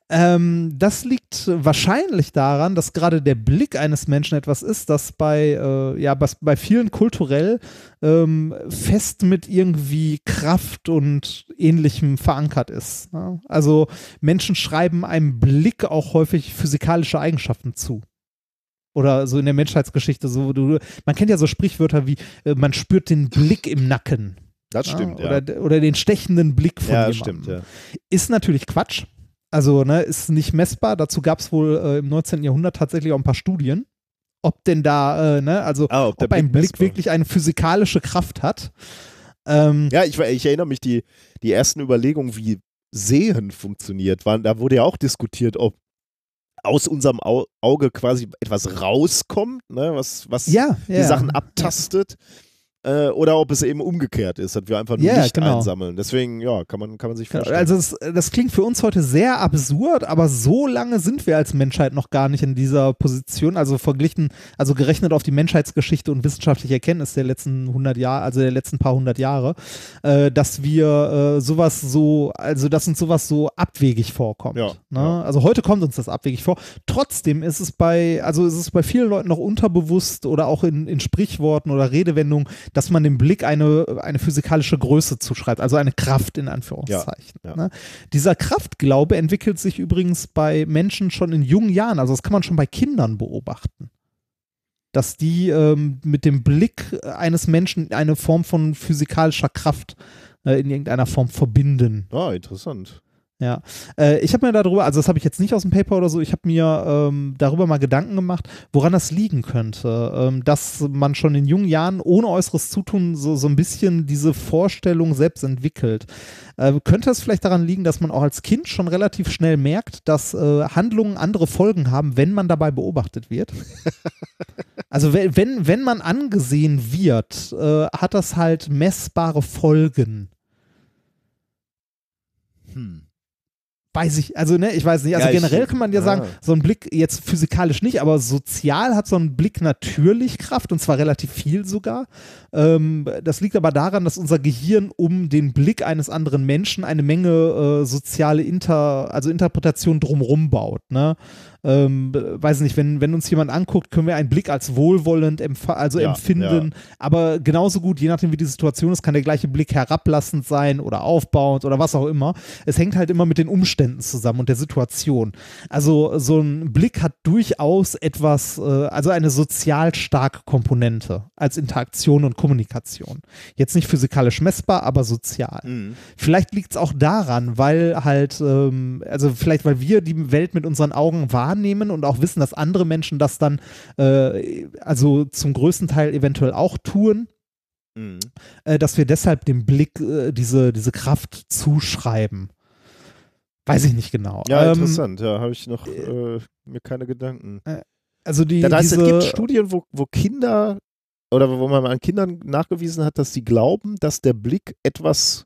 Ähm, das liegt wahrscheinlich daran, dass gerade der Blick eines Menschen etwas ist, das bei, äh, ja, was bei vielen kulturell ähm, fest mit irgendwie Kraft und ähnlichem verankert ist. Ne? Also Menschen schreiben einem Blick auch häufig physikalische Eigenschaften zu. Oder so in der Menschheitsgeschichte, so du, man kennt ja so Sprichwörter wie, äh, man spürt den Blick im Nacken. Das stimmt, ja. Oder, oder den stechenden Blick von Ja, jemandem. stimmt, ja. Ist natürlich Quatsch. Also, ne, ist nicht messbar. Dazu gab es wohl äh, im 19. Jahrhundert tatsächlich auch ein paar Studien. Ob denn da, äh, ne, also Ah, ob, der ein Blick messbar- wirklich eine physikalische Kraft hat. Ähm, Ja, ich, ich erinnere mich, die, die ersten Überlegungen, wie Sehen funktioniert, waren, da wurde ja auch diskutiert, ob aus unserem Au Auge quasi etwas rauskommt, ne, was, was ja, die ja. Sachen abtastet. Äh, oder ob es eben umgekehrt ist, dass wir einfach nur Ja, Licht genau. einsammeln. Deswegen, ja, kann man, kann man sich vorstellen. Also es, das klingt für uns heute sehr absurd, aber so lange sind wir als Menschheit noch gar nicht in dieser Position. Also verglichen, also gerechnet auf die Menschheitsgeschichte und wissenschaftliche Erkenntnis der letzten 100 Jahre, also der letzten paar hundert Jahre, äh, dass wir äh, sowas so, also dass uns sowas so abwegig vorkommt. Ja, ne? ja. Also heute kommt uns das abwegig vor. Trotzdem ist es bei, also ist es bei vielen Leuten noch unterbewusst oder auch in, in Sprichworten oder Redewendungen, dass man dem Blick eine, eine physikalische Größe zuschreibt, also eine Kraft in Anführungszeichen. Ja, ja. Ne? Dieser Kraftglaube entwickelt sich übrigens bei Menschen schon in jungen Jahren, also das kann man schon bei Kindern beobachten. Dass die ähm, mit dem Blick eines Menschen eine Form von physikalischer Kraft äh, in irgendeiner Form verbinden. ah, interessant. Ja, äh, ich habe mir darüber, also das habe ich jetzt nicht aus dem Paper oder so, ich habe mir ähm, darüber mal Gedanken gemacht, woran das liegen könnte, ähm, dass man schon in jungen Jahren ohne äußeres Zutun so, so ein bisschen diese Vorstellung selbst entwickelt. Äh, könnte es vielleicht daran liegen, dass man auch als Kind schon relativ schnell merkt, dass äh, Handlungen andere Folgen haben, wenn man dabei beobachtet wird? also wenn, wenn, wenn man angesehen wird, äh, hat das halt messbare Folgen. Hm. Weiß ich, also ne, ich weiß nicht, also Ja, ich- generell kann man ja sagen, ja. so ein Blick jetzt physikalisch nicht, aber sozial hat so ein Blick natürlich Kraft und zwar relativ viel sogar. Ähm, das liegt aber daran, dass unser Gehirn um den Blick eines anderen Menschen eine Menge äh, soziale Inter, also Interpretation drumrum baut, ne? Ähm, weiß nicht, wenn, wenn uns jemand anguckt, können wir einen Blick als wohlwollend also Ja, empfinden, aber genauso gut, je nachdem wie die Situation ist, kann der gleiche Blick herablassend sein oder aufbauend oder was auch immer. Es hängt halt immer mit den Umständen zusammen und der Situation. Also so ein Blick hat durchaus etwas, äh, also eine sozial starke Komponente als Interaktion und Kommunikation. Jetzt nicht physikalisch messbar, aber sozial. Mhm. Vielleicht liegt es auch daran, weil halt, ähm, also vielleicht, weil wir die Welt mit unseren Augen wahrnehmen und auch wissen, dass andere Menschen das dann, äh, also zum größten Teil eventuell auch tun, Mhm. äh, dass wir deshalb dem Blick äh, diese, diese Kraft zuschreiben. Weiß ich nicht genau. Ja, Ähm, interessant. Ja, habe ich noch äh, mir keine Gedanken. Also die, Das heißt, diese, es gibt Studien, wo, wo Kinder oder wo man an Kindern nachgewiesen hat, dass sie glauben, dass der Blick etwas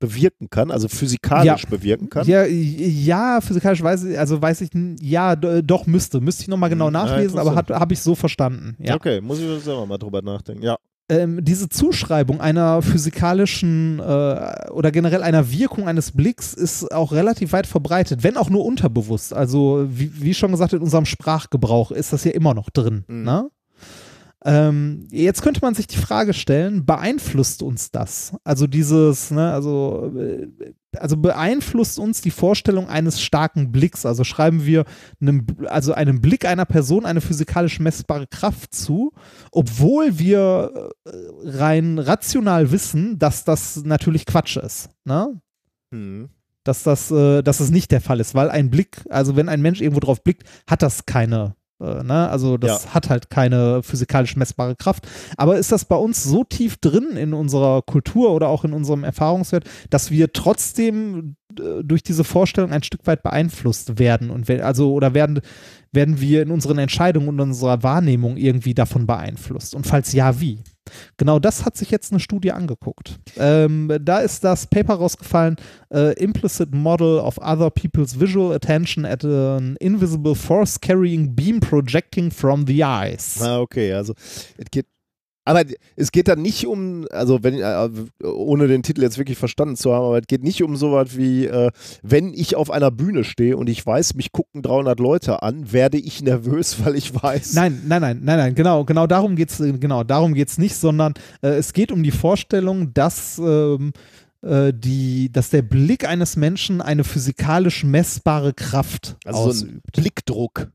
bewirken kann, also physikalisch bewirken kann. Ja, ja, physikalisch weiß ich, also weiß ich, ja, doch müsste. Müsste ich nochmal genau Hm, ja, nachlesen, aber interessant. habe ich so verstanden. Ja. Okay, muss ich selber mal drüber nachdenken. Ja. ähm, diese Zuschreibung einer physikalischen äh, oder generell einer Wirkung eines Blicks ist auch relativ weit verbreitet, wenn auch nur unterbewusst. Also wie, wie schon gesagt, in unserem Sprachgebrauch ist das ja immer noch drin. Mhm. Ne? Ähm, jetzt könnte man sich die Frage stellen, beeinflusst uns das? Also dieses, ne, also, äh, also beeinflusst uns die Vorstellung eines starken Blicks? Also schreiben wir einem, also einem Blick einer Person eine physikalisch messbare Kraft zu, obwohl wir äh, rein rational wissen, dass das natürlich Quatsch ist. Ne? Mhm. dass das, äh, dass es nicht der Fall ist, weil ein Blick, also wenn ein Mensch irgendwo drauf blickt, hat das keine, äh, ne? also das hat halt keine physikalisch messbare Kraft. Aber ist das bei uns so tief drin in unserer Kultur oder auch in unserem Erfahrungswert, dass wir trotzdem äh, durch diese Vorstellung ein Stück weit beeinflusst werden und we- also oder werden werden wir in unseren Entscheidungen und unserer Wahrnehmung irgendwie davon beeinflusst? Und falls ja, wie? Genau das hat sich jetzt eine Studie angeguckt. Ähm, da ist das Paper rausgefallen, äh, Implicit Model of Other People's Visual Attention at an Invisible Force Carrying Beam Projecting from the Eyes. Ah, okay, also es geht. Aber es geht dann nicht um, also wenn, äh, ohne den Titel jetzt wirklich verstanden zu haben, aber es geht nicht um sowas wie, äh, wenn ich auf einer Bühne stehe und ich weiß, mich gucken 300 Leute an, werde ich nervös, weil ich weiß. Nein, nein, nein, nein, nein, genau, genau darum geht's, äh, genau, darum geht's nicht, sondern äh, es geht um die Vorstellung, dass ähm, äh, die, dass der Blick eines Menschen eine physikalisch messbare Kraft Also so ausübt. ein Blickdruck.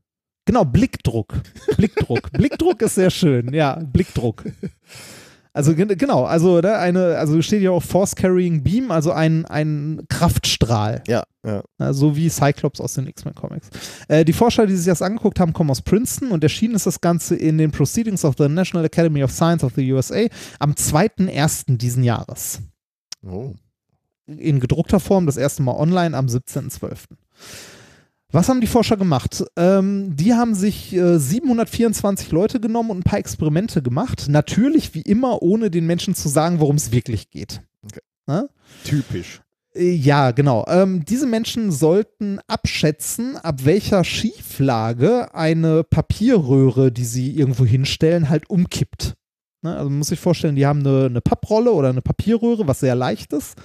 Genau, Blickdruck. Blickdruck. Blickdruck ist sehr schön, ja, Blickdruck. Also gen- genau, also da eine, also steht ja auch Force Carrying Beam, also ein, ein Kraftstrahl. Ja, ja. Ja, so wie Cyclops aus den X-Men Comics. Äh, die Forscher, die sich das angeguckt haben, kommen aus Princeton und erschienen ist das Ganze in den Proceedings of the National Academy of Science of the USA am 2.1. diesen Jahres. Oh. In gedruckter Form, das erste Mal online am 17.12. Was haben die Forscher gemacht? Ähm, die haben sich äh, 724 Leute genommen und ein paar Experimente gemacht. Natürlich, wie immer, ohne den Menschen zu sagen, worum es wirklich geht. Okay. Ne? Typisch. Äh, Ja, genau. Ähm, diese Menschen sollten abschätzen, ab welcher Schieflage eine Papierröhre, die sie irgendwo hinstellen, halt umkippt. Ne? Also man muss sich vorstellen, die haben eine, eine Papprolle oder eine Papierröhre, was sehr leicht ist,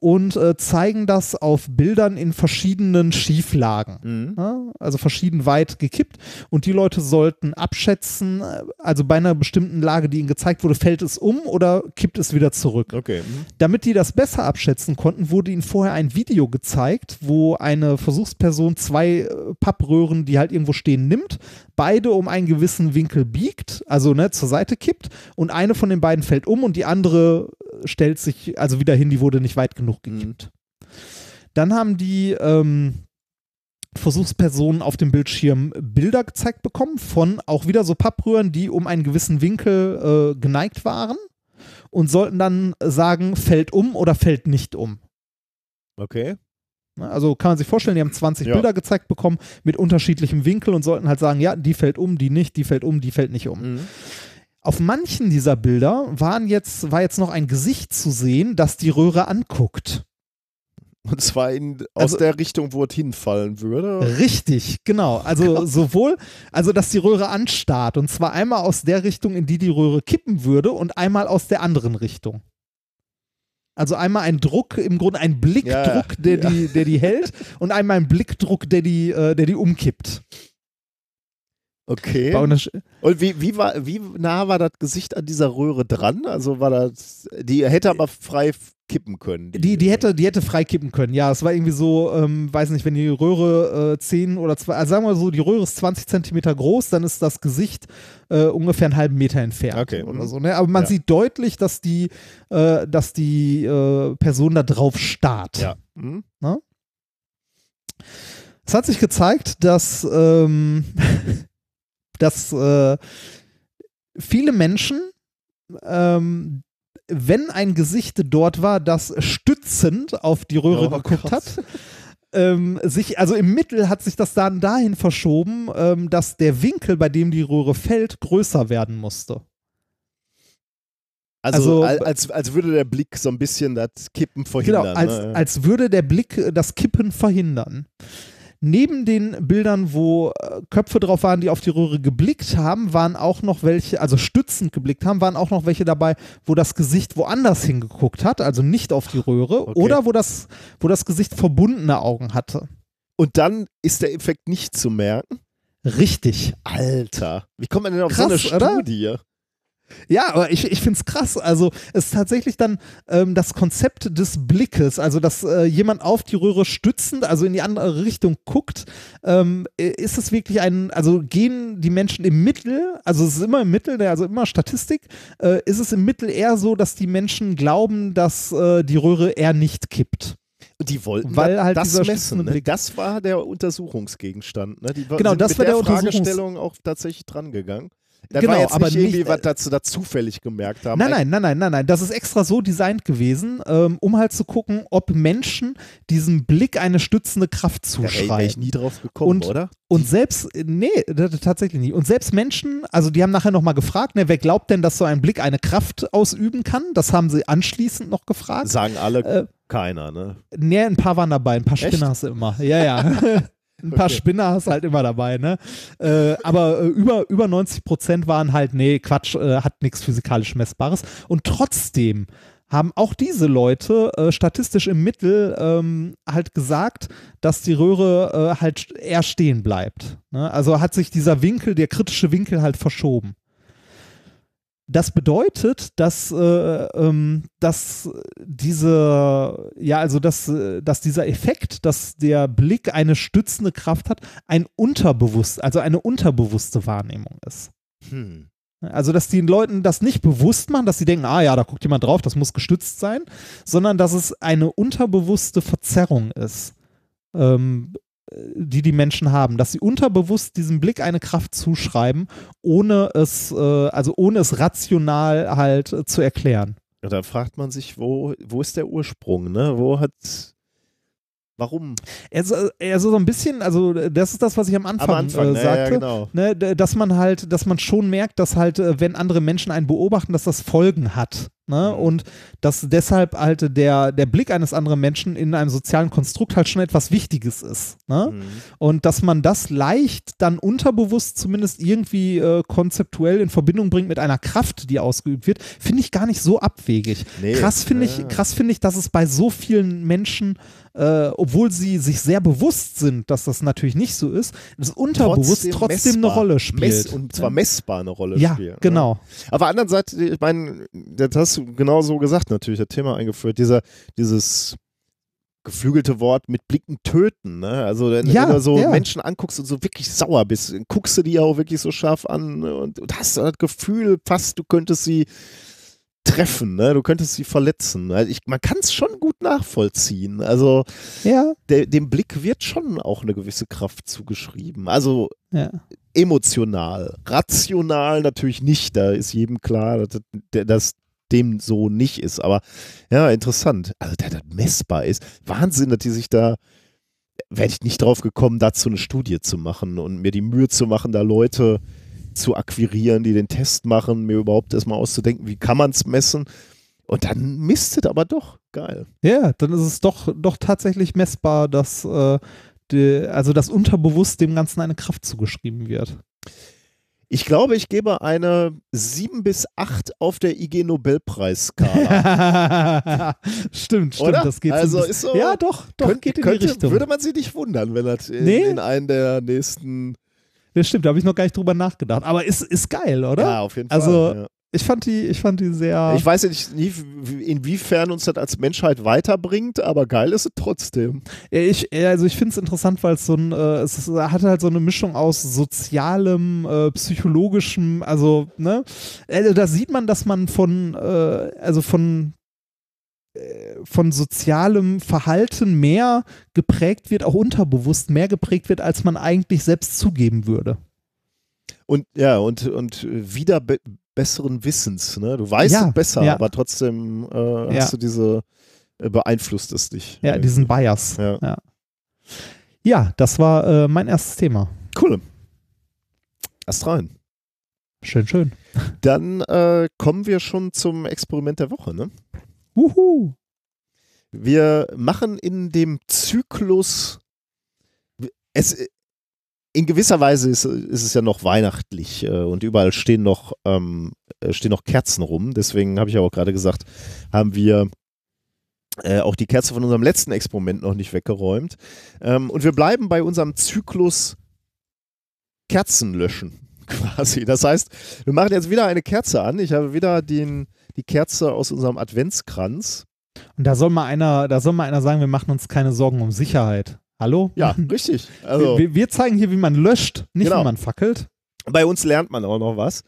und äh, zeigen das auf Bildern in verschiedenen Schieflagen. Mhm. Ja, also verschieden weit gekippt. Und die Leute sollten abschätzen, äh, also bei einer bestimmten Lage, die ihnen gezeigt wurde, fällt es um oder kippt es wieder zurück. Okay. Mhm. Damit die das besser abschätzen konnten, wurde ihnen vorher ein Video gezeigt, wo eine Versuchsperson zwei äh, Pappröhren, die halt irgendwo stehen, nimmt, beide um einen gewissen Winkel biegt, also ne, zur Seite kippt und eine von den beiden fällt um und die andere stellt sich also wieder hin, die wurde nicht weit genug gekippt. Dann haben die ähm, Versuchspersonen auf dem Bildschirm Bilder gezeigt bekommen von auch wieder so Pappröhren, die um einen gewissen Winkel äh, geneigt waren und sollten dann sagen, fällt um oder fällt nicht um. Okay. Ne, Also kann man sich vorstellen, die haben 20 Ja. Bilder gezeigt bekommen mit unterschiedlichem Winkel und sollten halt sagen, ja, die fällt um, die nicht, die fällt um, die fällt nicht um. Mhm. Auf manchen dieser Bilder waren jetzt, war jetzt noch ein Gesicht zu sehen, das die Röhre anguckt. Und zwar in, aus Also- der Richtung, wo es hinfallen würde. Richtig, genau. Also Krass. sowohl, also dass die Röhre anstarrt und zwar einmal aus der Richtung, in die die Röhre kippen würde und einmal aus der anderen Richtung. Also einmal ein Druck, im Grunde ein Blickdruck, Ja, der, ja. Die, der die hält und einmal ein Blickdruck, der die, äh, der die umkippt. Okay. Und wie, wie, war, wie nah war das Gesicht an dieser Röhre dran? Also war das, die hätte aber frei kippen können. Die, die, hätte, die hätte frei kippen können, ja. Es war irgendwie so, ähm, weiß nicht, wenn die Röhre äh, 10 oder 2, also sagen wir mal so, die Röhre ist 20 Zentimeter groß, dann ist das Gesicht äh, ungefähr einen halben Meter entfernt. Okay, Oder mhm. so, ne? Aber man Ja. sieht deutlich, dass die, äh, dass die äh, Person da drauf starrt. Ja. Mhm. Es hat sich gezeigt, dass, ähm, dass äh, viele Menschen, ähm, wenn ein Gesicht dort war, das stützend auf die Röhre Oh, geguckt krass. hat, ähm, sich, also im Mittel hat sich das dann dahin verschoben, ähm, dass der Winkel, bei dem die Röhre fällt, größer werden musste. Also, Also- al- als, als würde der Blick so ein bisschen das Kippen verhindern. Genau, als, ne? als würde der Blick das Kippen verhindern. Neben den Bildern, wo äh, Köpfe drauf waren, die auf die Röhre geblickt haben, waren auch noch welche, also stützend geblickt haben, waren auch noch welche dabei, wo das Gesicht woanders hingeguckt hat, also nicht auf die Röhre, Okay. oder wo das, wo das Gesicht verbundene Augen hatte. Und dann ist der Effekt nicht zu merken. Richtig. Alter, wie kommt man denn auf Krass, so eine oder? Ja, aber ich, ich finde es krass. Also es ist tatsächlich dann ähm, das Konzept des Blickes, also dass äh, jemand auf die Röhre stützend, also in die andere Richtung guckt, ähm, äh, ist es wirklich ein, also gehen die Menschen im Mittel, also es ist immer im Mittel, also immer Statistik, äh, ist es im Mittel eher so, dass die Menschen glauben, dass äh, die Röhre eher nicht kippt. Die wollten Weil halt das messen. Ne? Das war der Untersuchungsgegenstand. Ne? Die Genau, das mit war der der Untersuchungs- Fragestellung auch tatsächlich dran gegangen. Da Genau, war jetzt aber nicht irgendwie, nicht, was äh, dazu da zufällig gemerkt haben. Nein, nein, nein, nein, nein, nein. Das ist extra so designt gewesen, ähm, um halt zu gucken, ob Menschen diesem Blick eine stützende Kraft Da wäre zuschreiben. wär ich nie drauf gekommen, Und- oder? Und selbst, nee, d- d- tatsächlich nicht. Und selbst Menschen, also die haben nachher nochmal gefragt, ne, wer glaubt denn, dass so ein Blick eine Kraft ausüben kann? Das haben sie anschließend noch gefragt. Sagen alle Äh, keiner, ne? Nee, ein paar waren dabei, ein paar? Spinner hast du immer. Ja, ja. ein paar Okay. Spinner hast du halt immer dabei, ne? Äh, aber äh, über, über 90 Prozent waren halt, nee, Quatsch, äh, hat nichts physikalisch Messbares. Und trotzdem haben auch diese Leute äh, statistisch im Mittel ähm, halt gesagt, dass die Röhre äh, halt eher stehen bleibt. Ne? Also hat sich dieser Winkel, der kritische Winkel halt verschoben. Das bedeutet, dass, äh, ähm, dass diese, ja, also dass, äh, dass dieser Effekt, dass der Blick eine stützende Kraft hat, ein unterbewusst, also eine unterbewusste Wahrnehmung ist. Hm. Also, dass die Leuten das nicht bewusst machen, dass sie denken, ah ja, da guckt jemand drauf, das muss gestützt sein, sondern dass es eine unterbewusste Verzerrung ist, ähm, die die Menschen haben, dass sie unterbewusst diesem Blick eine Kraft zuschreiben, ohne es, äh, also ohne es rational halt äh, zu erklären. Und dann fragt man sich, wo, wo ist der Ursprung, ne? Wo hat, Warum? Also, also so ein bisschen, also das ist das, was ich am Anfang, Am Anfang, äh, ne, ja, sagte. genau. Ne, dass man halt, dass man schon merkt, dass halt, äh, wenn andere Menschen einen beobachten, dass das Folgen hat. Ne? Mhm. Und dass deshalb halt der, der Blick eines anderen Menschen in einem sozialen Konstrukt halt schon etwas Wichtiges ist. Ne? Mhm. Und dass man das leicht dann unterbewusst zumindest irgendwie äh, konzeptuell in Verbindung bringt mit einer Kraft, die ausgeübt wird, finde ich gar nicht so abwegig. Nee, krass finde ich, krass finde ich, dass es bei so vielen Menschen, äh, obwohl sie sich sehr bewusst sind, dass das natürlich nicht so ist, das unterbewusst trotzdem, eine messbar. Rolle spielt. Mess, und zwar messbar eine Rolle ja, spielt. ne? genau. Aber andererseits, ich meine, das hast du genau so gesagt natürlich, das Thema eingeführt, dieser, dieses geflügelte Wort mit Blicken töten, ne? Also wenn, Ja, wenn du so ja. Menschen anguckst und so wirklich sauer bist, guckst du die auch wirklich so scharf an und, und hast das Gefühl fast, du könntest sie treffen, ne? Du könntest sie verletzen. Also ich, man kann es schon gut nachvollziehen. Also Ja, der, dem Blick wird schon auch eine gewisse Kraft zugeschrieben. Also ja. emotional. Rational natürlich nicht. Da ist jedem klar, dass, dass dem so nicht ist. Aber ja, interessant. Also, dass das messbar ist. Wahnsinn, dass die sich da. Wäre ich nicht drauf gekommen, dazu eine Studie zu machen und mir die Mühe zu machen, da Leute zu akquirieren, die den Test machen, mir überhaupt erstmal auszudenken, wie kann man es messen. Und dann mistet aber doch. Geil. Ja, dann ist es doch, doch tatsächlich messbar, dass äh, also das unterbewusst dem Ganzen eine Kraft zugeschrieben wird. Ich glaube, ich gebe eine 7 bis 8 auf der IG Nobelpreisskala. stimmt, stimmt, Oder? das geht Also ist so- Ja, doch, doch, Könnt- geht in könnte, die Richtung. Würde man sich nicht wundern, wenn das in, Nee. in einen der nächsten. Das stimmt, da habe ich noch gar nicht drüber nachgedacht. Aber ist, ist geil, oder? Ja, auf jeden Also, Fall. Ja. Ich fand die, ich fand die sehr. Ich weiß nicht, inwiefern uns das als Menschheit weiterbringt, aber geil ist es trotzdem. Ja, Ich, also ich finde es interessant, weil es so ein, äh, es ist, hat halt so eine Mischung aus sozialem, äh, psychologischem, also, ne, also da sieht man, dass man von, äh, also von, äh, von sozialem Verhalten mehr geprägt wird, auch unterbewusst mehr geprägt wird, als man eigentlich selbst zugeben würde. Und ja, und, und wieder besseren Wissens. Ne? Du weißt Ja, es besser, ja. aber trotzdem äh, hast du diese, äh, beeinflusst es dich. Ja, Äh, diesen Bias. Ja. Ja, das war äh, mein erstes Thema. Cool. Erst rein. Schön, schön. Dann äh, kommen wir schon zum Experiment der Woche. Ne? Wuhu. Wir machen in dem Zyklus, es, in gewisser Weise ist, ist es ja noch weihnachtlich äh, und überall stehen noch, ähm, äh, stehen noch Kerzen rum. Deswegen habe ich ja auch gerade gesagt, haben wir äh, auch die Kerze von unserem letzten Experiment noch nicht weggeräumt. Ähm, und wir bleiben bei unserem Zyklus Kerzen löschen quasi. Das heißt, wir machen jetzt wieder eine Kerze an. Ich habe wieder den, die Kerze aus unserem Adventskranz. Und da soll mal einer, da soll mal einer sagen, wir machen uns keine Sorgen um Sicherheit. Hallo? Ja, richtig. Also, wir, wir zeigen hier, wie man löscht, nicht Genau. wie man fackelt. Bei uns lernt man auch noch was.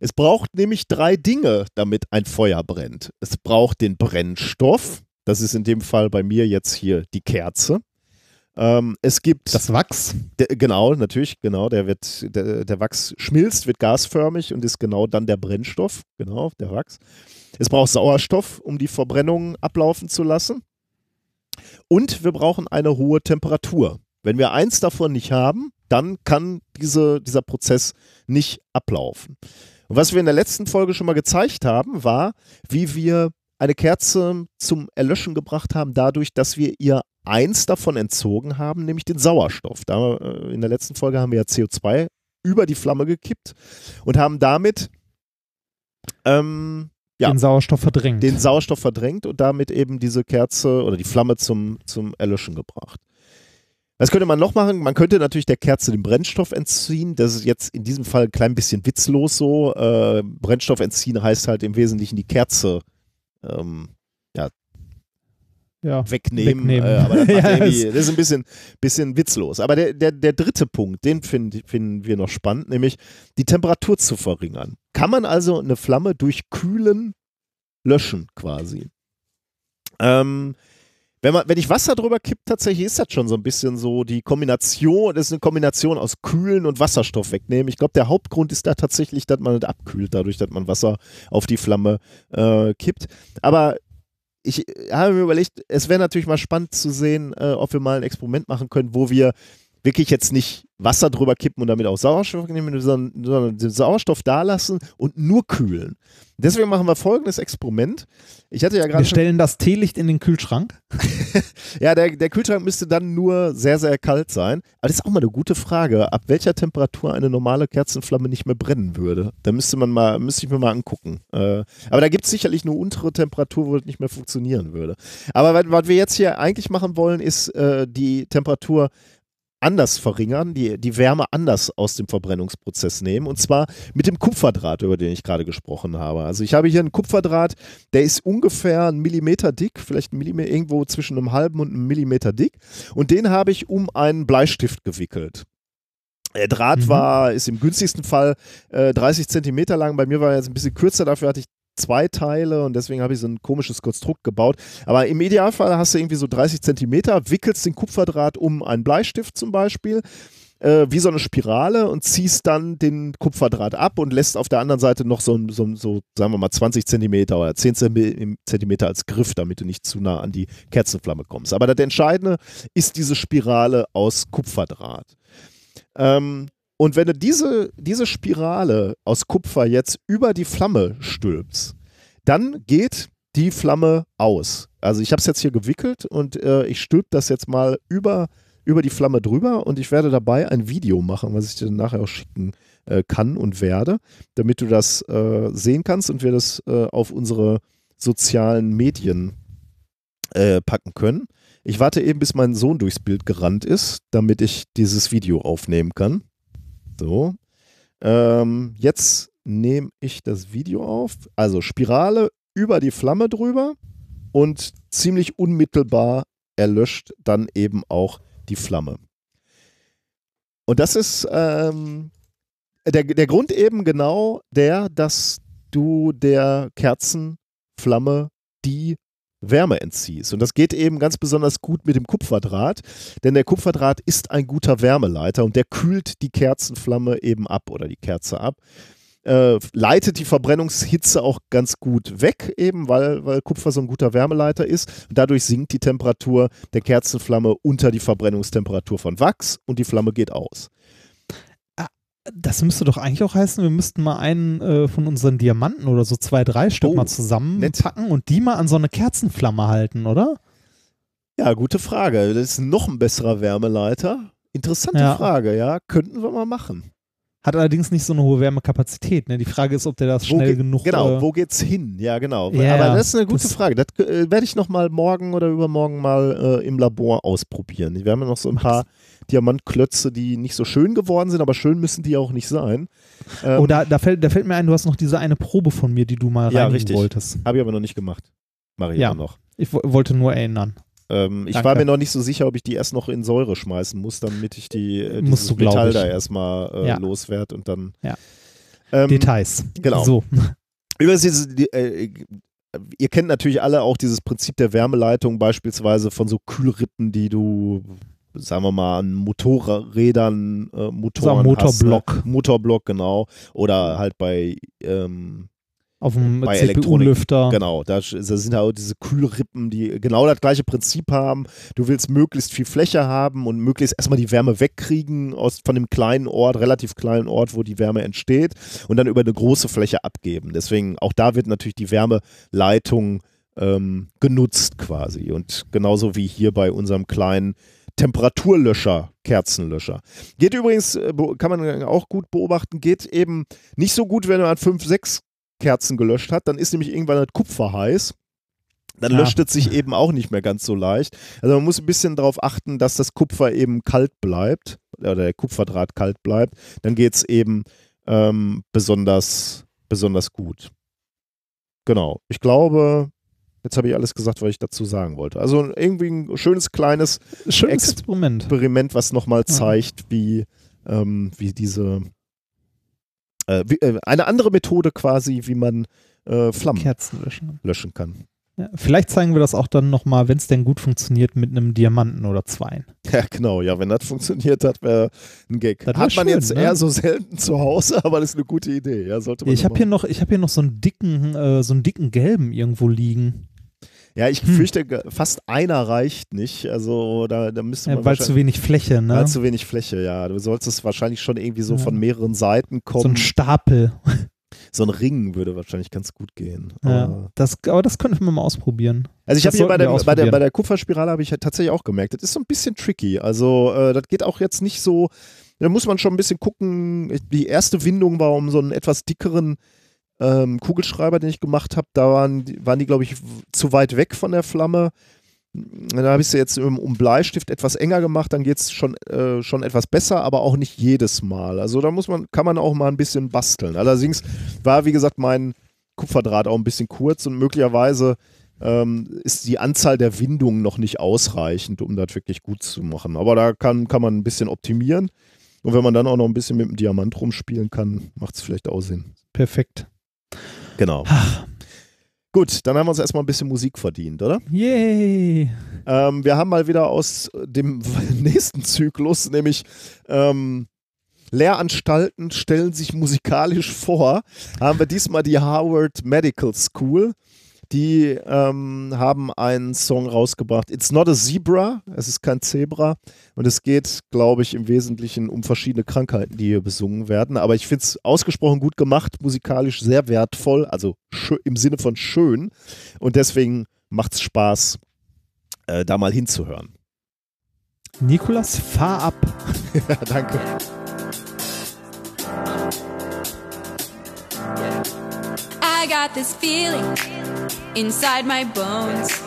Es braucht nämlich drei Dinge, damit ein Feuer brennt. Es braucht den Brennstoff. Das ist in dem Fall bei mir jetzt hier die Kerze. Ähm, es gibt Das Wachs. der, genau, natürlich, genau, der wird, der, der Wachs schmilzt, wird gasförmig und ist genau dann der Brennstoff, genau, der Wachs. Es braucht Sauerstoff, um die Verbrennung ablaufen zu lassen. Und wir brauchen eine hohe Temperatur. Wenn wir eins davon nicht haben, dann kann diese, dieser Prozess nicht ablaufen. Und was wir in der letzten Folge schon mal gezeigt haben, war, wie wir eine Kerze zum Erlöschen gebracht haben, dadurch, dass wir ihr eins davon entzogen haben, nämlich den Sauerstoff. Da, äh, in der letzten Folge haben wir ja CO2 über die Flamme gekippt und haben damit ähm, Ja. Den Sauerstoff verdrängt. den Sauerstoff verdrängt und damit eben diese Kerze oder die Flamme zum, zum Erlöschen gebracht. Was könnte man noch machen? Man könnte natürlich der Kerze den Brennstoff entziehen. Das ist jetzt in diesem Fall ein klein bisschen witzlos so. Äh, Brennstoff entziehen heißt halt im Wesentlichen die Kerze ähm, ja. wegnehmen. Wegnehmen. Äh, aber das, Ja, es- das ist ein bisschen, bisschen witzlos. Aber der, der, der dritte Punkt, den find, finden wir noch spannend, nämlich die Temperatur zu verringern. Kann man also eine Flamme durch Kühlen löschen quasi? Ähm, wenn, man, wenn ich Wasser drüber kippt, tatsächlich ist das schon so ein bisschen so die Kombination, das ist eine Kombination aus Kühlen und Wasserstoff wegnehmen. Ich glaube, der Hauptgrund ist da tatsächlich, dass man es abkühlt, dadurch, dass man Wasser auf die Flamme äh, kippt. Aber ich habe mir überlegt, es wäre natürlich mal spannend zu sehen, äh, ob wir mal ein Experiment machen können, wo wir wirklich jetzt nicht Wasser drüber kippen und damit auch Sauerstoff nehmen, sondern, den Sauerstoff da lassen und nur kühlen. Deswegen machen wir folgendes Experiment. Ich hatte ja Wir gerade schon, stellen das Teelicht in den Kühlschrank. ja, der, der Kühlschrank müsste dann nur sehr, sehr kalt sein. Aber das ist auch mal eine gute Frage, ab welcher Temperatur eine normale Kerzenflamme nicht mehr brennen würde. Da müsste man mal, müsste ich mir mal angucken. Äh, aber da gibt es sicherlich eine untere Temperatur, wo es nicht mehr funktionieren würde. Aber was, was wir jetzt hier eigentlich machen wollen, ist äh, die Temperatur anders verringern, die, die Wärme anders aus dem Verbrennungsprozess nehmen. Und zwar mit dem Kupferdraht, über den ich gerade gesprochen habe. Also ich habe hier einen Kupferdraht, der ist ungefähr einen Millimeter dick, vielleicht ein Millimeter, irgendwo zwischen einem halben und einem Millimeter dick. Und den habe ich um einen Bleistift gewickelt. Der Draht Mhm. war, ist im günstigsten Fall äh, 30 Zentimeter lang. Bei mir war er jetzt ein bisschen kürzer, dafür hatte ich zwei Teile und deswegen habe ich so ein komisches Konstrukt gebaut. Aber im Idealfall hast du irgendwie so 30 Zentimeter, wickelst den Kupferdraht um einen Bleistift zum Beispiel, äh, wie so eine Spirale und ziehst dann den Kupferdraht ab und lässt auf der anderen Seite noch so, so, so sagen wir mal, 20 Zentimeter oder 10 Zemi- Zentimeter als Griff, damit du nicht zu nah an die Kerzenflamme kommst. Aber das Entscheidende ist diese Spirale aus Kupferdraht. Ähm, und wenn du diese, diese Spirale aus Kupfer jetzt über die Flamme stülpst, dann geht die Flamme aus. Also ich habe es jetzt hier gewickelt und äh, ich stülpe das jetzt mal über, über die Flamme drüber und ich werde dabei ein Video machen, was ich dir nachher auch schicken äh, kann und werde, damit du das äh, sehen kannst und wir das äh, auf unsere sozialen Medien äh, packen können. Ich warte eben, bis mein Sohn durchs Bild gerannt ist, damit ich dieses Video aufnehmen kann. So. Ähm, jetzt nehme ich das Video auf. Also Spirale über die Flamme drüber und ziemlich unmittelbar erlöscht dann eben auch die Flamme. Und das ist ähm, der, der Grund eben genau der, dass du der Kerzenflamme die Wärme entziehst. Und das geht eben ganz besonders gut mit dem Kupferdraht, denn der Kupferdraht ist ein guter Wärmeleiter und der kühlt die Kerzenflamme eben ab oder die Kerze ab. Äh, leitet die Verbrennungshitze auch ganz gut weg, eben weil, weil Kupfer so ein guter Wärmeleiter ist. Und dadurch sinkt die Temperatur der Kerzenflamme unter die Verbrennungstemperatur von Wachs und die Flamme geht aus. Das müsste doch eigentlich auch heißen, wir müssten mal einen äh, von unseren Diamanten oder so zwei, drei Stück Oh, mal nett. zusammenpacken und die mal an so eine Kerzenflamme halten, oder? Ja, gute Frage. Das ist noch ein besserer Wärmeleiter. Interessante Ja. Frage, ja. Könnten wir mal machen. Hat allerdings nicht so eine hohe Wärmekapazität. Ne? Die Frage ist, ob der das Wo schnell ge- genug. Genau, äh, wo geht's hin? Ja, genau. Ja, Aber das ist eine gute das- Frage. Das äh, werde ich noch mal morgen oder übermorgen mal äh, im Labor ausprobieren. Wir haben ja noch so ein paar Diamantklötze, die nicht so schön geworden sind, aber schön müssen die auch nicht sein. Ähm, oh, da, da, fällt, da fällt mir ein, du hast noch diese eine Probe von mir, die du mal Ja, richtig. wolltest. Habe ich aber noch nicht gemacht. Mache ich Ja. noch. Ich wo- wollte nur erinnern. Ähm, ich war mir noch nicht so sicher, ob ich die erst noch in Säure schmeißen muss, damit ich die äh, dieses du, Metall ich. da erstmal äh, Ja. loswerde und dann. Ja. Ähm, Details. genau. So. Übrigens, diese, die, äh, ihr kennt natürlich alle auch dieses Prinzip der Wärmeleitung, beispielsweise von so Kühlrippen, die du, sagen wir mal, an Motorrädern, äh, Motoren Motorblock. Hast, ne? Motorblock, genau. Oder halt bei, ähm, Auf dem CPU-Lüfter. genau, da, sind auch diese Kühlrippen, die genau das gleiche Prinzip haben. Du willst möglichst viel Fläche haben und möglichst erstmal die Wärme wegkriegen aus, von dem kleinen Ort, relativ kleinen Ort, wo die Wärme entsteht und dann über eine große Fläche abgeben. Deswegen, auch da wird natürlich die Wärmeleitung ähm, genutzt quasi. Und genauso wie hier bei unserem kleinen Temperaturlöscher, Kerzenlöscher. Geht übrigens, äh, kann man auch gut beobachten, geht eben nicht so gut, wenn man 5, 6 Kerzen gelöscht hat. Dann ist nämlich irgendwann das Kupfer heiß. Dann Ja. löscht es sich eben auch nicht mehr ganz so leicht. Also man muss ein bisschen darauf achten, dass das Kupfer eben kalt bleibt oder der Kupferdraht kalt bleibt. Dann geht es eben ähm, besonders, besonders gut. Genau. Ich glaube, jetzt habe ich alles gesagt, was ich dazu sagen wollte. Also irgendwie ein schönes kleines Schönes Ex- Experiment. Experiment, was nochmal Ja. zeigt, wie, ähm, wie diese äh, wie, äh, eine andere Methode quasi, wie man äh, Flammen Kerzenlöschen. löschen kann. Ja, vielleicht zeigen wir das auch dann nochmal, wenn es denn gut funktioniert, mit einem Diamanten oder zwei. Ja, genau, ja, wenn das funktioniert hat, wäre ein Gag. Das wär Hat man schön, jetzt ne? eher so selten zu Hause, aber das ist eine gute Idee. Ja, sollte man Ich habe hier noch, ich habe hier noch so einen dicken, äh, so einen dicken gelben irgendwo liegen. Ja, ich fürchte, ge- fast einer reicht nicht. Also da, da müsste man Ja, weil zu wenig Fläche, ne? weil zu wenig Fläche, ja. Du sollst es wahrscheinlich schon irgendwie so Ja. von mehreren Seiten so kommen. ein Stapel. So ein Ring würde wahrscheinlich ganz gut gehen. Ja, Aber- das, aber das könnte man mal ausprobieren. Also ich habe hier bei der, bei, der, bei der Kupferspirale habe ich halt tatsächlich auch gemerkt, das ist so ein bisschen tricky. Also äh, das geht auch jetzt nicht so, da muss man schon ein bisschen gucken. Die erste Windung war um so einen etwas dickeren ähm, Kugelschreiber, den ich gemacht habe. Da waren, die- waren die, glaube ich, zu weit weg von der Flamme. Da habe ich sie jetzt um, um Bleistift etwas enger gemacht, dann geht es schon, äh, schon etwas besser, aber auch nicht jedes Mal. Also da muss man, kann man auch mal ein bisschen basteln. Allerdings war, wie gesagt, mein Kupferdraht auch ein bisschen kurz und möglicherweise ähm, ist die Anzahl der Windungen noch nicht ausreichend, um das wirklich gut zu machen. Aber da kann, kann man ein bisschen optimieren. Und wenn man dann auch noch ein bisschen mit dem Diamant rumspielen kann, macht es vielleicht auch Sinn. Perfekt. Genau. Gut, dann haben wir uns erstmal ein bisschen Musik verdient, oder? Yay! Ähm, wir haben mal wieder aus dem nächsten Zyklus, nämlich ähm, Lehranstalten stellen sich musikalisch vor, haben wir diesmal die Harvard Medical School. Die ähm, haben einen Song rausgebracht. It's not a zebra, es ist kein Zebra. Und es geht, glaube ich, im Wesentlichen um verschiedene Krankheiten, die hier besungen werden. Aber ich finde es ausgesprochen gut gemacht, musikalisch sehr wertvoll, also im Sinne von schön. Und deswegen macht es Spaß, äh, da mal hinzuhören. Nikolas, fahr ab. Ja, danke. I got this feeling inside my bones.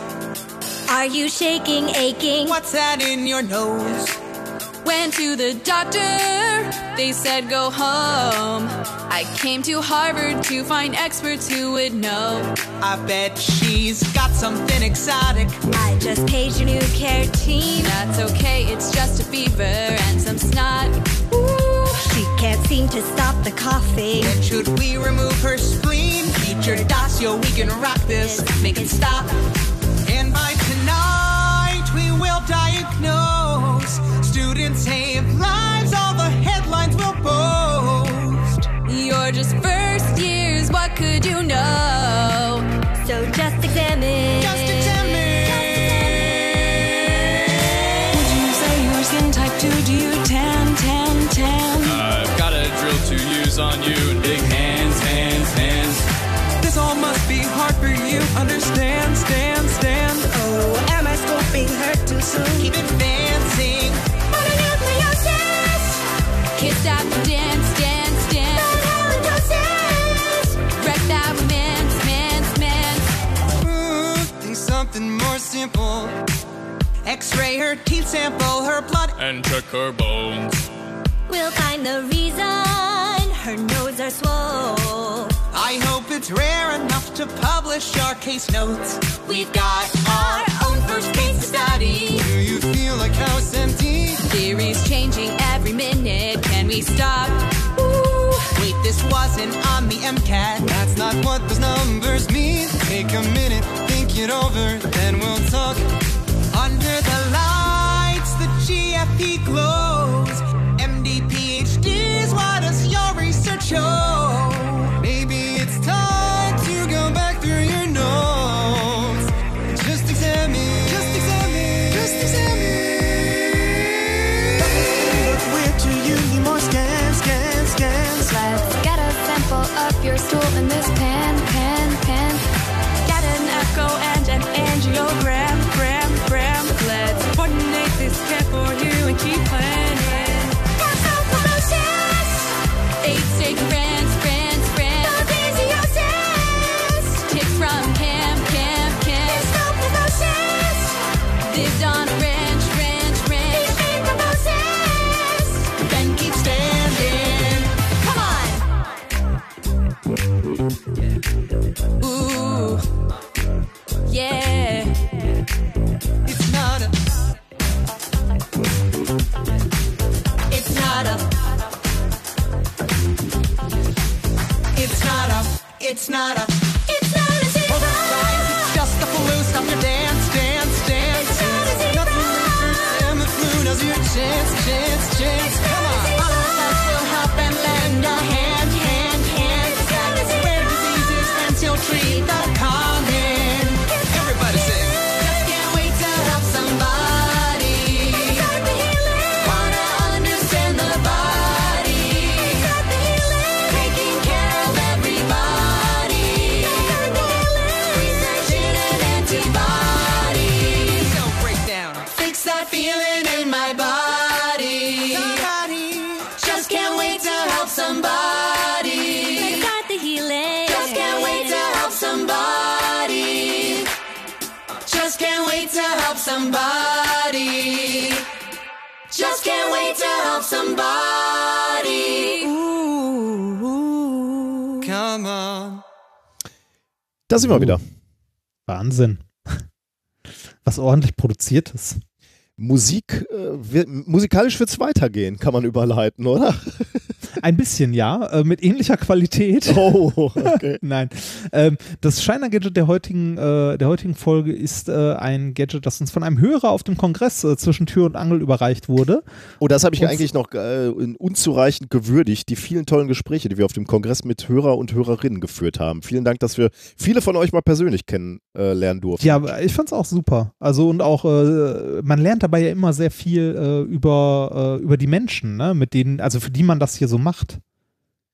Are you shaking, aching? What's that in your nose? Went to the doctor, they said go home. I came to Harvard to find experts who would know. I bet she's got something exotic. I just paid your new care team. That's okay, it's just a fever and some snot. Ooh, she can't seem to stop the coughing. Should we remove her spleen? Feature Dacio, we can rock this, make it stop. And by tonight, we will diagnose. Students save lives, all the headlines will boast. You're just first you. Understand, stand, stand. Oh, am I scoping her too soon? Keep advancing. Mononucleosis. Kiss that dance, dance, dance. Halitosis. Wreck that romance, man's, man's. Ooh, think something more simple. X-ray her teeth, sample her blood. And took her bones. We'll find the reason her nose are swole. I hope it's rare enough to publish our case notes. We've got our own first case study. Do you feel like house empty? Theories changing every minute. Can we stop? Ooh, wait, this wasn't on the MCAT. That's not what those numbers mean. Take a minute, think it over, then we'll talk. Under the lights, the GFP glows. MD, PhDs, what does your research show? Stool in this pan, pan, pan. Get an echo and an angiogram, gram, gram. Let's coordinate this care for you and keep planning. It's not a. somebody. Ooh, come on. Da sind wir wieder. Wahnsinn. Was ordentlich produziert ist. Musik, äh, wir, musikalisch wird es weitergehen, kann man überleiten, oder? Ein bisschen, ja, äh, mit ähnlicher Qualität. Oh, okay. Nein. Ähm, das Shiner-Gadget der heutigen, äh, der heutigen Folge ist äh, ein Gadget, das uns von einem Hörer auf dem Kongress äh, zwischen Tür und Angel überreicht wurde. Oh, das habe ich Und- eigentlich noch äh, unzureichend gewürdigt, die vielen tollen Gespräche, die wir auf dem Kongress mit Hörer und Hörerinnen geführt haben. Vielen Dank, dass wir viele von euch mal persönlich kennenlernen durften. Ja, ich fand's auch super. Also und auch, man lernt dabei ja immer sehr viel äh, über, äh, über die Menschen, ne? mit denen, also für die man das hier so macht.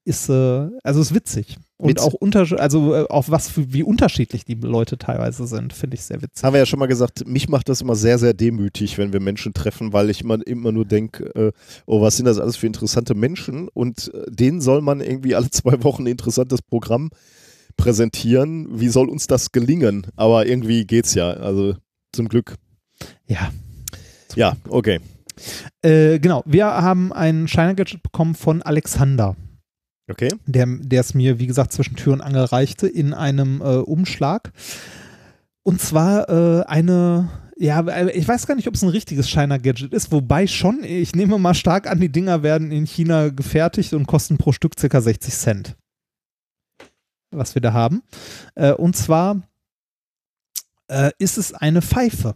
Ist, äh, also ist witzig. Und Mit- auch unter, also äh, auch was, für, wie unterschiedlich die Leute teilweise sind, finde ich sehr witzig. Haben wir ja schon mal gesagt, mich macht das immer sehr, sehr demütig, wenn wir Menschen treffen, weil ich immer, immer nur denke, äh, oh, was sind das alles für interessante Menschen? Und äh, denen soll man irgendwie alle zwei Wochen ein interessantes Programm präsentieren. Wie soll uns das gelingen? Aber irgendwie geht's ja. Also zum Glück. Ja. Ja, okay. Äh, genau, wir haben ein Shiner-Gadget bekommen von Alexander. Okay. der der es mir, wie gesagt, zwischen Tür und Angel reichte, in einem äh, Umschlag. Und zwar äh, eine, ja, äh, ich weiß gar nicht, ob es ein richtiges Shiner-Gadget ist, wobei schon, ich nehme mal stark an, die Dinger werden in China gefertigt und kosten pro Stück circa 60 Cent. Was wir da haben. Äh, und zwar äh, ist es eine Pfeife.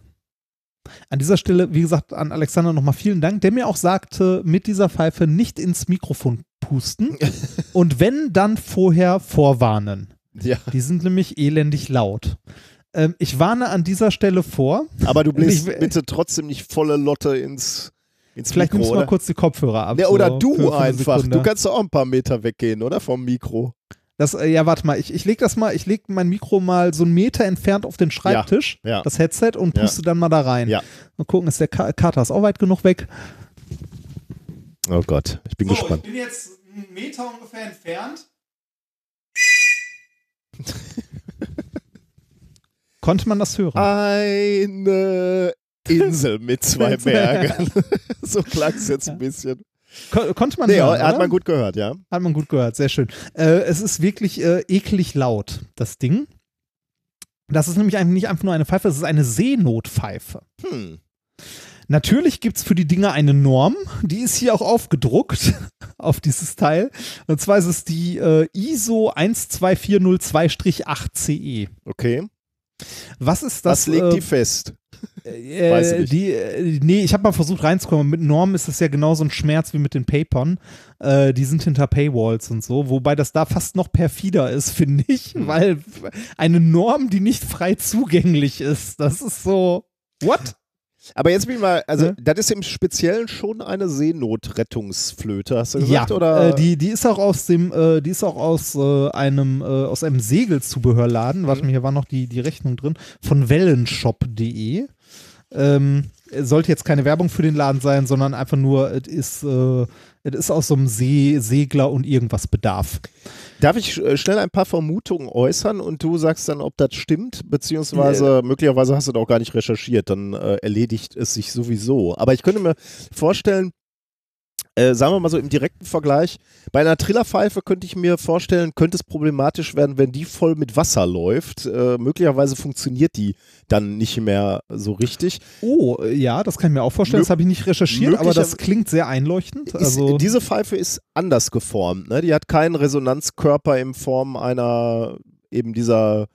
An dieser Stelle, wie gesagt, an Alexander nochmal vielen Dank, der mir auch sagte, mit dieser Pfeife nicht ins Mikrofon pusten und wenn, dann vorher vorwarnen. Ja. Die sind nämlich elendig laut. Ähm, ich warne an dieser Stelle vor. Aber du bläst Ich- bitte trotzdem nicht volle Lotte ins, ins Vielleicht Mikro, nimmst du mal kurz die Kopfhörer ab. Ja, oder so du einfach. Du kannst auch ein paar Meter weggehen, oder? Vom Mikro. Das, äh, ja, warte mal, ich, ich leg das mal, ich leg mein Mikro mal so einen Meter entfernt auf den Schreibtisch, Ja, ja. das Headset, und Ja. puste dann mal da rein. Ja. Mal gucken, ist der Ka Kater ist auch weit genug weg. Oh Gott, ich bin gespannt. bin jetzt einen Meter ungefähr entfernt. Konnte man das hören? Eine Insel mit zwei Bergen. so klang es jetzt ein bisschen. Kon konnte man Nee, hören, hat oder? man gut gehört, ja. Hat man gut gehört, sehr schön. Äh, es ist wirklich äh, eklig laut, das Ding. Das ist nämlich nicht einfach nur eine Pfeife, es ist eine Seenotpfeife. Hm. Natürlich gibt es für die Dinger eine Norm, die ist hier auch aufgedruckt auf dieses Teil. Und zwar ist es die äh, ISO 12402-8CE. Okay. Was ist das? Was legt äh, die fest? Äh. Die, äh, nee, ich habe mal versucht reinzukommen. Mit Normen ist es ja genauso ein Schmerz wie mit den Papern. Äh, die sind hinter Paywalls und so, wobei das da fast noch perfider ist, finde ich, Hm. weil eine Norm, die nicht frei zugänglich ist, das ist so. What? Aber jetzt bin ich mal, also Ja. das ist im Speziellen schon eine Seenotrettungsflöte, hast du gesagt? ja, oder? Äh, die, die ist auch aus dem, äh, die ist auch aus äh, einem, äh, aus einem Segelzubehörladen. Mhm. Warte mal, hier war noch die, die Rechnung drin von wellenshop.de. Ähm, sollte jetzt keine Werbung für den Laden sein, sondern einfach nur, es ist, äh, es ist aus so einem See, Segler und irgendwas Bedarf. Darf ich äh, schnell ein paar Vermutungen äußern und du sagst dann, ob das stimmt, beziehungsweise möglicherweise hast du da auch gar nicht recherchiert, dann äh, erledigt es sich sowieso. Aber ich könnte mir vorstellen, äh, sagen wir mal so im direkten Vergleich, bei einer Trillerpfeife könnte ich mir vorstellen, könnte es problematisch werden, wenn die voll mit Wasser läuft. Äh, möglicherweise funktioniert die dann nicht mehr so richtig. Oh, äh, ja, das kann ich mir auch vorstellen. Mö- Das habe ich nicht recherchiert, aber das klingt sehr einleuchtend. Ist, Also, diese Pfeife ist anders geformt. Ne? Die hat keinen Resonanzkörper in Form einer eben dieser,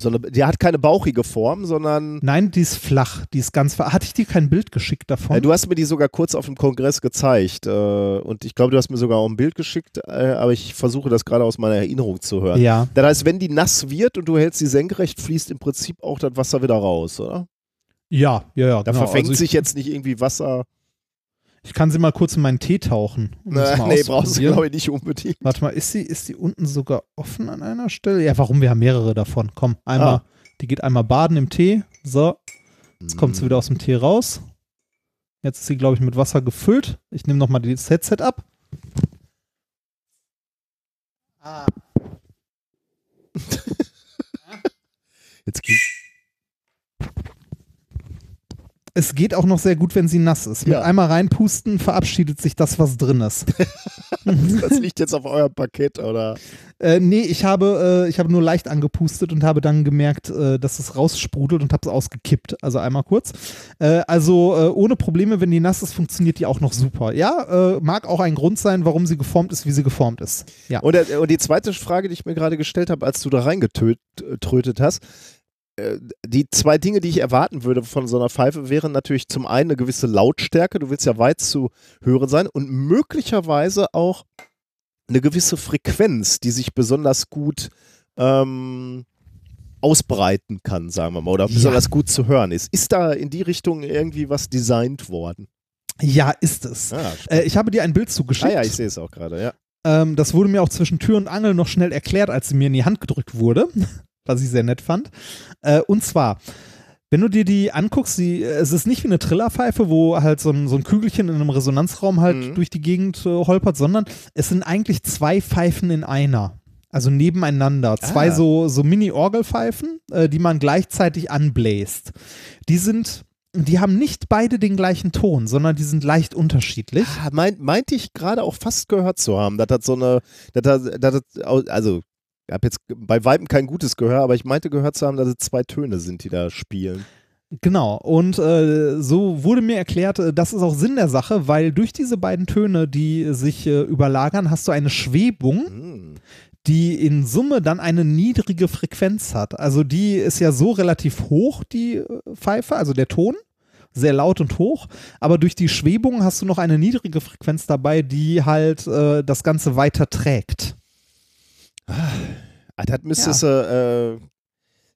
sondern die hat keine bauchige Form, sondern nein, die ist flach. Die ist ganz. ver- Hatte ich dir kein Bild geschickt davon? äh, du hast mir die sogar kurz auf dem Kongress gezeigt äh, und ich glaube, du hast mir sogar auch ein Bild geschickt, äh, aber ich versuche das gerade aus meiner Erinnerung zu hören. ja. Das heißt, wenn die nass wird und du hältst sie senkrecht, fließt im Prinzip auch das Wasser wieder raus, oder? Ja, ja, ja. Da genau. verfängt Also ich, sich jetzt nicht irgendwie Wasser. Ich kann sie mal kurz in meinen Tee tauchen. um mal nee, brauchst du glaube ich nicht unbedingt. Warte mal, ist sie, ist die unten sogar offen an einer Stelle? Ja, warum? Wir haben mehrere davon. Komm, einmal, Ah. die geht einmal baden im Tee. So, jetzt kommt sie wieder aus dem Tee raus. Jetzt ist sie, glaube ich, mit Wasser gefüllt. Ich nehme nochmal das Headset ab. Ah, Jetzt geht. Es geht auch noch sehr gut, wenn sie nass ist. Mit Ja. einmal reinpusten verabschiedet sich das, was drin ist. Das liegt jetzt auf eurem Parkett, oder? Äh, nee, ich habe, äh, ich habe nur leicht angepustet und habe dann gemerkt, äh, dass es raussprudelt und habe es ausgekippt. Also einmal kurz. Äh, also äh, ohne Probleme, wenn die nass ist, funktioniert die auch noch super. Ja, äh, mag auch ein Grund sein, warum sie geformt ist, wie sie geformt ist. Ja. Und, der- und die zweite Frage, die ich mir gerade gestellt habe, als du da reingetrötet hast, äh, die zwei Dinge, die ich erwarten würde von so einer Pfeife, wären natürlich zum einen eine gewisse Lautstärke, du willst ja weit zu hören sein und möglicherweise auch eine gewisse Frequenz, die sich besonders gut ähm, ausbreiten kann, sagen wir mal, oder Ja. besonders gut zu hören ist. Ist da in die Richtung irgendwie was designt worden? ja, ist es. Ah, Äh, ich habe dir ein Bild ah zugeschickt. ja, ich sehe es auch gerade, ja. Ähm, das wurde mir auch zwischen Tür und Angel noch schnell erklärt, als sie mir in die Hand gedrückt wurde, was ich sehr nett fand. Äh, und zwar, wenn du dir die anguckst, die, es ist nicht wie eine Trillerpfeife, wo halt so ein, so ein Kügelchen in einem Resonanzraum halt Mhm. durch die Gegend äh, holpert, sondern es sind eigentlich zwei Pfeifen in einer. Also nebeneinander. Zwei Ah. so, so Mini-Orgelpfeifen, äh, die man gleichzeitig anbläst. Die sind, die haben nicht beide den gleichen Ton, sondern die sind leicht unterschiedlich. Ah, Mein, meinte ich gerade auch fast gehört zu haben, dass das so eine, dass das, also habe jetzt bei Weitem kein gutes Gehör, aber ich meinte gehört zu haben, dass es zwei Töne sind, die da spielen. Genau, und äh, so wurde mir erklärt, äh, das ist auch Sinn der Sache, weil durch diese beiden Töne, die sich äh, überlagern, hast du eine Schwebung, Hm. die in Summe dann eine niedrige Frequenz hat. Also die ist ja so relativ hoch, die äh, Pfeife, also der Ton, sehr laut und hoch, aber durch die Schwebung hast du noch eine niedrige Frequenz dabei, die halt äh, das Ganze weiter trägt. Ah, das müsstest du, äh,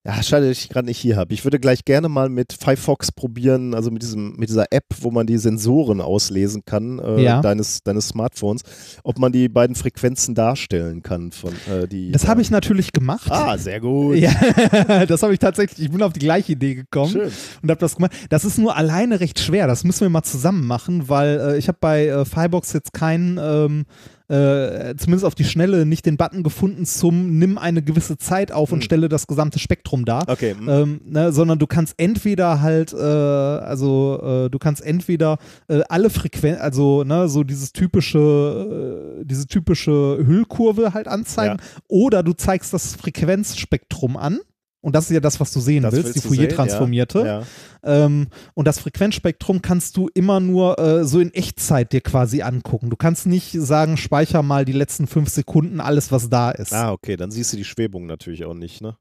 ja, schade, dass ich gerade nicht hier habe. Ich würde gleich gerne mal mit Firefox probieren, also mit diesem, mit dieser App, wo man die Sensoren auslesen kann, äh, Ja. deines, deines Smartphones, ob man die beiden Frequenzen darstellen kann von äh, die. Das habe ich natürlich gemacht. Ah, sehr gut. Ja, das habe ich tatsächlich. Ich bin auf die gleiche Idee gekommen Schön. und habe das gemacht. Das ist nur alleine recht schwer. Das müssen wir mal zusammen machen, weil äh, ich habe bei äh, Firebox jetzt keinen, ähm, äh, zumindest auf die Schnelle, nicht den Button gefunden zum Nimm eine gewisse Zeit auf und Hm. stelle das gesamte Spektrum dar. Okay. hm. Ähm, ne, sondern du kannst entweder halt, äh, also äh, du kannst entweder äh, alle Frequenzen, also ne, so dieses typische, äh, diese typische Hüllkurve halt anzeigen, oder du zeigst das Frequenzspektrum an. Und das ist ja das, was du sehen Das willst, die willst Fourier-transformierte. Ja. Ähm, und das Frequenzspektrum kannst du immer nur äh, so in Echtzeit dir quasi angucken. Du kannst nicht sagen, speicher mal die letzten fünf Sekunden alles, was da ist. Ah, okay, dann siehst du die Schwebung natürlich auch nicht, ne?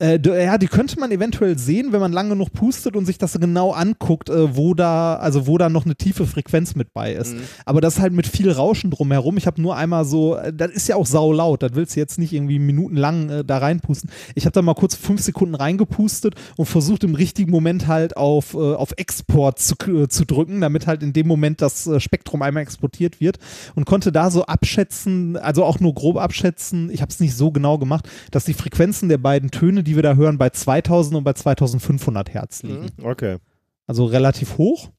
Äh, ja, die könnte man eventuell sehen, wenn man lang genug pustet und sich das genau anguckt, äh, wo da, also wo da noch eine tiefe Frequenz mit bei ist. Mhm. Aber das ist halt mit viel Rauschen drumherum. Ich habe nur einmal so, äh, das ist ja auch saulaut, das willst du jetzt nicht irgendwie minutenlang äh, da reinpusten. Ich habe da mal kurz fünf Sekunden reingepustet und versucht im richtigen Moment halt auf, äh, auf Export zu, äh, zu drücken, damit halt in dem Moment das äh, Spektrum einmal exportiert wird und konnte da so abschätzen, also auch nur grob abschätzen, ich habe es nicht so genau gemacht, dass die Frequenzen der beiden Töne, die wir da hören, bei 2000 und bei 2500 Hertz liegen. Mhm. Okay. Also relativ hoch.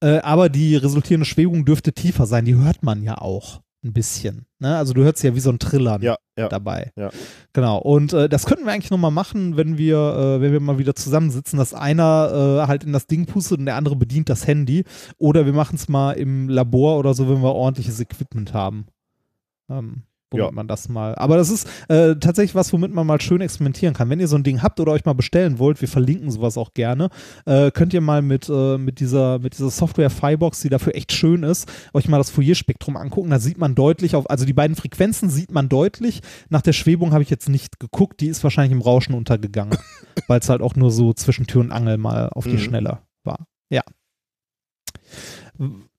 Äh, aber die resultierende Schwebung dürfte tiefer sein. Die hört man ja auch ein bisschen. Ne? Also du hörst ja wie so ein Trillern Ja, ja. dabei. Ja. Genau. Und äh, das könnten wir eigentlich nochmal machen, wenn wir, äh, wenn wir mal wieder zusammensitzen, dass einer äh, halt in das Ding pustet und der andere bedient das Handy. Oder wir machen es mal im Labor oder so, wenn wir ordentliches Equipment haben. Ähm, womit Ja. man das mal. Aber das ist äh, tatsächlich was, womit man mal schön experimentieren kann. Wenn ihr so ein Ding habt oder euch mal bestellen wollt, wir verlinken sowas auch gerne, äh, könnt ihr mal mit, äh, mit, dieser, mit dieser Software Firebox, die dafür echt schön ist, euch mal das Fourier-Spektrum angucken. Da sieht man deutlich, auf, also die beiden Frequenzen sieht man deutlich. Nach der Schwebung habe ich jetzt nicht geguckt, die ist wahrscheinlich im Rauschen untergegangen, weil es halt auch nur so zwischen Tür und Angel mal auf die Mhm. Schnelle war. Ja.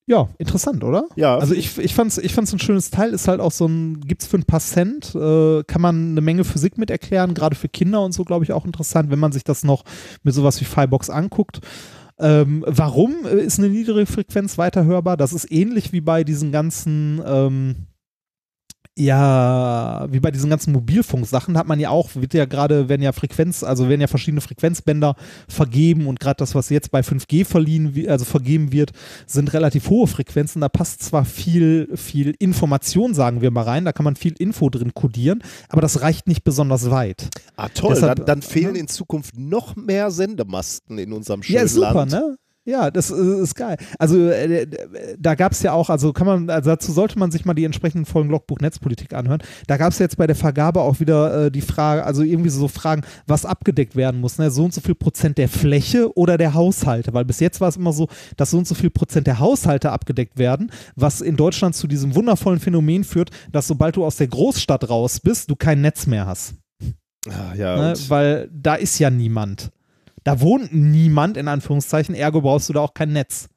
Ja, interessant, oder? Ja, Also ich, ich fand's, ich fand's ein schönes Teil, ist halt auch so ein, gibt's für ein paar Cent, äh, kann man eine Menge Physik mit erklären, gerade für Kinder und so, glaube ich, auch interessant, wenn man sich das noch mit sowas wie Firebox anguckt. Ähm, warum äh, ist eine niedrige Frequenz weiter hörbar? Das ist ähnlich wie bei diesen ganzen, ähm, Ja, wie bei diesen ganzen Mobilfunksachen hat man ja auch, wird ja gerade, werden ja Frequenz, also werden ja verschiedene Frequenzbänder vergeben und gerade das, was jetzt bei 5G verliehen, also vergeben wird, sind relativ hohe Frequenzen. Da passt zwar viel, viel Information, sagen wir mal rein, da kann man viel Info drin kodieren, aber das reicht nicht besonders weit. Ah, toll. Deshalb- dann, dann fehlen in Zukunft noch mehr Sendemasten in unserem schönen Ja, super, Land. ne? Ja, das äh, ist geil. Also äh, äh, da gab es ja auch, also kann man, also dazu sollte man sich mal die entsprechenden Folgen Logbuch Netzpolitik anhören. Da gab es jetzt bei der Vergabe auch wieder äh, die Frage, also irgendwie so Fragen, was abgedeckt werden muss, ne? So und so viel Prozent der Fläche oder der Haushalte, weil bis jetzt war es immer so, dass so und so viel Prozent der Haushalte abgedeckt werden, was in Deutschland zu diesem wundervollen Phänomen führt, dass sobald du aus der Großstadt raus bist, du kein Netz mehr hast. Ah, ja, Ne? Weil da ist ja niemand. Da wohnt niemand, in Anführungszeichen, ergo brauchst du da auch kein Netz.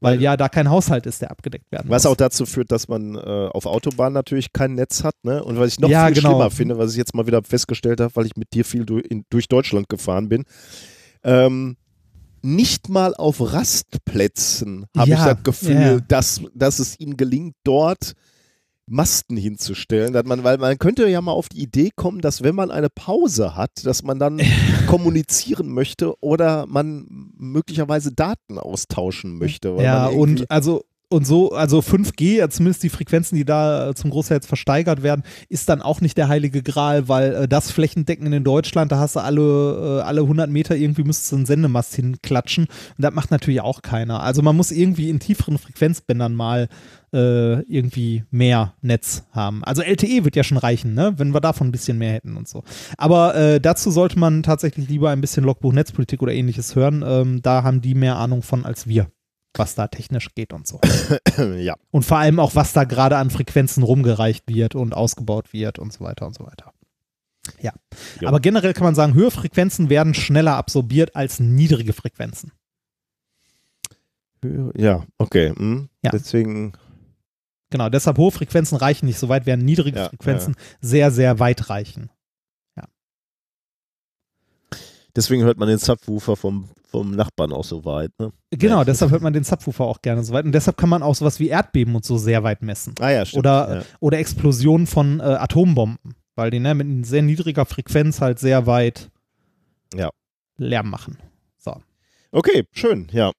Weil ja da kein Haushalt ist, der abgedeckt werden Was muss. auch dazu führt, dass man äh, auf Autobahnen natürlich kein Netz hat, ne? Und was ich noch Ja, viel genau. schlimmer finde, was ich jetzt mal wieder festgestellt habe, weil ich mit dir viel durch, in, durch Deutschland gefahren bin, ähm, nicht mal auf Rastplätzen habe Ja, ich das Gefühl, ja. dass, dass es ihnen gelingt, dort Masten hinzustellen. Dass man, weil man könnte ja mal auf die Idee kommen, dass wenn man eine Pause hat, dass man dann kommunizieren möchte oder man möglicherweise Daten austauschen möchte. Ja, und also und so, also 5G, ja, zumindest die Frequenzen, die da äh, zum Großteil jetzt versteigert werden, ist dann auch nicht der heilige Gral, weil äh, das flächendeckend in Deutschland, da hast du alle, äh, alle 100 Meter irgendwie müsstest du einen Sendemast hinklatschen und das macht natürlich auch keiner. Also man muss irgendwie in tieferen Frequenzbändern mal äh, irgendwie mehr Netz haben. Also LTE wird ja schon reichen, ne? wenn wir davon ein bisschen mehr hätten und so. Aber äh, dazu sollte man tatsächlich lieber ein bisschen Logbuch Netzpolitik oder ähnliches hören. Ähm, da haben die mehr Ahnung von als wir, was da technisch geht und so. ja. Und vor allem auch, was da gerade an Frequenzen rumgereicht wird und ausgebaut wird und so weiter und so weiter. Ja. Ja. Aber generell kann man sagen, höhere Frequenzen werden schneller absorbiert als niedrige Frequenzen. Ja, okay. hm. Ja. Deswegen, Genau, deshalb hohe Frequenzen reichen nicht so weit, während niedrige Ja, Frequenzen sehr, sehr weit reichen. Deswegen hört man den Subwoofer vom, vom Nachbarn auch so weit. Ne? Genau, deshalb hört man den Subwoofer auch gerne so weit. Und deshalb kann man auch sowas wie Erdbeben und so sehr weit messen. Ah ja, stimmt. Oder, ja. oder Explosionen von äh, Atombomben, weil die ne, mit sehr niedriger Frequenz halt sehr weit Ja. Lärm machen. So. Okay, schön, ja.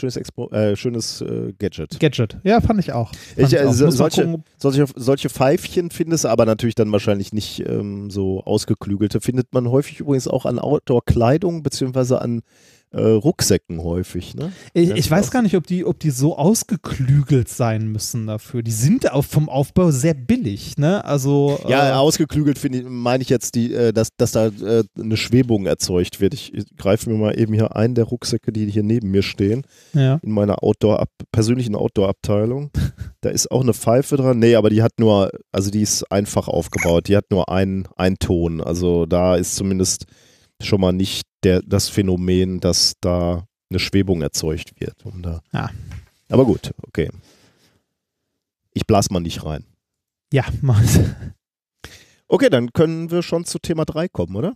Schönes, Expo äh, schönes äh, Gadget. Gadget. Ja, fand ich auch. Fand Ich, äh, auch. so- Muss man solche- Solche, solche Pfeifchen findest du aber natürlich dann wahrscheinlich nicht ähm, so ausgeklügelte. Findet man häufig übrigens auch an Outdoor-Kleidung beziehungsweise an äh, Rucksäcken häufig. Ne? Ich, ich weiß gar nicht, ob die, ob die so ausgeklügelt sein müssen dafür. Die sind auch vom Aufbau sehr billig, ne? Also Ja, äh, ausgeklügelt finde ich, meine ich jetzt, die, äh, dass, dass da äh, eine Schwebung erzeugt wird. Ich, ich greife mir mal eben hier einen der Rucksäcke, die hier neben mir stehen, ja. in meiner Outdoor persönlichen Outdoor-Abteilung. Da ist auch eine Pfeife dran. Nee, aber die hat nur, also die ist einfach aufgebaut. Die hat nur einen, einen Ton. Also da ist zumindest schon mal nicht der, das Phänomen, dass da eine Schwebung erzeugt wird. Da. Ja. Aber gut, okay. Ich blas mal nicht rein. Ja, mal. Okay, dann können wir schon zu Thema 3 kommen, oder?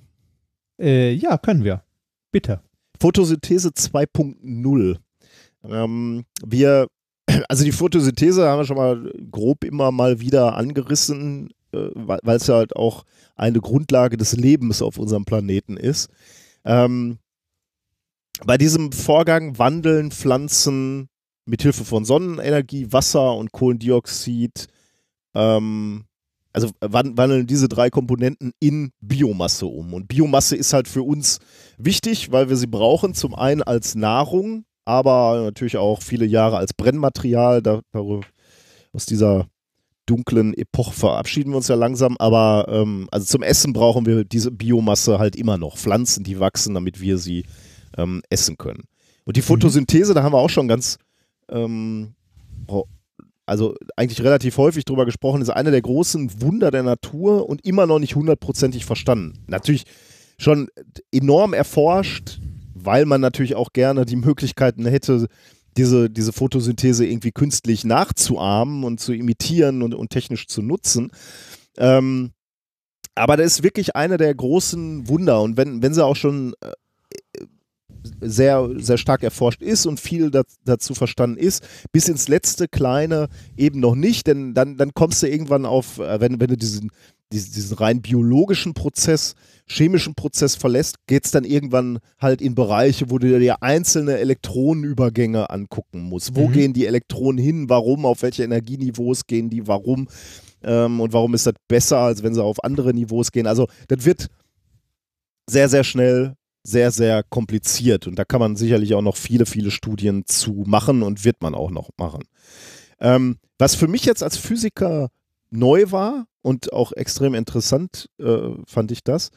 äh, ja, können wir. Bitte. Photosynthese 2.0. Ähm, wir, also die Photosynthese haben wir schon mal grob immer mal wieder angerissen, äh, weil es ja halt auch eine Grundlage des Lebens auf unserem Planeten ist. Ähm, bei diesem Vorgang wandeln Pflanzen mit Hilfe von Sonnenenergie, Wasser und Kohlendioxid, ähm, also wan- wandeln diese drei Komponenten in Biomasse um. Und Biomasse ist halt für uns wichtig, weil wir sie brauchen, zum einen als Nahrung, aber natürlich auch viele Jahre als Brennmaterial. Da, aus dieser dunklen Epoche verabschieden wir uns ja langsam, aber ähm, also zum Essen brauchen wir diese Biomasse halt immer noch. Pflanzen, die wachsen, damit wir sie ähm, essen können. Und die Photosynthese, da haben wir auch schon ganz, ähm, oh, also eigentlich relativ häufig drüber gesprochen, ist eine der großen Wunder der Natur und immer noch nicht hundertprozentig verstanden. Natürlich schon enorm erforscht, weil man natürlich auch gerne die Möglichkeiten hätte, diese, diese Photosynthese irgendwie künstlich nachzuahmen und zu imitieren und, und technisch zu nutzen. Ähm, aber das ist wirklich eine der großen Wunder. Und wenn, wenn sie auch schon äh, sehr, sehr stark erforscht ist und viel da, dazu verstanden ist, bis ins letzte kleine eben noch nicht, denn dann, dann kommst du irgendwann auf, äh, wenn, wenn du diesen, diesen, rein biologischen Prozess, chemischen Prozess verlässt, geht es dann irgendwann halt in Bereiche, wo du dir einzelne Elektronenübergänge angucken musst. Wo Mhm. gehen die Elektronen hin, warum, auf welche Energieniveaus gehen die, warum ähm, und warum ist das besser, als wenn sie auf andere Niveaus gehen. Also das wird sehr, sehr schnell sehr, sehr kompliziert und da kann man sicherlich auch noch viele, viele Studien zu machen und wird man auch noch machen. Ähm, was für mich jetzt als Physiker neu war und auch extrem interessant äh, fand ich das,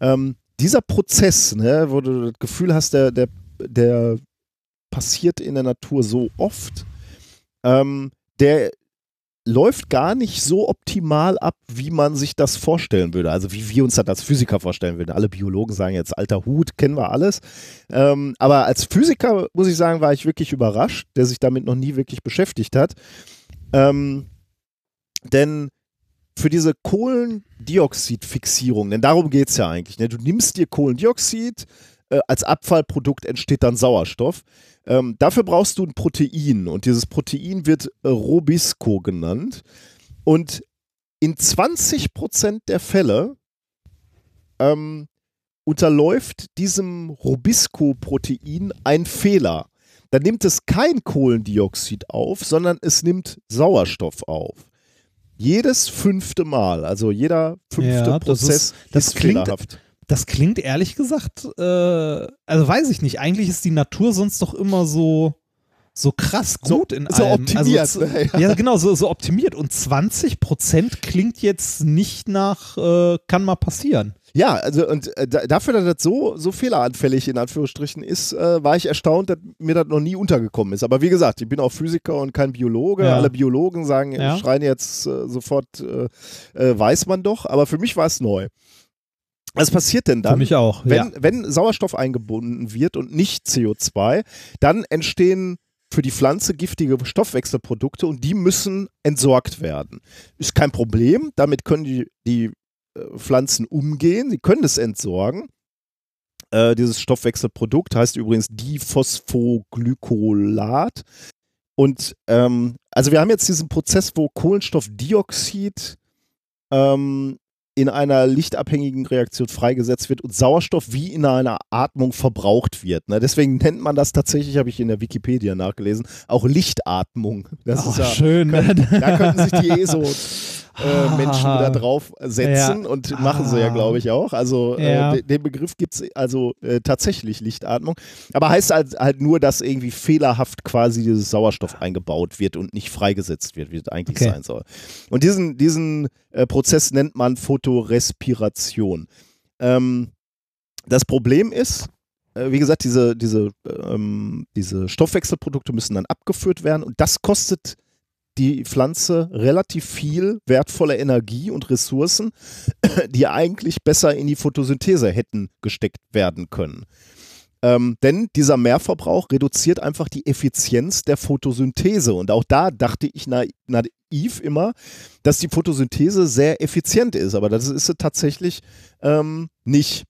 ähm, dieser Prozess, ne, wo du das Gefühl hast, der, der, der passiert in der Natur so oft, ähm, der läuft gar nicht so optimal ab, wie man sich das vorstellen würde. Also wie wir uns das als Physiker vorstellen würden. Alle Biologen sagen jetzt alter Hut, kennen wir alles. Ähm, aber als Physiker, muss ich sagen, war ich wirklich überrascht, der sich damit noch nie wirklich beschäftigt hat. Ähm, denn für diese Kohlendioxidfixierung, denn darum geht es ja eigentlich. Ne? Du nimmst dir Kohlendioxid, äh, als Abfallprodukt entsteht dann Sauerstoff. Ähm, dafür brauchst du ein Protein und dieses Protein wird äh, Robisco genannt. Und in 20% der Fälle ähm, unterläuft diesem Robisco-Protein ein Fehler. Da nimmt es kein Kohlendioxid auf, sondern es nimmt Sauerstoff auf. Jedes fünfte Mal, also jeder fünfte Ja, das Prozess ist- das ist klingt- fehlerhaft. Das klingt ehrlich gesagt, äh, also weiß ich nicht. Eigentlich ist die Natur sonst doch immer so, so krass So- gut in so allem. optimiert, Also, ne? ja. ja, genau, so, so optimiert. Und 20 Prozent klingt jetzt nicht nach, äh, kann mal passieren. Ja, also und äh, da- dafür, dass das so, so fehleranfällig in Anführungsstrichen ist, äh, war ich erstaunt, dass mir das noch nie untergekommen ist. Aber wie gesagt, ich bin auch Physiker und kein Biologe. Ja. Alle Biologen sagen, Ja. schreien jetzt äh, sofort, äh, äh, weiß man doch. Aber für mich war es neu. Was passiert denn dann? Für mich auch. Wenn, ja. wenn Sauerstoff eingebunden wird und nicht CO2, dann entstehen für die Pflanze giftige Stoffwechselprodukte und die müssen entsorgt werden. Ist kein Problem, damit können die, die äh, Pflanzen umgehen, sie können es entsorgen. Äh, dieses Stoffwechselprodukt heißt übrigens Diphosphoglycolat. Und ähm, also wir haben jetzt diesen Prozess, wo Kohlenstoffdioxid ähm, in einer lichtabhängigen Reaktion freigesetzt wird und Sauerstoff wie in einer Atmung verbraucht wird. Ne? Deswegen nennt man das tatsächlich, habe ich in der Wikipedia nachgelesen, auch Lichtatmung. Das Oh, ist ja, schön. da könnten sich die ESO äh, Menschen Ah. da drauf setzen Ja. und machen sie ja, Ah. glaube ich, auch. Also Ja. äh, de- den Begriff gibt es also äh, tatsächlich Lichtatmung. Aber heißt halt, halt nur, dass irgendwie fehlerhaft quasi dieses Sauerstoff eingebaut wird und nicht freigesetzt wird, wie es eigentlich Okay. sein soll. Und diesen, diesen äh, Prozess nennt man Photorespiration. Ähm, das Problem ist, äh, wie gesagt, diese, diese, ähm, diese Stoffwechselprodukte müssen dann abgeführt werden und das kostet die Pflanze relativ viel wertvolle Energie und Ressourcen, die eigentlich besser in die Photosynthese hätten gesteckt werden können. Ähm, denn dieser Mehrverbrauch reduziert einfach die Effizienz der Photosynthese. Und auch da dachte ich na, naiv immer, dass die Photosynthese sehr effizient ist. Aber das ist sie tatsächlich ähm, nicht.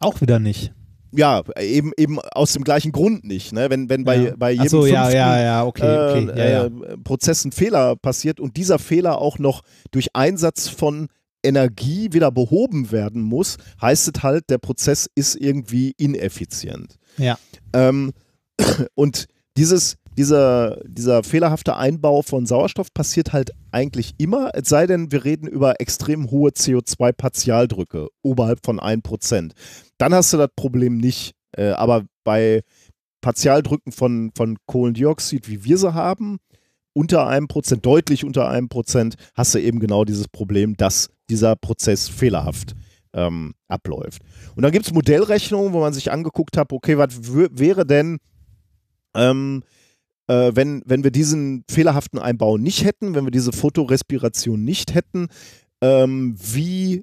Auch wieder nicht. Ja, eben, eben aus dem gleichen Grund nicht. Ne? Wenn, wenn bei, Ja. bei jedem so, ja, fünften, ja, ja, okay, okay. äh, ja. äh, Prozess ein Fehler passiert und dieser Fehler auch noch durch Einsatz von Energie wieder behoben werden muss, heißt es halt, der Prozess ist irgendwie ineffizient. Ja. Ähm, und dieses, dieser, dieser fehlerhafte Einbau von Sauerstoff passiert halt eigentlich immer, es sei denn, wir reden über extrem hohe CO2-Partialdrücke oberhalb von 1%. Dann hast du das Problem nicht. Äh, aber bei Partialdrücken von, von Kohlendioxid, wie wir sie haben, unter einem Prozent, deutlich unter einem Prozent, hast du eben genau dieses Problem, dass dieser Prozess fehlerhaft ähm, abläuft. Und dann gibt es Modellrechnungen, wo man sich angeguckt hat, okay, was wäre denn, ähm, äh, wenn, wenn wir diesen fehlerhaften Einbau nicht hätten, wenn wir diese Photorespiration nicht hätten, ähm, wie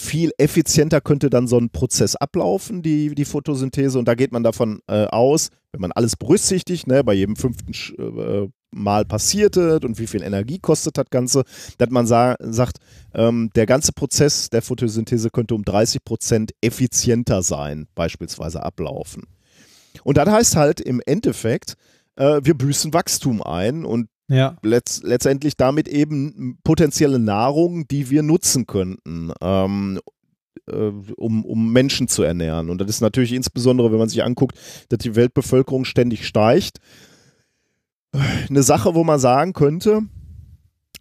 viel effizienter könnte dann so ein Prozess ablaufen, die, die Photosynthese. Und da geht man davon äh, aus, wenn man alles berücksichtigt, ne, bei jedem fünften Sch- äh, Mal passiert es und wie viel Energie kostet das Ganze, dass man sa sagt, ähm, der ganze Prozess der Photosynthese könnte um 30 Prozent effizienter sein, beispielsweise ablaufen. Und das heißt halt im Endeffekt, äh, wir büßen Wachstum ein und Ja. letzt, letztendlich damit eben potenzielle Nahrung, die wir nutzen könnten, ähm, äh, um, um Menschen zu ernähren. Und das ist natürlich insbesondere, wenn man sich anguckt, dass die Weltbevölkerung ständig steigt, eine Sache, wo man sagen könnte,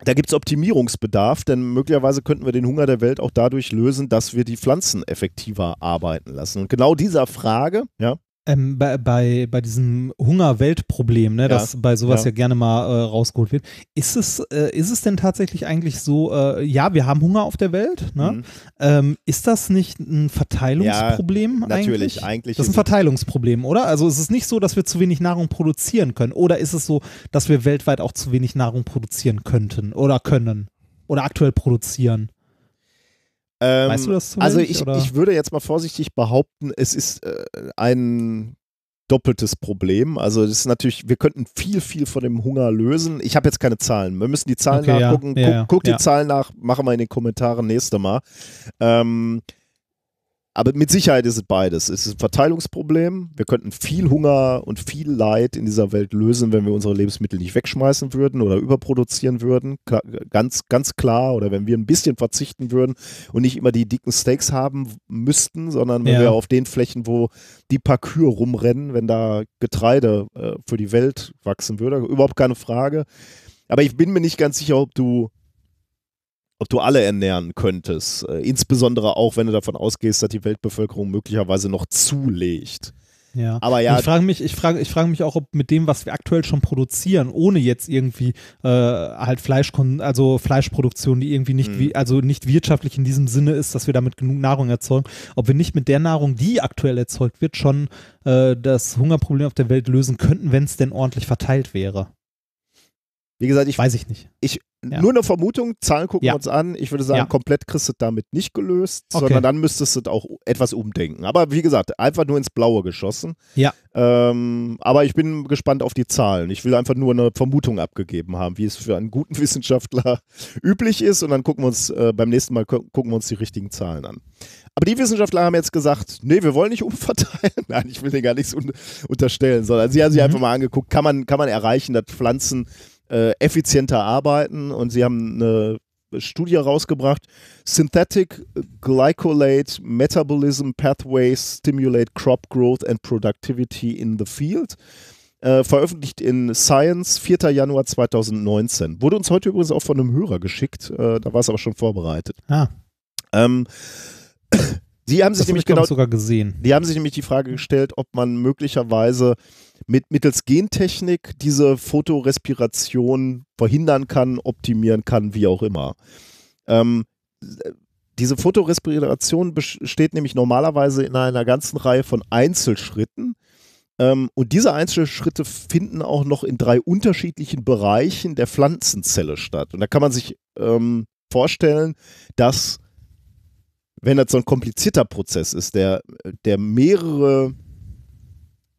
da gibt es Optimierungsbedarf, denn möglicherweise könnten wir den Hunger der Welt auch dadurch lösen, dass wir die Pflanzen effektiver arbeiten lassen. Und genau dieser Frage, ja, Ähm, bei, bei, bei diesem Hunger-Welt-Problem, ne, das bei sowas ja, ja. gerne mal äh, rausgeholt wird, ist es, äh, ist es denn tatsächlich eigentlich so, äh, ja, wir haben Hunger auf der Welt, ne? Mhm. Ähm, ist das nicht ein Verteilungsproblem natürlich, eigentlich? eigentlich Das ist ein Verteilungsproblem, oder? Also ist es nicht so, dass wir zu wenig Nahrung produzieren können? Oder ist es so, dass wir weltweit auch zu wenig Nahrung produzieren könnten oder können? Oder aktuell produzieren? Ähm, Weißt du das zufällig, Also ich, oder? ich würde jetzt mal vorsichtig behaupten, es ist äh, ein doppeltes Problem. Also es ist natürlich, wir könnten viel, viel von dem Hunger lösen. Ich habe jetzt keine Zahlen. Wir müssen die Zahlen Okay, nachgucken. ja, guck ja, guck die ja. Zahlen nach, machen wir in den Kommentaren nächste Mal. Ähm, aber mit Sicherheit ist es beides. Es ist ein Verteilungsproblem. Wir könnten viel Hunger und viel Leid in dieser Welt lösen, wenn wir unsere Lebensmittel nicht wegschmeißen würden oder überproduzieren würden. Klar, ganz, ganz klar. Oder wenn wir ein bisschen verzichten würden und nicht immer die dicken Steaks haben müssten, sondern wenn Ja. wir auf den Flächen, wo die paar Kühe rumrennen, wenn da Getreide äh, für die Welt wachsen würde, überhaupt keine Frage. Aber ich bin mir nicht ganz sicher, ob du ob du alle ernähren könntest. Äh, insbesondere auch, wenn du davon ausgehst, dass die Weltbevölkerung möglicherweise noch zulegt. Ja. Aber ja, ich frage mich, ich frage, ich frage mich auch, ob mit dem, was wir aktuell schon produzieren, ohne jetzt irgendwie äh, halt Fleisch, also Fleischproduktion, die irgendwie nicht, Mhm. wie, also nicht wirtschaftlich in diesem Sinne ist, dass wir damit genug Nahrung erzeugen, ob wir nicht mit der Nahrung, die aktuell erzeugt wird, schon äh, das Hungerproblem auf der Welt lösen könnten, wenn es denn ordentlich verteilt wäre. wie gesagt, ich, Weiß ich nicht. ich Ja. nur eine Vermutung, Zahlen gucken Ja. wir uns an. Ich würde sagen, Ja. komplett kriegst du damit nicht gelöst, Okay. sondern dann müsstest du auch etwas umdenken. Aber wie gesagt, einfach nur ins Blaue geschossen. Ja. Ähm, aber ich bin gespannt auf die Zahlen. Ich will einfach nur eine Vermutung abgegeben haben, wie es für einen guten Wissenschaftler üblich ist. Und dann gucken wir uns äh, beim nächsten Mal gu- gucken wir uns die richtigen Zahlen an. Aber die Wissenschaftler haben jetzt gesagt, nee, wir wollen nicht umverteilen. Nein, ich will denen gar nichts un unterstellen, sondern sie haben sich Mhm. einfach mal angeguckt, kann man, kann man erreichen, dass Pflanzen äh, effizienter arbeiten und sie haben eine Studie rausgebracht. Synthetic Glycolate Metabolism Pathways Stimulate Crop Growth and Productivity in the Field. Äh, veröffentlicht in Science, 4. Januar 2019. Wurde uns heute übrigens auch von einem Hörer geschickt, äh, da war es aber schon vorbereitet. Ah, Ähm, Sie haben sich das habe nämlich genau sogar gesehen. die haben sich nämlich die Frage gestellt, ob man möglicherweise mit, mittels Gentechnik diese Fotorespiration verhindern kann, optimieren kann, wie auch immer. Ähm, diese Fotorespiration besteht nämlich normalerweise in einer ganzen Reihe von Einzelschritten. Ähm, und diese Einzelschritte finden auch noch in drei unterschiedlichen Bereichen der Pflanzenzelle statt. Und da kann man sich ähm, vorstellen, dass wenn das so ein komplizierter Prozess ist, der, der mehrere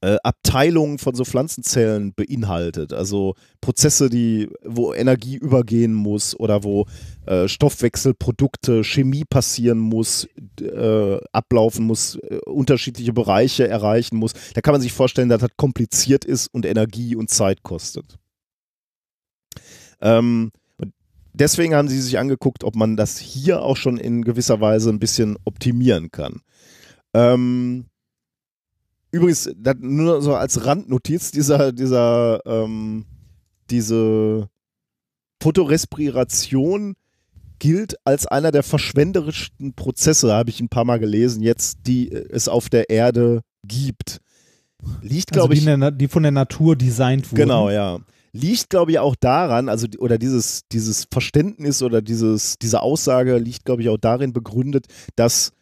äh, Abteilungen von so Pflanzenzellen beinhaltet, also Prozesse, die, wo Energie übergehen muss oder wo äh, Stoffwechselprodukte, Chemie passieren muss, äh, ablaufen muss, äh, unterschiedliche Bereiche erreichen muss, da kann man sich vorstellen, dass das kompliziert ist und Energie und Zeit kostet. Ähm, deswegen haben sie sich angeguckt, ob man das hier auch schon in gewisser Weise ein bisschen optimieren kann. Ähm, übrigens, nur so als Randnotiz, dieser, dieser, ähm, diese Fotorespiration gilt als einer der verschwenderischsten Prozesse, habe ich ein paar Mal gelesen, jetzt, die es auf der Erde gibt. Liegt, Also glaube ich, der, die von der Natur designt wurden. Genau, ja. Liegt, glaube ich, auch daran, also oder dieses, dieses Verständnis oder dieses, diese Aussage liegt, glaube ich, auch darin begründet, dass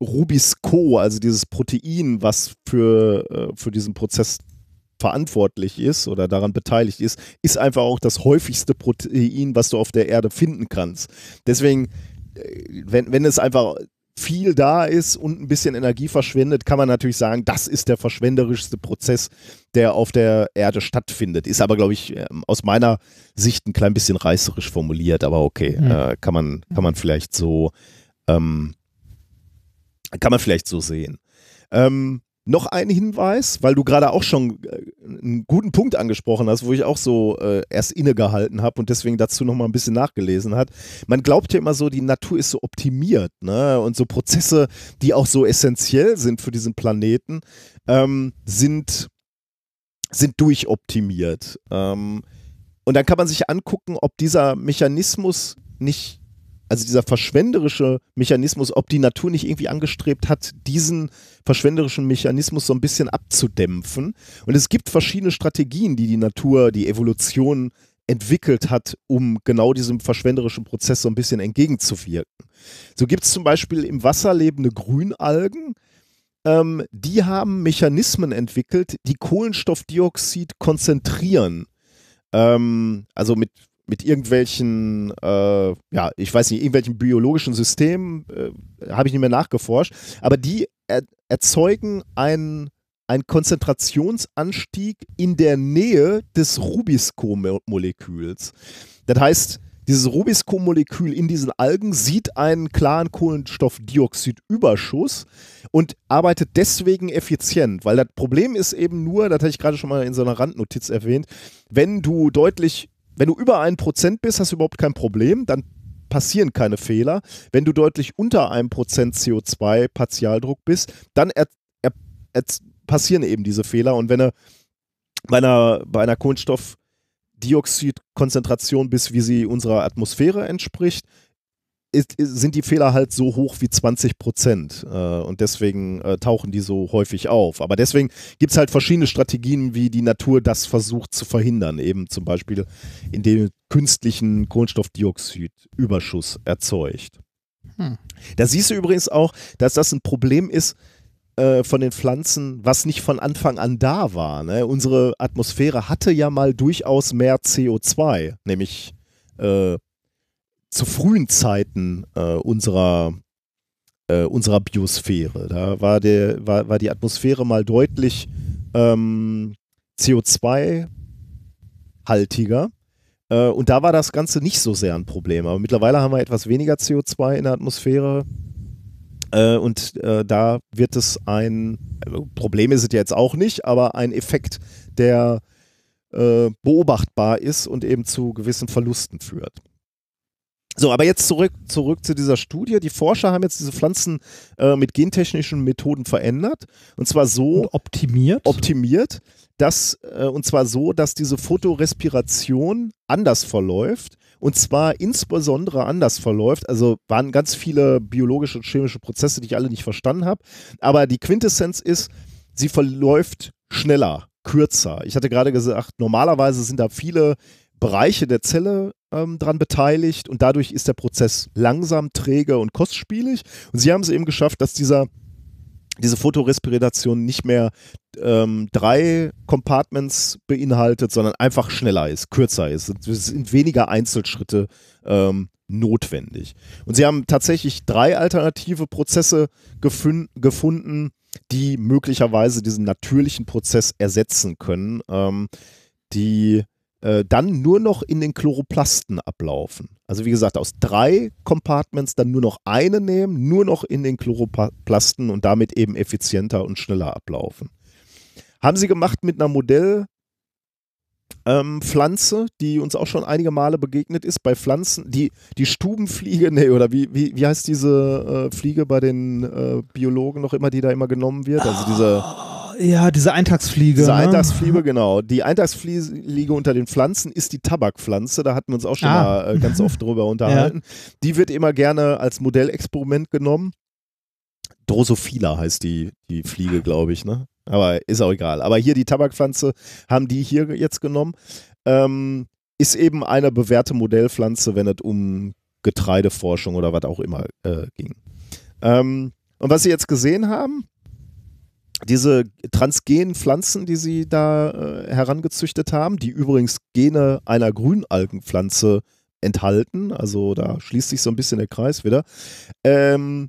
Rubisco, also dieses Protein, was für, äh, für diesen Prozess verantwortlich ist oder daran beteiligt ist, ist einfach auch das häufigste Protein, was du auf der Erde finden kannst. Deswegen, äh, wenn, wenn es einfach viel da ist und ein bisschen Energie verschwendet, kann man natürlich sagen, das ist der verschwenderischste Prozess, der auf der Erde stattfindet. Ist aber, glaube ich, ähm, aus meiner Sicht ein klein bisschen reißerisch formuliert, aber okay, Mhm. äh, kann, man, kann man vielleicht so, ähm, kann man vielleicht so sehen. Ähm, noch ein Hinweis, weil du gerade auch schon äh, einen guten Punkt angesprochen hast, wo ich auch so äh, erst innegehalten habe und deswegen dazu noch mal ein bisschen nachgelesen hat. Man glaubt ja immer so, die Natur ist so optimiert, ne? Und so Prozesse, die auch so essentiell sind für diesen Planeten, ähm, sind sind durchoptimiert. Ähm, und dann kann man sich angucken, ob dieser Mechanismus nicht also dieser verschwenderische Mechanismus, ob die Natur nicht irgendwie angestrebt hat, diesen verschwenderischen Mechanismus so ein bisschen abzudämpfen. Und es gibt verschiedene Strategien, die die Natur, die Evolution entwickelt hat, um genau diesem verschwenderischen Prozess so ein bisschen entgegenzuwirken. So gibt es zum Beispiel im Wasser lebende Grünalgen, ähm, die haben Mechanismen entwickelt, die Kohlenstoffdioxid konzentrieren. Ähm, also mit mit irgendwelchen, äh, ja, ich weiß nicht, irgendwelchen biologischen Systemen, äh, habe ich nicht mehr nachgeforscht, aber die er erzeugen einen, einen Konzentrationsanstieg in der Nähe des Rubisco-Moleküls. Das heißt, dieses Rubisco-Molekül in diesen Algen sieht einen klaren Kohlenstoffdioxidüberschuss und arbeitet deswegen effizient, weil das Problem ist eben nur, das hatte ich gerade schon mal in so einer Randnotiz erwähnt, wenn du deutlich wenn du über ein Prozent bist, hast du überhaupt kein Problem, dann passieren keine Fehler. Wenn du deutlich unter einem Prozent CO2-Partialdruck bist, dann er, er, er, passieren eben diese Fehler. Und wenn du bei einer, bei einer Kohlenstoffdioxidkonzentration bist, wie sie unserer Atmosphäre entspricht, ist, sind die Fehler halt so hoch wie 20 Prozent. Äh, und deswegen äh, tauchen die so häufig auf. Aber deswegen gibt es halt verschiedene Strategien, wie die Natur das versucht zu verhindern. Eben zum Beispiel, indem künstlichen Kohlenstoffdioxidüberschuss erzeugt. Hm. Da siehst du übrigens auch, dass das ein Problem ist, äh, von den Pflanzen, was nicht von Anfang an da war. Ne? Unsere Atmosphäre hatte ja mal durchaus mehr CO2, nämlich äh, zu frühen Zeiten äh, unserer, äh, unserer Biosphäre. Da war, der, war, war die Atmosphäre mal deutlich ähm, CO2-haltiger. Äh, und da war das Ganze nicht so sehr ein Problem. Aber mittlerweile haben wir etwas weniger CO2 in der Atmosphäre. Äh, und äh, da wird es ein, Problem ist es jetzt auch nicht, aber ein Effekt, der beobachtbar ist und eben zu gewissen Verlusten führt. So, aber jetzt zurück, zurück zu dieser Studie. Die Forscher haben jetzt diese Pflanzen äh, mit gentechnischen Methoden verändert. Und zwar so. Und optimiert. Optimiert. Dass, äh, und zwar so, dass diese Photorespiration anders verläuft. Und zwar insbesondere anders verläuft. Also waren ganz viele biologische und chemische Prozesse, die ich alle nicht verstanden habe. Aber die Quintessenz ist, sie verläuft schneller, kürzer. Ich hatte gerade gesagt, normalerweise sind da viele Bereiche der Zelle ähm, dran beteiligt und dadurch ist der Prozess langsam, träge und kostspielig. Und sie haben es eben geschafft, dass dieser diese Fotorespiration nicht mehr ähm, drei Compartments beinhaltet, sondern einfach schneller ist, kürzer ist. Es sind weniger Einzelschritte ähm, notwendig. Und sie haben tatsächlich drei alternative Prozesse gefunden, die möglicherweise diesen natürlichen Prozess ersetzen können, ähm, die äh, dann nur noch in den Chloroplasten ablaufen. Also wie gesagt, aus drei Compartments dann nur noch eine nehmen, nur noch in den Chloroplasten und damit eben effizienter und schneller ablaufen. Haben sie gemacht mit einer Modell, ähm, Pflanze, die uns auch schon einige Male begegnet ist, bei Pflanzen, die, die Stubenfliege, nee, oder wie, wie, wie heißt diese äh, Fliege bei den äh, Biologen noch immer, die da immer genommen wird? Also diese. Ja, diese Eintagsfliege. Diese ne? Eintagsfliege, genau. Die Eintagsfliege unter den Pflanzen ist die Tabakpflanze. Da hatten wir uns auch schon Ah. mal äh, ganz oft drüber unterhalten. Die wird immer gerne als Modellexperiment genommen. Drosophila heißt die, die Fliege, glaube ich, ne? Aber ist auch egal. Aber hier die Tabakpflanze haben die hier jetzt genommen. Ähm, ist eben eine bewährte Modellpflanze, wenn es um Getreideforschung oder was auch immer äh, ging. Ähm, und was sie jetzt gesehen haben, diese transgenen Pflanzen, die sie da äh, herangezüchtet haben, die übrigens Gene einer Grünalgenpflanze enthalten, also da schließt sich so ein bisschen der Kreis wieder, ähm,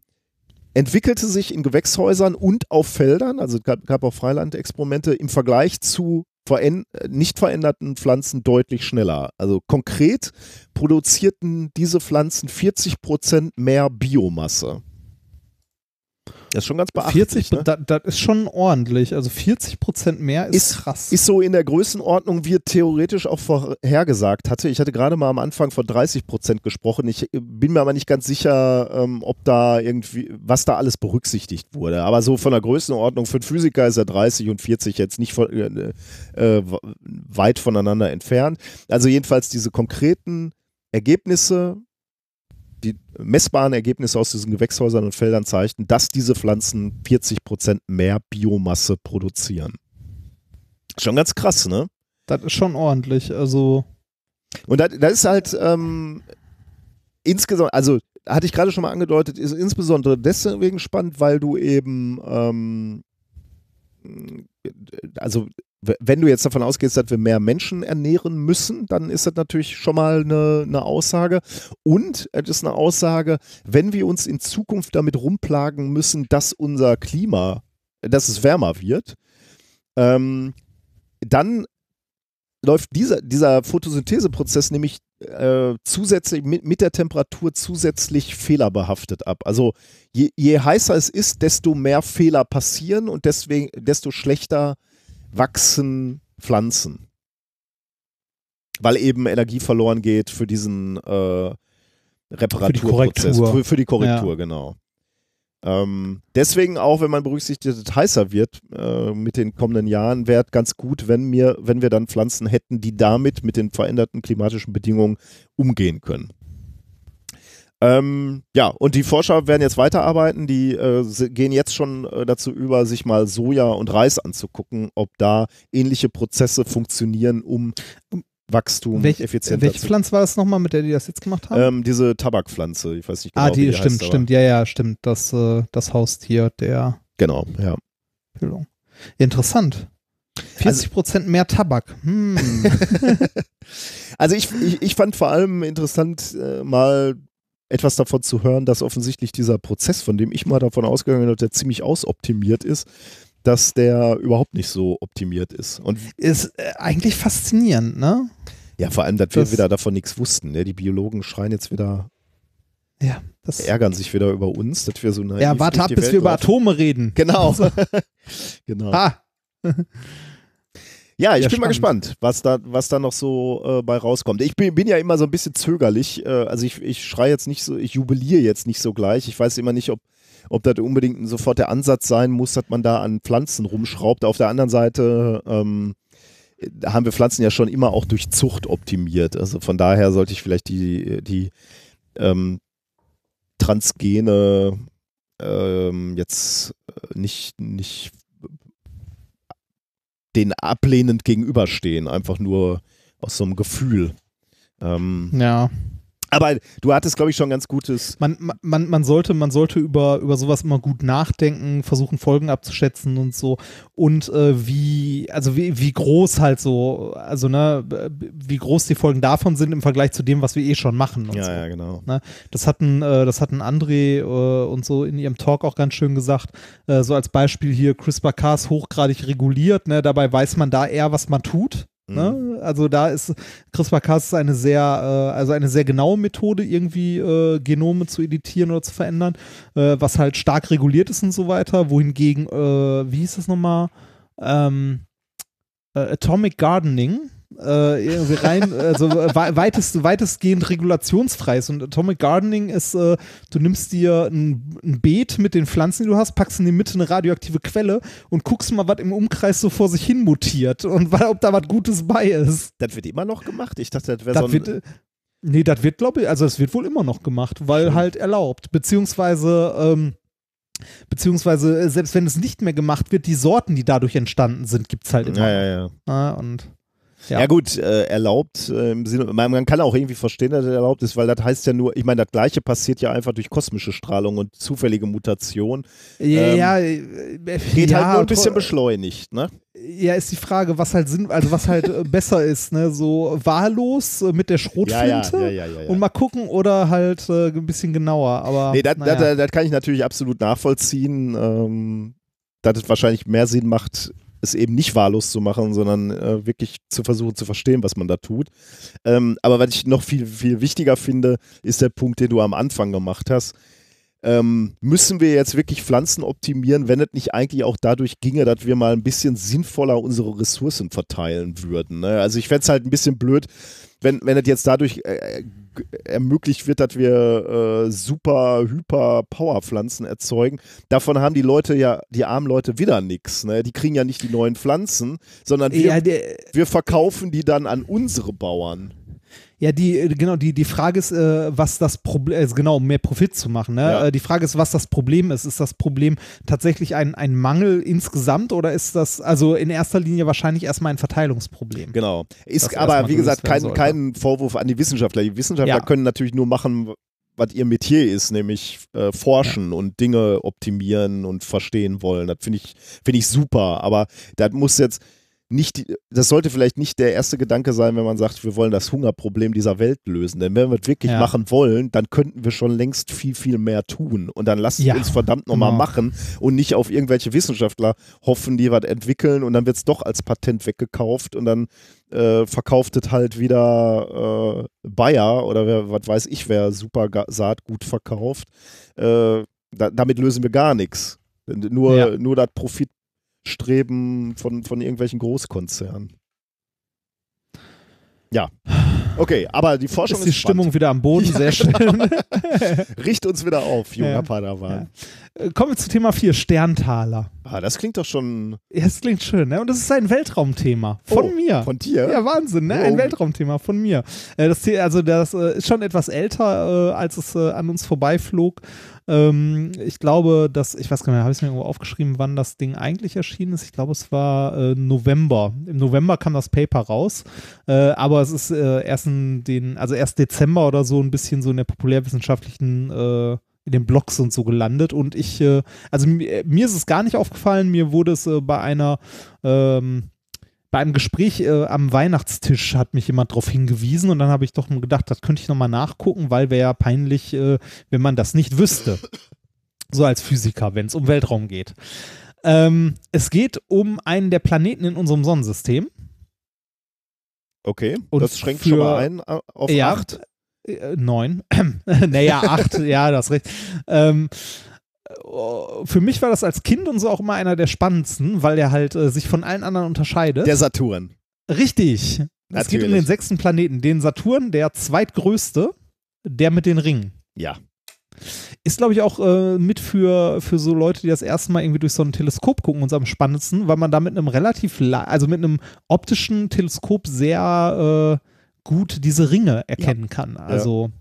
entwickelte sich in Gewächshäusern und auf Feldern, also gab, gab auch Freilandexperimente, im Vergleich zu nicht veränderten Pflanzen deutlich schneller. Also konkret produzierten diese Pflanzen 40 Prozent mehr Biomasse. Das ist schon ganz beachtlich. 40, ne? das, das ist schon ordentlich. Also 40 Prozent mehr ist, Ist- krass. Ist so in der Größenordnung, wie er theoretisch auch vorhergesagt hatte. Ich hatte gerade mal am Anfang von 30 Prozent gesprochen. Ich äh, bin mir aber nicht ganz sicher, ähm, ob da irgendwie, was da alles berücksichtigt wurde. Aber so von der Größenordnung für einen Physiker ist er 30 und 40 jetzt nicht von, äh, äh, weit voneinander entfernt. Also jedenfalls diese konkreten Ergebnisse, die messbaren Ergebnisse aus diesen Gewächshäusern und Feldern zeichnen, dass diese Pflanzen 40 Prozent mehr Biomasse produzieren. Schon ganz krass, ne? das ist schon ordentlich. Also, Und das, das ist halt ähm, insgesamt, also hatte ich gerade schon mal angedeutet, ist insbesondere deswegen spannend, weil du eben, ähm, also wenn du jetzt davon ausgehst, dass wir mehr Menschen ernähren müssen, dann ist das natürlich schon mal eine, eine Aussage. Und es ist eine Aussage, wenn wir uns in Zukunft damit rumplagen müssen, dass unser Klima, dass es wärmer wird, ähm, dann läuft dieser, dieser Photosyntheseprozess nämlich äh, zusätzlich mit, mit der Temperatur zusätzlich fehlerbehaftet ab. Also je, je heißer es ist, desto mehr Fehler passieren und deswegen, desto schlechter wachsen Pflanzen. Weil eben Energie verloren geht für diesen äh, Reparaturprozess. Korrektur. Für, für die Korrektur, Ja. genau. Ähm, deswegen auch, wenn man berücksichtigt, dass es heißer wird äh, mit den kommenden Jahren, wäre es ganz gut, wenn wir, wenn wir dann Pflanzen hätten, die damit mit den veränderten klimatischen Bedingungen umgehen können. Ähm, ja, und die Forscher werden jetzt weiterarbeiten, die äh, gehen jetzt schon äh, dazu über, sich mal Soja und Reis anzugucken, ob da ähnliche Prozesse funktionieren, um Wachstum welch, effizienter welche zu Pflanze war das nochmal, mit der die das jetzt gemacht haben? ähm, diese Tabakpflanze, ich weiß nicht genau, ah, die, die stimmt, heißt, stimmt. Ja, ja, stimmt. Das, äh, das Haustier der Genau, ja. Füllung. Interessant. 40 Prozent mehr Tabak. Hm. Also ich, ich, ich fand vor allem interessant, äh, mal etwas davon zu hören, dass offensichtlich dieser Prozess, von dem ich mal davon ausgegangen bin, der ziemlich ausoptimiert ist, dass der überhaupt nicht so optimiert ist. Und ist äh, eigentlich faszinierend, ne? ja, vor allem, dass wir Das- wieder davon nichts wussten. Ne? Die Biologen schreien jetzt wieder, Ja, das, ärgern sich wieder über uns, dass wir so naiv ja warte ab, bis Welt wir über. Atome reden. Genau. genau. Ah, Ja, ich Ja, bin mal spannend. gespannt, was da, was da noch so äh, bei rauskommt. Ich bin, bin ja immer so ein bisschen zögerlich. Äh, also ich, ich schreie jetzt nicht so, ich jubiliere jetzt nicht so gleich. Ich weiß immer nicht, ob, ob das unbedingt sofort der Ansatz sein muss, dass man da an Pflanzen rumschraubt. Auf der anderen Seite ähm, haben wir Pflanzen ja schon immer auch durch Zucht optimiert. Also von daher sollte ich vielleicht die, die ähm, Transgene ähm, jetzt äh, nicht, nicht den ablehnend gegenüberstehen, einfach nur aus so einem Gefühl. Ähm, ja. Aber du hattest, glaube ich, schon ganz gutes. Man, man, man sollte, man sollte über, über sowas immer gut nachdenken, versuchen Folgen abzuschätzen und so. Und äh, wie, also wie, wie groß halt so, also ne, wie groß die Folgen davon sind im Vergleich zu dem, was wir eh schon machen. Ja, so. ja, genau. Ne? Das hatten, äh, das hatten André äh, und so in ihrem Talk auch ganz schön gesagt. Äh, so als Beispiel hier CRISPR-Cas hochgradig reguliert. Ne? Dabei weiß man da eher, was man tut. Mhm. Ne? Also da ist CRISPR-Cas eine sehr, äh, also eine sehr genaue Methode, irgendwie äh, Genome zu editieren oder zu verändern, äh, was halt stark reguliert ist und so weiter. Wohingegen, äh, wie hieß das nochmal? Ähm, äh, Atomic Gardening äh, irgendwie rein, also wei- weitest, weitestgehend regulationsfrei ist. Und Atomic Gardening ist, äh, du nimmst dir ein, ein Beet mit den Pflanzen, die du hast, packst in die Mitte eine radioaktive Quelle und guckst mal, was im Umkreis so vor sich hin mutiert und ob da was Gutes bei ist. Das wird immer noch gemacht. Ich dachte, das wäre so ein. wird, äh, nee, das wird, glaube ich, also das wird wohl immer noch gemacht, weil Schön. halt erlaubt. Beziehungsweise, ähm, beziehungsweise, äh, selbst wenn es nicht mehr gemacht wird, die Sorten, die dadurch entstanden sind, gibt es halt immer. ja, ja, ja. Ah, und Ja, Ja. gut, äh, erlaubt äh, im Sinne, man, man kann auch irgendwie verstehen, dass es erlaubt ist, weil das heißt ja nur, ich meine, das Gleiche passiert ja einfach durch kosmische Strahlung und zufällige Mutation. Ja, Ähm, ja, äh, Geht ja, halt nur ein bisschen beschleunigt, ne? Ja, ist die Frage, was halt Sinn, also was halt äh, besser ist, ne? So wahllos äh, mit der Schrotflinte ja, ja, und mal gucken oder halt äh, ein bisschen genauer. Aber Nee, das, naja. kann ich natürlich absolut nachvollziehen, ähm, dass es wahrscheinlich mehr Sinn macht, es eben nicht wahllos zu machen, sondern äh, wirklich zu versuchen zu verstehen, was man da tut. Ähm, aber was ich noch viel, viel wichtiger finde, ist der Punkt, den du am Anfang gemacht hast. Ähm, müssen wir jetzt wirklich Pflanzen optimieren, wenn es nicht eigentlich auch dadurch ginge, dass wir mal ein bisschen sinnvoller unsere Ressourcen verteilen würden. Ne? Also ich fände es halt ein bisschen blöd, wenn, wenn es jetzt dadurch äh, g- ermöglicht wird, dass wir äh, super, hyper Powerpflanzen erzeugen. Davon haben die Leute ja, die armen Leute wieder nichts. Ne? Die kriegen ja nicht die neuen Pflanzen, sondern wir, Ja, wir verkaufen die dann an unsere Bauern. Ja, die, äh, genau, die, die Frage ist, äh, was das Problem ist, genau, um mehr Profit zu machen. Ne? Ja. Äh, die Frage ist, was das Problem ist. Ist das Problem tatsächlich ein, ein Mangel insgesamt oder ist das also in erster Linie wahrscheinlich erstmal ein Verteilungsproblem? Genau. Ist aber, wie gesagt, kein, sollte. kein Vorwurf an die Wissenschaftler. Die Wissenschaftler Ja. können natürlich nur machen, was ihr Metier ist, nämlich äh, forschen und Dinge optimieren und verstehen wollen. Das finde ich, finde ich super. Aber das muss jetzt nicht, das sollte vielleicht nicht der erste Gedanke sein, wenn man sagt, wir wollen das Hungerproblem dieser Welt lösen. Denn wenn wir es wirklich Ja. machen wollen, dann könnten wir schon längst viel, viel mehr tun. Und dann lasst Ja, uns verdammt nochmal genau. machen und nicht auf irgendwelche Wissenschaftler hoffen, die was entwickeln und dann wird es doch als Patent weggekauft und dann äh, verkauft es halt wieder äh, Bayer oder wer, was weiß ich, wer super Saatgut verkauft. Äh, da, damit lösen wir gar nichts. Nur, Ja. nur das Profitstreben von, von irgendwelchen Großkonzernen. Ja. Okay, aber die Forschung ist die ist. Stimmung wieder am Boden, sehr schön. Richt uns wieder auf, junger Ja. Padawan. Äh, Kommen wir zu Thema 4, Sterntaler. Ah, das klingt doch schon Ja, das klingt schön, ne? Und das ist ein Weltraumthema von Oh, mir. von dir. Ja, Wahnsinn, ne? Ein Oh. Weltraumthema von mir. Äh, das, also das äh, ist schon etwas älter, als es an uns vorbeiflog. Ähm, ich glaube, dass, ich weiß gar nicht habe ich es mir irgendwo aufgeschrieben, wann das Ding eigentlich erschienen ist. Ich glaube, es war äh, November. Im November kam das Paper raus, äh, aber es ist äh, erst in den, also erst Dezember oder so ein bisschen so in der populärwissenschaftlichen äh, in den Blogs und so gelandet und ich, äh, also mir, mir ist es gar nicht aufgefallen, mir wurde es äh, bei einer ähm, bei einem Gespräch äh, am Weihnachtstisch hat mich jemand darauf hingewiesen und dann habe ich doch gedacht, das könnte ich nochmal nachgucken, weil wäre ja peinlich, äh, wenn man das nicht wüsste. So als Physiker, wenn es um Weltraum geht. Ähm, es geht um einen der Planeten in unserem Sonnensystem. Okay, Und das schränkt für- schon mal ein äh, auf Ja, acht. Äh, neun. naja, acht, ja, das recht. Ähm, äh, für mich war das als Kind und so auch immer einer der spannendsten, weil der halt äh, sich von allen anderen unterscheidet. Der Saturn. Richtig. Es geht um Natürlich. den sechsten Planeten, den Saturn, der zweitgrößte, der mit den Ringen. Ja. Ist, glaube ich, auch äh, mit für, für so Leute, die das erste Mal irgendwie durch so ein Teleskop gucken, uns am spannendsten, weil man da mit einem relativ, la- also mit einem optischen Teleskop sehr äh, gut diese Ringe erkennen kann. Also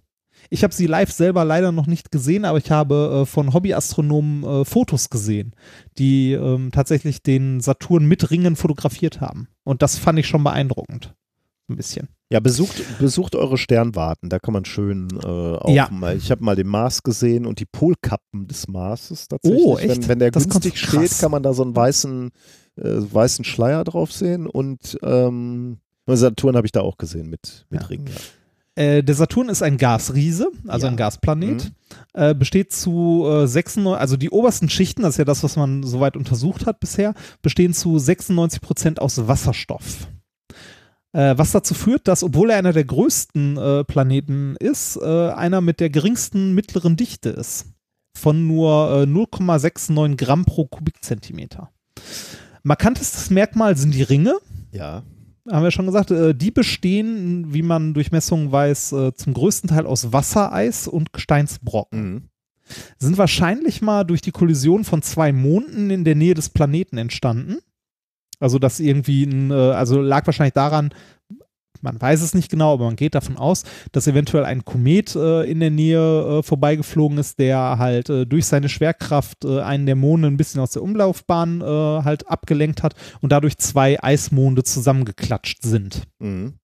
ich habe sie live selber leider noch nicht gesehen, aber ich habe äh, von Hobbyastronomen äh, Fotos gesehen, die ähm, tatsächlich den Saturn mit Ringen fotografiert haben. Und das fand ich schon beeindruckend. Ein bisschen. Ja, besucht, besucht eure Sternwarten, da kann man schön äh, auch Ja. mal. Ich habe mal den Mars gesehen und die Polkappen des Marses tatsächlich. Oh, echt? Wenn, wenn der Das günstig steht, kann man da so einen weißen, äh, weißen Schleier drauf sehen und ähm, Saturn habe ich da auch gesehen mit, mit Ja. Ringen. Ja. Äh, der Saturn ist ein Gasriese, also Ja. ein Gasplanet. Äh, besteht zu äh, 96, also die obersten Schichten, das ist ja das, was man soweit untersucht hat bisher, bestehen zu 96 Prozent aus Wasserstoff. Äh, was dazu führt, dass, obwohl er einer der größten äh, Planeten ist, äh, einer mit der geringsten mittleren Dichte ist. Von nur äh, 0,69 Gramm pro Kubikzentimeter. Markantestes Merkmal sind die Ringe ja. Haben wir schon gesagt, äh, die bestehen, wie man durch Messungen weiß, äh, zum größten Teil aus Wassereis und Gesteinsbrocken. Mhm. Sind wahrscheinlich mal durch die Kollision von zwei Monden in der Nähe des Planeten entstanden. Also das irgendwie ein, äh, also lag wahrscheinlich daran, man weiß es nicht genau, aber man geht davon aus, dass eventuell ein Komet äh, in der Nähe äh, vorbeigeflogen ist, der halt äh, durch seine Schwerkraft äh, einen der Monde ein bisschen aus der Umlaufbahn äh, halt abgelenkt hat und dadurch zwei Eismonde zusammengeklatscht sind. Mhm.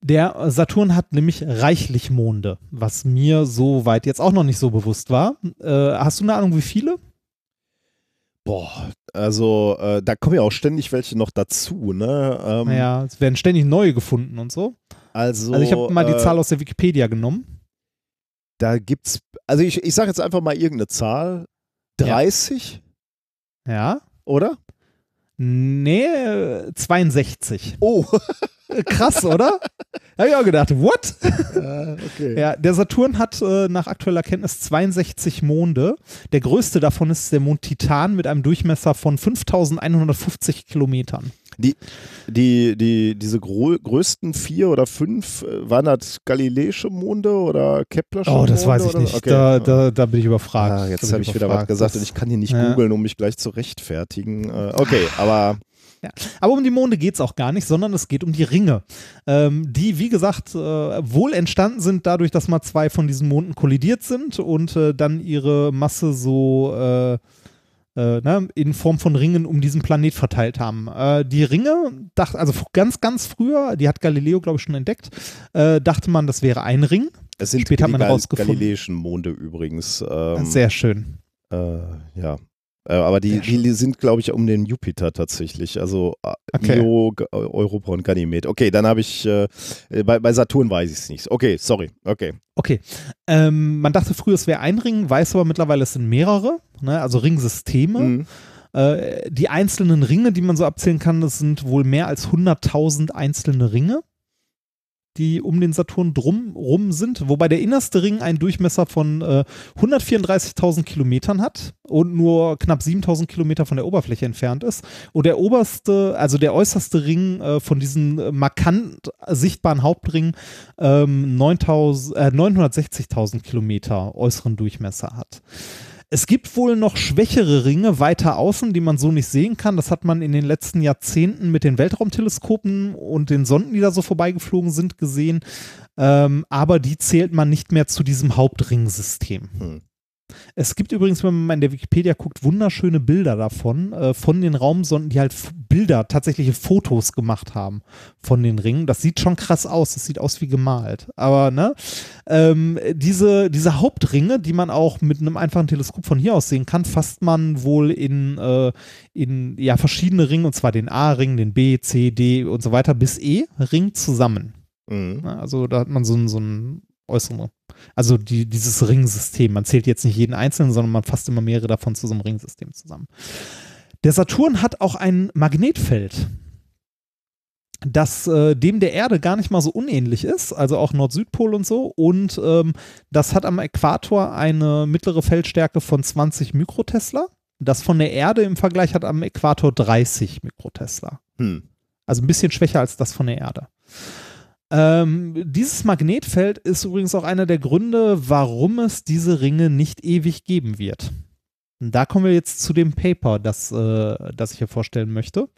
Der Saturn hat nämlich reichlich Monde, was mir soweit jetzt auch noch nicht so bewusst war. Äh, hast du eine Ahnung, wie viele? Boah, also äh, da kommen ja auch ständig welche noch dazu, ne? Ähm, Naja, es werden ständig neue gefunden und so. Also, Also ich habe mal die äh, Zahl aus der Wikipedia genommen. Da gibt's, also ich, ich sage jetzt einfach mal irgendeine Zahl. 30, Ja. oder? Nee, 62. Oh, Krass, oder? Habe ich auch gedacht, what? äh, okay. Ja, der Saturn hat äh, nach aktueller Kenntnis 62 Monde. Der größte davon ist der Mond Titan mit einem Durchmesser von 5150 Kilometern. Die, die, die, diese größten vier oder fünf, äh, waren das galileische Monde oder Keplersche Oh, das Monde weiß ich nicht. Okay. Da, da, da bin ich überfragt. Ah, jetzt habe ich wieder was gesagt Das- und ich kann hier nicht Ja. googeln, um mich gleich zu rechtfertigen. Äh, okay, aber Aber um die Monde geht es auch gar nicht, sondern es geht um die Ringe, ähm, die, wie gesagt, äh, wohl entstanden sind dadurch, dass mal zwei von diesen Monden kollidiert sind und äh, dann ihre Masse so äh, äh, ne, in Form von Ringen um diesen Planet verteilt haben. Äh, die Ringe, dacht, also ganz, ganz früher, die hat Galileo, glaube ich, schon entdeckt, äh, dachte man, das wäre ein Ring. es sind Später hat die man Gal herausgefunden- galileischen Monde übrigens. Ähm, Sehr schön. Äh, ja. Äh, aber die, die sind, glaube ich, um den Jupiter tatsächlich. Also äh, Okay. Io, Europa und Ganymed. Okay, dann habe ich, äh, bei, bei Saturn weiß ich es nicht. Okay, sorry. Okay. Okay. Ähm, man dachte früher, es wäre ein Ring, weiß aber mittlerweile, es sind mehrere, ne? also Ringsysteme. Mhm. Äh, die einzelnen Ringe, die man so abzählen kann, das sind wohl mehr als 100.000 einzelne Ringe, die um den Saturn drum rum sind, wobei der innerste Ring einen Durchmesser von äh, 134.000 Kilometern hat und nur knapp 7.000 Kilometer von der Oberfläche entfernt ist. Und der oberste, also der äußerste Ring äh, von diesen äh, markant sichtbaren Hauptringen ähm, 9.000 äh, 960.000 Kilometer äußeren Durchmesser hat. Es gibt wohl noch schwächere Ringe weiter außen, die man so nicht sehen kann. Das hat man in den letzten Jahrzehnten mit den Weltraumteleskopen und den Sonden, die da so vorbeigeflogen sind, gesehen. Ähm, aber die zählt man nicht mehr zu diesem Hauptringsystem. Hm. Es gibt übrigens, wenn man mal in der Wikipedia guckt, wunderschöne Bilder davon, äh, von den Raumsonden, die halt Bilder, tatsächliche Fotos gemacht haben von den Ringen. Das sieht schon krass aus. Das sieht aus wie gemalt. Aber, ne, ähm, diese, diese Hauptringe, die man auch mit einem einfachen Teleskop von hier aus sehen kann, fasst man wohl in, äh, in ja, verschiedene Ringe, und zwar den A-Ring, den B, C, D und so weiter bis E-Ring zusammen. Mhm. Also da hat man so ein, so ein äußere, also die, dieses Ringsystem. Man zählt jetzt nicht jeden einzelnen, sondern man fasst immer mehrere davon zu so einem Ringsystem zusammen. Der Saturn hat auch ein Magnetfeld, das äh, dem der Erde gar nicht mal so unähnlich ist, also auch Nord-Südpol und so. Und ähm, das hat am Äquator eine mittlere Feldstärke von 20 Mikrotesla. Das von der Erde im Vergleich hat am Äquator 30 Mikrotesla. Hm. Also ein bisschen schwächer als das von der Erde. Ähm, dieses Magnetfeld ist übrigens auch einer der Gründe, warum es diese Ringe nicht ewig geben wird. Und da kommen wir jetzt zu dem Paper, das, äh, das ich hier vorstellen möchte.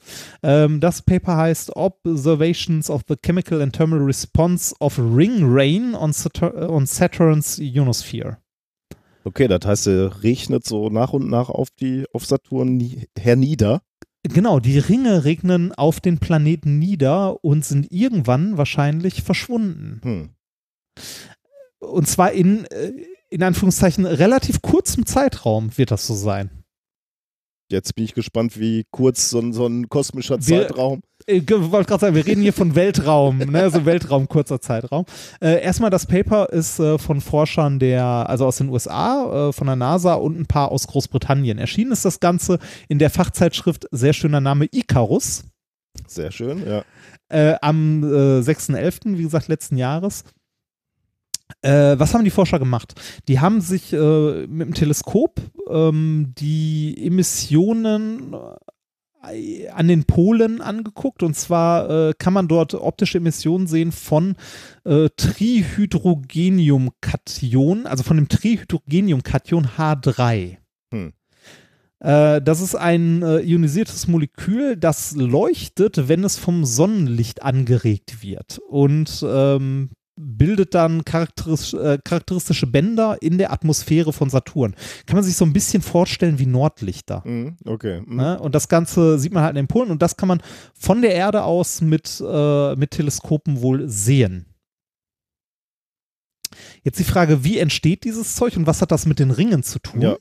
Ähm, das Paper heißt Observations of the Chemical and Thermal Response of Ring Rain on, Satur on Saturn's Ionosphere. Okay, das heißt, er regnet so nach und nach auf die auf Saturn nie, hernieder. Genau, die Ringe regnen auf den Planeten nieder und sind irgendwann wahrscheinlich verschwunden. Hm. Und zwar in, äh, in Anführungszeichen, relativ kurzem Zeitraum wird das so sein. Jetzt bin ich gespannt, wie kurz so, ein- so ein kosmischer Wir- Zeitraum. Ich wollte gerade sagen, wir reden hier von Weltraum, ne? also Weltraum, kurzer Zeitraum. Äh, erstmal, das Paper ist äh, von Forschern der, also aus den USA, äh, von der NASA und ein paar aus Großbritannien. Erschienen ist das Ganze in der Fachzeitschrift, sehr schöner Name, Icarus. Sehr schön, ja. äh, am äh, 6.11., wie gesagt, letzten Jahres. Äh, was haben die Forscher gemacht? Die haben sich äh, mit dem Teleskop ähm, die Emissionen äh, an den Polen angeguckt. Und zwar äh, kann man dort optische Emissionen sehen von äh, Trihydrogeniumkation, also von dem Trihydrogeniumkation H3. Hm. Äh, das ist ein ionisiertes Molekül, das leuchtet, wenn es vom Sonnenlicht angeregt wird und ähm, bildet dann charakteris äh, charakteristische Bänder in der Atmosphäre von Saturn. Kann man sich so ein bisschen vorstellen wie Nordlichter. Hm, okay. Hm. Ne? Und das Ganze sieht man halt in den Polen und das kann man von der Erde aus mit, äh, mit Teleskopen wohl sehen. Jetzt die Frage, wie entsteht dieses Zeug und was hat das mit den Ringen zu tun? Ja. Äh,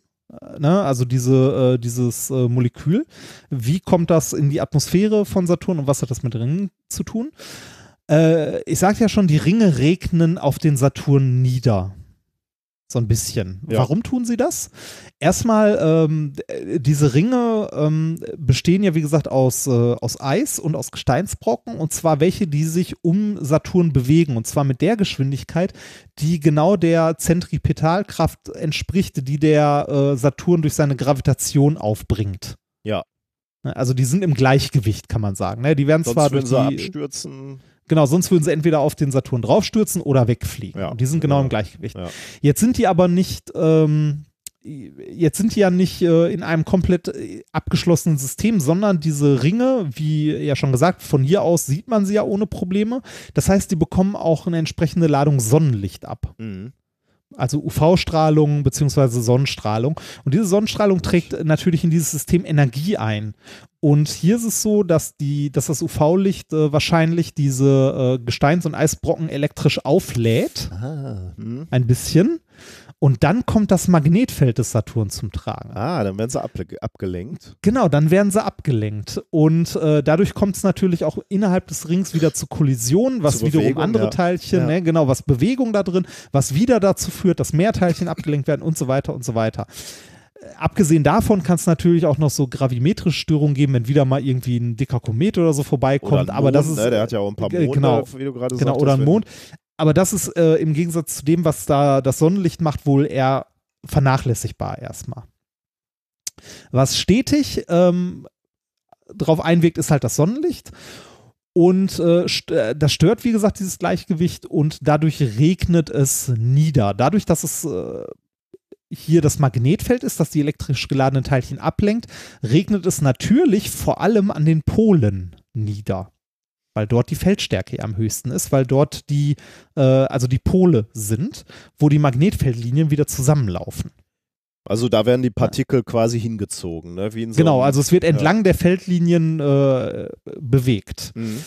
Ne? Also diese, äh, dieses äh, Molekül. Wie kommt das in die Atmosphäre von Saturn und was hat das mit Ringen zu tun? Äh, ich sagte ja schon, die Ringe regnen auf den Saturn nieder. So ein bisschen. Ja. Warum tun sie das? Erstmal, ähm, diese Ringe ähm, bestehen ja, wie gesagt, aus, äh, aus Eis und aus Gesteinsbrocken und zwar welche, die sich um Saturn bewegen und zwar mit der Geschwindigkeit, die genau der Zentripetalkraft entspricht, die der äh, Saturn durch seine Gravitation aufbringt. Ja. Ne, Also die sind im Gleichgewicht, kann man sagen. Ne? Die werden zwar Sonst durch würden sie die, abstürzen. Genau, sonst würden sie entweder auf den Saturn draufstürzen oder wegfliegen. Ja, Und die sind genau genau. im Gleichgewicht. Ja. Jetzt sind die aber nicht, ähm, jetzt sind die ja nicht äh, in einem komplett äh, abgeschlossenen System, sondern diese Ringe, wie ja schon gesagt, von hier aus sieht man sie ja ohne Probleme. Das heißt, die bekommen auch eine entsprechende Ladung Sonnenlicht ab. Mhm. Also UV-Strahlung beziehungsweise Sonnenstrahlung. Und diese Sonnenstrahlung trägt natürlich in dieses System Energie ein. Und hier ist es so, dass, die, dass das UV-Licht äh, wahrscheinlich diese äh, Gesteins- und Eisbrocken elektrisch auflädt, Ah, hm. ein bisschen. Und dann kommt das Magnetfeld des Saturn zum Tragen. ah, dann werden sie abge abgelenkt. Genau, dann werden sie abgelenkt. Und äh, dadurch kommt es natürlich auch innerhalb des Rings wieder zu Kollisionen, was Zu wiederum andere ja. Teilchen, Ja. ne, genau, was Bewegung da drin, was wieder dazu führt, dass mehr Teilchen abgelenkt werden und so weiter und so weiter. Äh, Abgesehen davon kann es natürlich auch noch so gravimetrische Störungen geben, wenn wieder mal irgendwie ein dicker Komet oder so vorbeikommt. Oder ein aber das Mond, ist ne? Der hat ja auch ein paar äh, Monde, genau. wie du gerade genau sagtest. oder ein Mond. Aber das ist äh, im Gegensatz zu dem, was da das Sonnenlicht macht, wohl eher vernachlässigbar erstmal. Was stetig ähm, drauf einwirkt, ist halt das Sonnenlicht. Und äh, st äh, das stört, wie gesagt, dieses Gleichgewicht und dadurch regnet es nieder. Dadurch, dass es äh, hier das Magnetfeld ist, das die elektrisch geladenen Teilchen ablenkt, regnet es natürlich vor allem an den Polen nieder. Weil dort die Feldstärke am höchsten ist, weil dort die, äh, also die Pole sind, wo die Magnetfeldlinien wieder zusammenlaufen. Also da werden die Partikel quasi hingezogen, ne? So Genau, also es wird entlang der Feldlinien äh, bewegt. Mhm.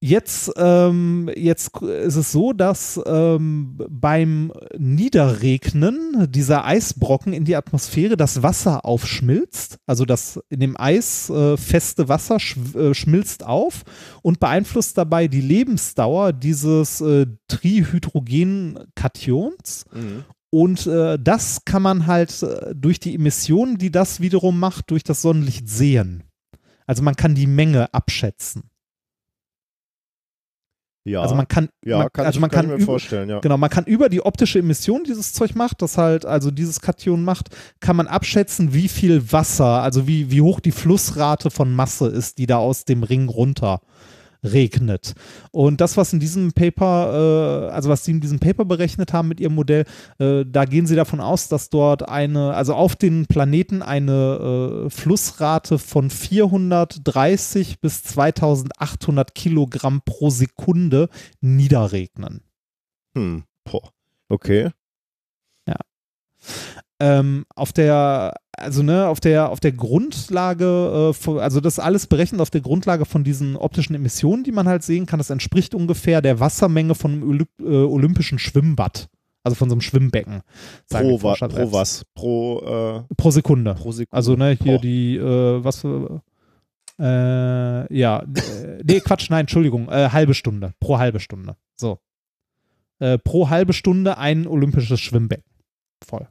Jetzt, ähm, jetzt ist es so, dass ähm, beim Niederregnen dieser Eisbrocken in die Atmosphäre das Wasser aufschmilzt. Also das in dem Eis äh, feste Wasser schw äh, schmilzt auf und beeinflusst dabei die Lebensdauer dieses äh, Trihydrogenkations. Mhm. Und äh, das kann man halt äh, durch die Emissionen, die das wiederum macht, durch das Sonnenlicht sehen. Also man kann die Menge abschätzen. Ja, Also man kann, ja man, kann, also ich, man kann, kann, ich mir über, vorstellen, ja. genau, man kann über die optische Emission, die dieses Zeug macht, das halt also dieses Kation macht, kann man abschätzen, wie viel Wasser, also wie, wie hoch die Flussrate von Masse ist, die da aus dem Ring runter regnet. Und das, was in diesem Paper, äh, also was sie in diesem Paper berechnet haben mit ihrem Modell, äh, da gehen sie davon aus, dass dort eine, also auf den Planeten eine äh, Flussrate von 430 bis 2800 Kilogramm pro Sekunde niederregnen. Hm. Boah. Okay. Ähm, auf der, also ne, auf der, auf der Grundlage, äh, von, also das alles berechnet auf der Grundlage von diesen optischen Emissionen, die man halt sehen kann. Das entspricht ungefähr der Wassermenge von einem Olymp äh, olympischen Schwimmbad. Also von so einem Schwimmbecken. Pro, wa pro was? Pro, äh, Pro Sekunde. pro Sekunde. Also ne, hier Boah. die, äh, was für, äh, ja, nee, Quatsch, nein, Entschuldigung, äh, halbe Stunde, pro halbe Stunde. So. Äh, pro halbe Stunde ein olympisches Schwimmbecken. Voll.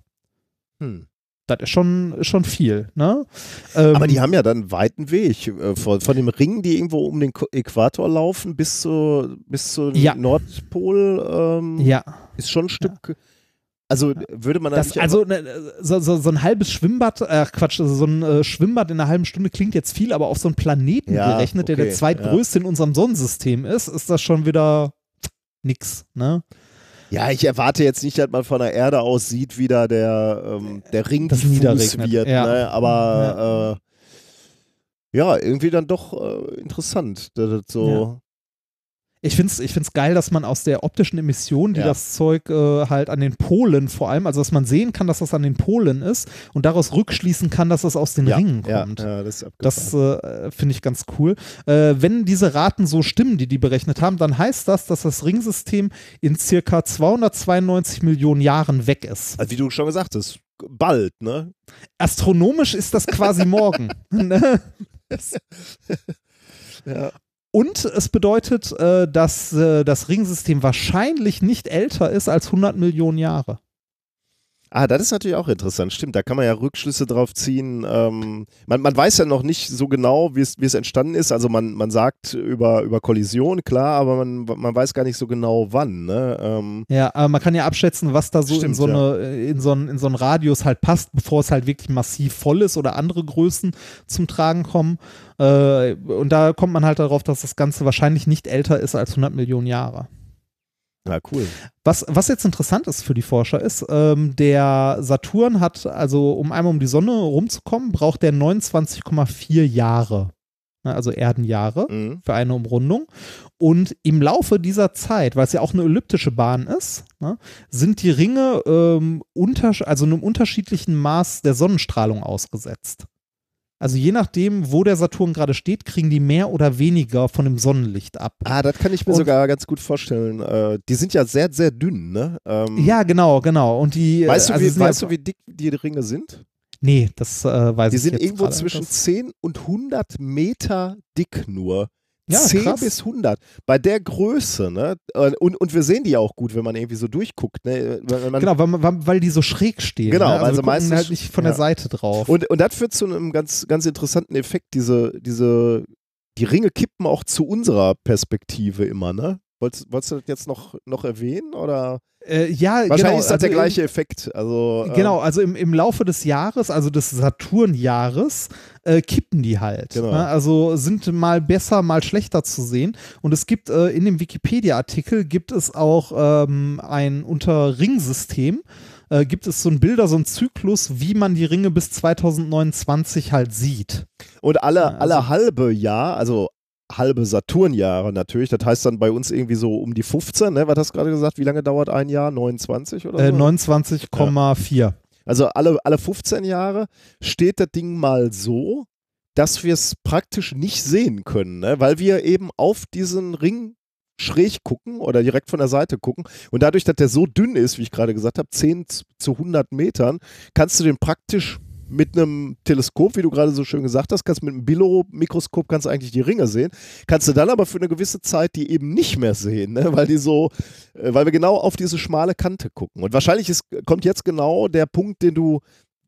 Hm. Das ist schon, schon viel, ne? Ähm, Aber die haben ja dann einen weiten Weg äh, von, von dem Ring, die irgendwo um den Äquator laufen, bis zu bis zum Ja. Nordpol. Ähm, ja, Ist schon ein Stück. Also würde man das, also ne, so, so, so ein halbes Schwimmbad, äh, Quatsch, also so ein äh, Schwimmbad in einer halben Stunde klingt jetzt viel, aber auf so einen Planeten Ja, gerechnet, der okay, der zweitgrößte in unserem Sonnensystem ist, ist das schon wieder nix, ne? Ja, ich erwarte jetzt nicht, dass man von der Erde aus sieht, wie da der, ähm, der Ring Das niederregnet, wird. ja. Ne? Aber äh, ja, irgendwie dann doch äh, interessant. dass das so, Ich finde es ich find's geil, dass man aus der optischen Emission, die Ja. das Zeug äh, halt an den Polen vor allem, also dass man sehen kann, dass das an den Polen ist und daraus rückschließen kann, dass das aus den ja, Ringen kommt. ja, das Das äh, finde ich ganz cool. Äh, wenn diese Raten so stimmen, die die berechnet haben, dann heißt das, dass das Ringsystem in circa 292 Millionen Jahren weg ist. also wie du schon gesagt hast, bald, ne? Astronomisch ist das quasi morgen. ne? Ja. Und es bedeutet, äh, dass äh, das Ringsystem wahrscheinlich nicht älter ist als 100 Millionen Jahre. Ah, das ist natürlich auch interessant. Stimmt, da kann man ja Rückschlüsse drauf ziehen. Ähm, man, man weiß ja noch nicht so genau, wie es, entstanden ist. Also man, man sagt über, über Kollision, klar, aber man, man weiß gar nicht so genau wann. Ne? Ähm, Ja, aber man kann ja abschätzen, was da so in Stimmt, so eine, in so einen, in so einen Radius halt passt, bevor es halt wirklich massiv voll ist oder andere Größen zum Tragen kommen. Äh, und da kommt man halt darauf, dass das Ganze wahrscheinlich nicht älter ist als 100 Millionen Jahre. Ja, cool. Was, was jetzt interessant ist für die Forscher ist, ähm, der Saturn hat, also um einmal um die Sonne rumzukommen, braucht der 29,4 Jahre. Ne, Also Erdenjahre Mhm. für eine Umrundung. Und im Laufe dieser Zeit, weil es ja auch eine elliptische Bahn ist, ne, sind die Ringe ähm, untersch also einem unterschiedlichen Maß der Sonnenstrahlung ausgesetzt. Also je nachdem, wo der Saturn gerade steht, kriegen die mehr oder weniger von dem Sonnenlicht ab. Ah, das kann ich mir Und- sogar ganz gut vorstellen. Äh, die sind ja sehr, sehr dünn, ne? Ähm, Ja, genau, genau. Und die, äh, Weißt, du, also wie, sind ja- weißt du, wie dick die Ringe sind? Nee, das äh, weiß Die ich sind jetzt irgendwo gerade zwischen nicht. 10 und 100 Meter dick nur. Ja, 10 krass. bis 100. Bei der Größe, ne? Und, und wir sehen die ja auch gut, wenn man irgendwie so durchguckt, ne? Genau, weil, man- weil die so schräg stehen. Genau, ne? weil also gucken meistens- halt nicht von ja. der Seite drauf. Und, und das führt zu einem ganz, ganz interessanten Effekt. Diese, diese, die Ringe kippen auch zu unserer Perspektive immer, ne? Wolltest, wolltest du das jetzt noch, noch erwähnen? Oder? Äh, ja, Wahrscheinlich genau, ist das also der im- gleiche Effekt. Also, ähm, Genau, also im, im Laufe des Jahres, also des Saturnjahres, äh, kippen die halt. Genau. Ne? Also sind mal besser, mal schlechter zu sehen. Und es gibt äh, in dem Wikipedia-Artikel gibt es auch ähm, ein unter Ringsystem. Äh, gibt es so ein Bilder, so ein Zyklus, wie man die Ringe bis 2029 halt sieht. Und alle, Ja, also- alle halbe Jahr, also halbe Saturnjahre natürlich, das heißt dann bei uns irgendwie so um die 15, ne? Was hast du gerade gesagt? Wie lange dauert ein Jahr? 29 oder Äh, so? 29,4. Also alle, alle 15 Jahre steht das Ding mal so, dass wir es praktisch nicht sehen können, ne? weil wir eben auf diesen Ring schräg gucken oder direkt von der Seite gucken. Und dadurch, dass der so dünn ist, wie ich gerade gesagt habe, 10 zu 100 Metern, kannst du den praktisch mit einem Teleskop, wie du gerade so schön gesagt hast, kannst mit einem Billo-Mikroskop kannst du eigentlich die Ringe sehen, kannst du dann aber für eine gewisse Zeit die eben nicht mehr sehen, ne? weil die so, äh, weil wir genau auf diese schmale Kante gucken. Und wahrscheinlich ist, kommt jetzt genau der Punkt, den du,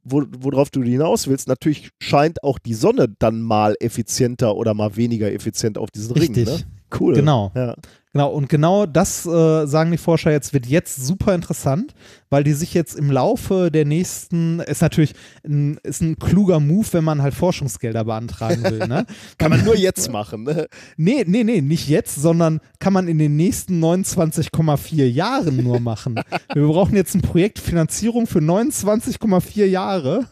wo, worauf du hinaus willst. Natürlich scheint auch die Sonne dann mal effizienter oder mal weniger effizient auf diesen Richtig. Ring. Ne? Cool. Genau. Ja. Genau, und genau das äh, sagen die Forscher jetzt, wird jetzt super interessant, weil die sich jetzt im Laufe der nächsten, ist natürlich ein, ist ein kluger Move, wenn man halt Forschungsgelder beantragen will. Ne? Kann man nur jetzt machen. Ne? Nee, nee, nee, nicht jetzt, sondern kann man in den nächsten 29,4 Jahren nur machen. Wir brauchen jetzt ein Projekt Finanzierung für 29,4 Jahre.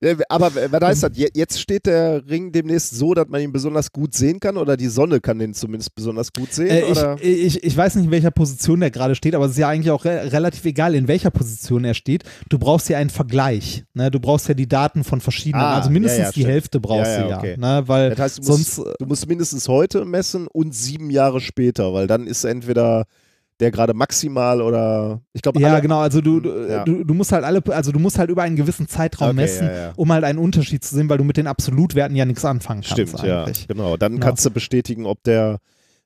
Äh, Aber was heißt das? Je- Jetzt steht der Ring demnächst so, dass man ihn besonders gut sehen kann oder die Sonne kann den zumindest besonders gut sehen? Äh, oder? ich, ich, ich weiß nicht, in welcher Position der gerade steht, aber es ist ja eigentlich auch re relativ egal, in welcher Position er steht. Du brauchst ja einen Vergleich. Ne? Du brauchst ja die Daten von verschiedenen, Ah, also mindestens ja, ja, die stimmt. Hälfte brauchst Ja, ja, du ja. okay. Ne? Weil Das heißt, du musst, sonst, du musst mindestens heute messen und sieben Jahre später, weil dann ist entweder der gerade maximal oder ich glaube ja, alle- genau, also du, du, Ja. du, du musst halt alle, also du musst halt über einen gewissen Zeitraum Okay, messen, ja, ja. um halt einen Unterschied zu sehen, weil du mit den Absolutwerten ja nichts anfangen kannst Stimmt, ja, eigentlich. genau. Dann Ja. kannst du bestätigen, ob der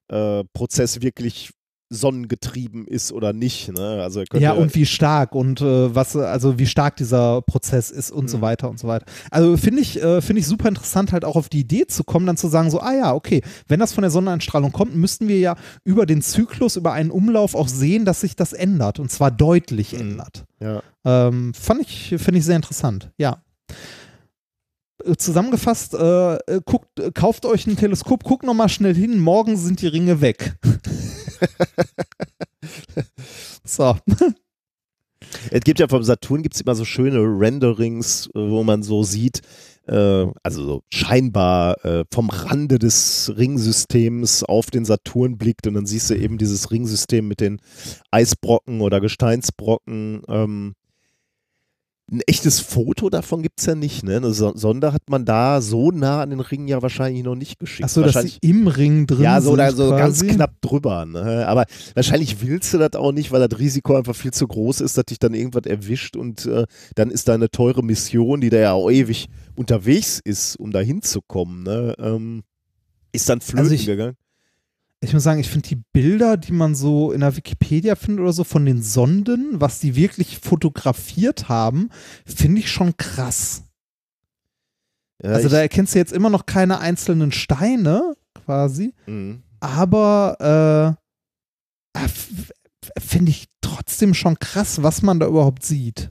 äh, Prozess wirklich sonnengetrieben ist oder nicht. Ne? Also Ja, und wie stark und äh, was, also wie stark dieser Prozess ist und Mhm. so weiter und so weiter. Also finde ich, äh, finde ich super interessant, halt auch auf die Idee zu kommen, dann zu sagen, so, ah ja, okay, wenn das von der Sonneneinstrahlung kommt, müssten wir ja über den Zyklus, über einen Umlauf auch sehen, dass sich das ändert und zwar deutlich Mhm. ändert. ja. Ähm, fand ich, finde ich sehr interessant, ja. Äh, Zusammengefasst, äh, äh, guckt, kauft euch ein Teleskop, guckt nochmal schnell hin, morgen sind die Ringe weg. so. Es gibt ja vom Saturn gibt es immer so schöne Renderings, wo man so sieht, äh, also so scheinbar äh, vom Rande des Ringsystems auf den Saturn blickt und dann siehst du eben dieses Ringsystem mit den Eisbrocken oder Gesteinsbrocken. Ähm, ein echtes Foto davon gibt es ja nicht, ne? Eine So- Sonde hat man da so nah an den Ringen ja wahrscheinlich noch nicht geschickt. Achso, dass sie im Ring drin ja, so, sind. so ganz quasi. knapp drüber. Ne? Aber wahrscheinlich willst du das auch nicht, weil das Risiko einfach viel zu groß ist, dass dich dann irgendwas erwischt und äh, dann ist da eine teure Mission, die da ja auch ewig unterwegs ist, um da hinzukommen. Ne? Ähm, ist dann flöten Also ich- gegangen. Ich muss sagen, ich finde die Bilder, die man so in der Wikipedia findet oder so von den Sonden, was die wirklich fotografiert haben, finde ich schon krass. Ja, also da erkennst du jetzt immer noch keine einzelnen Steine quasi, Mhm. aber äh, f- finde ich trotzdem schon krass, was man da überhaupt sieht.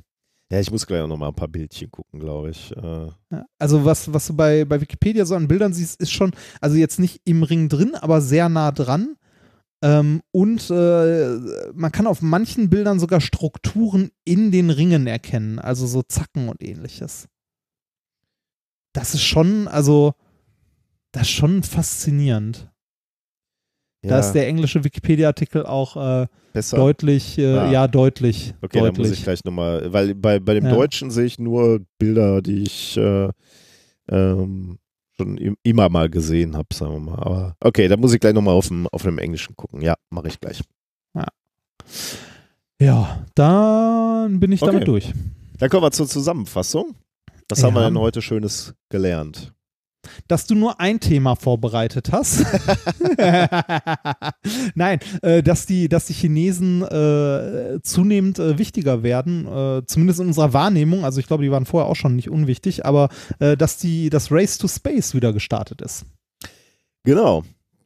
Ja, ich muss gleich auch noch mal ein paar Bildchen gucken, glaube ich. Äh, Also was, was du bei, bei Wikipedia so an Bildern siehst, ist schon, also jetzt nicht im Ring drin, aber sehr nah dran. Ähm, und äh, man kann auf manchen Bildern sogar Strukturen in den Ringen erkennen, also so Zacken und ähnliches. Das ist schon, also, das ist schon faszinierend. Da ja, ist der englische Wikipedia-Artikel auch äh, besser. deutlich, äh, Ah. ja, deutlich. Okay, dann muss deutlich. ich gleich nochmal, weil bei, bei dem Ja. Deutschen sehe ich nur Bilder, die ich äh, ähm, schon im, immer mal gesehen habe, sagen wir mal. Aber okay, dann muss ich gleich nochmal auf dem, auf dem Englischen gucken. Ja, mache ich gleich. Ja, dann bin ich Okay. damit durch. Dann kommen wir zur Zusammenfassung. Was haben wir Ja. denn heute Schönes gelernt? Dass du nur ein Thema vorbereitet hast. Nein, äh, dass, die, dass die Chinesen äh, zunehmend äh, wichtiger werden, äh, zumindest in unserer Wahrnehmung. Also ich glaube, die waren vorher auch schon nicht unwichtig, aber äh, dass die, das Race to Space wieder gestartet ist. Genau.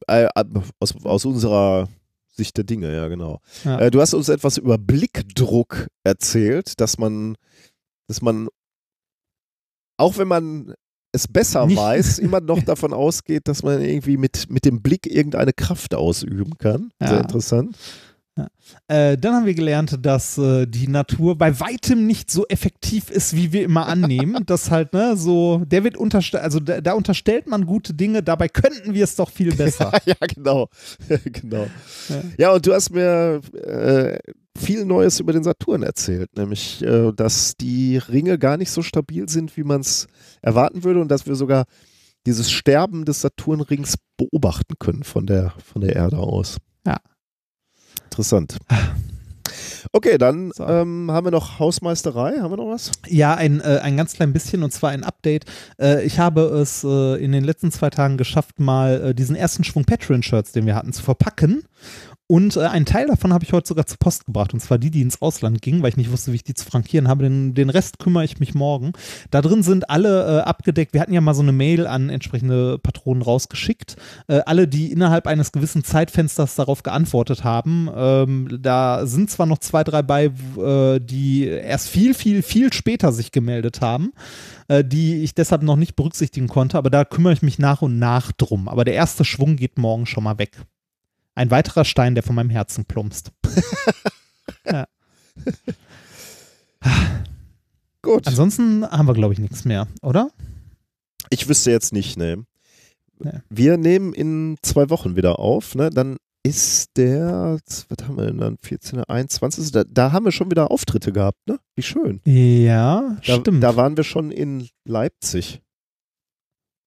Äh, aus, aus unserer Sicht der Dinge, ja, genau. Ja. Du hast uns etwas über Blickdruck erzählt, dass man, dass man, auch wenn man es besser Nicht- weiß, immer noch davon ausgeht, dass man irgendwie mit, mit dem Blick irgendeine Kraft ausüben kann. Sehr Ja. Äh, dann haben wir gelernt, dass äh, die Natur bei weitem nicht so effektiv ist, wie wir immer annehmen. das halt, ne, so, der wird unterstellt, also da, da unterstellt man gute Dinge, dabei könnten wir es doch viel besser. ja, genau. genau. Ja. Ja. und du hast mir äh, viel Neues über den Saturn erzählt, nämlich, äh, dass die Ringe gar nicht so stabil sind, wie man es erwarten würde und dass wir sogar dieses Sterben des Saturnrings beobachten können von der, von der Erde aus. Interessant. Okay, dann So. ähm, haben wir noch Hausmeisterei. Haben wir noch was? Ja, ein, äh, ein ganz klein bisschen und zwar ein Update. Äh, ich habe es äh, in den letzten zwei Tagen geschafft, mal äh, diesen ersten Schwung Patreon-Shirts, den wir hatten, zu verpacken. Und äh, einen Teil davon habe ich heute sogar zur Post gebracht. Und zwar die, die ins Ausland gingen, weil ich nicht wusste, wie ich die zu frankieren habe. Den, den Rest kümmere ich mich morgen. Da drin sind alle äh, abgedeckt. Wir hatten ja mal so eine Mail an entsprechende Patronen rausgeschickt. Äh, alle, die innerhalb eines gewissen Zeitfensters darauf geantwortet haben. Ähm, da sind zwar noch zwei, drei bei, äh, die erst viel, viel, viel später sich gemeldet haben, äh, die ich deshalb noch nicht berücksichtigen konnte. Aber da kümmere ich mich nach und nach drum. Aber der erste Schwung geht morgen schon mal weg. Ein weiterer Stein, der von meinem Herzen plumpst. ja. Gut. Ansonsten haben wir, glaube ich, nichts mehr, oder? Ich wüsste jetzt nicht, ne. Nee. Wir nehmen in zwei Wochen wieder auf, ne? Dann ist der, was haben wir denn dann, 14. 21. Da, da haben wir schon wieder Auftritte gehabt, ne? Wie schön. Ja, Da, stimmt. da waren wir schon in Leipzig.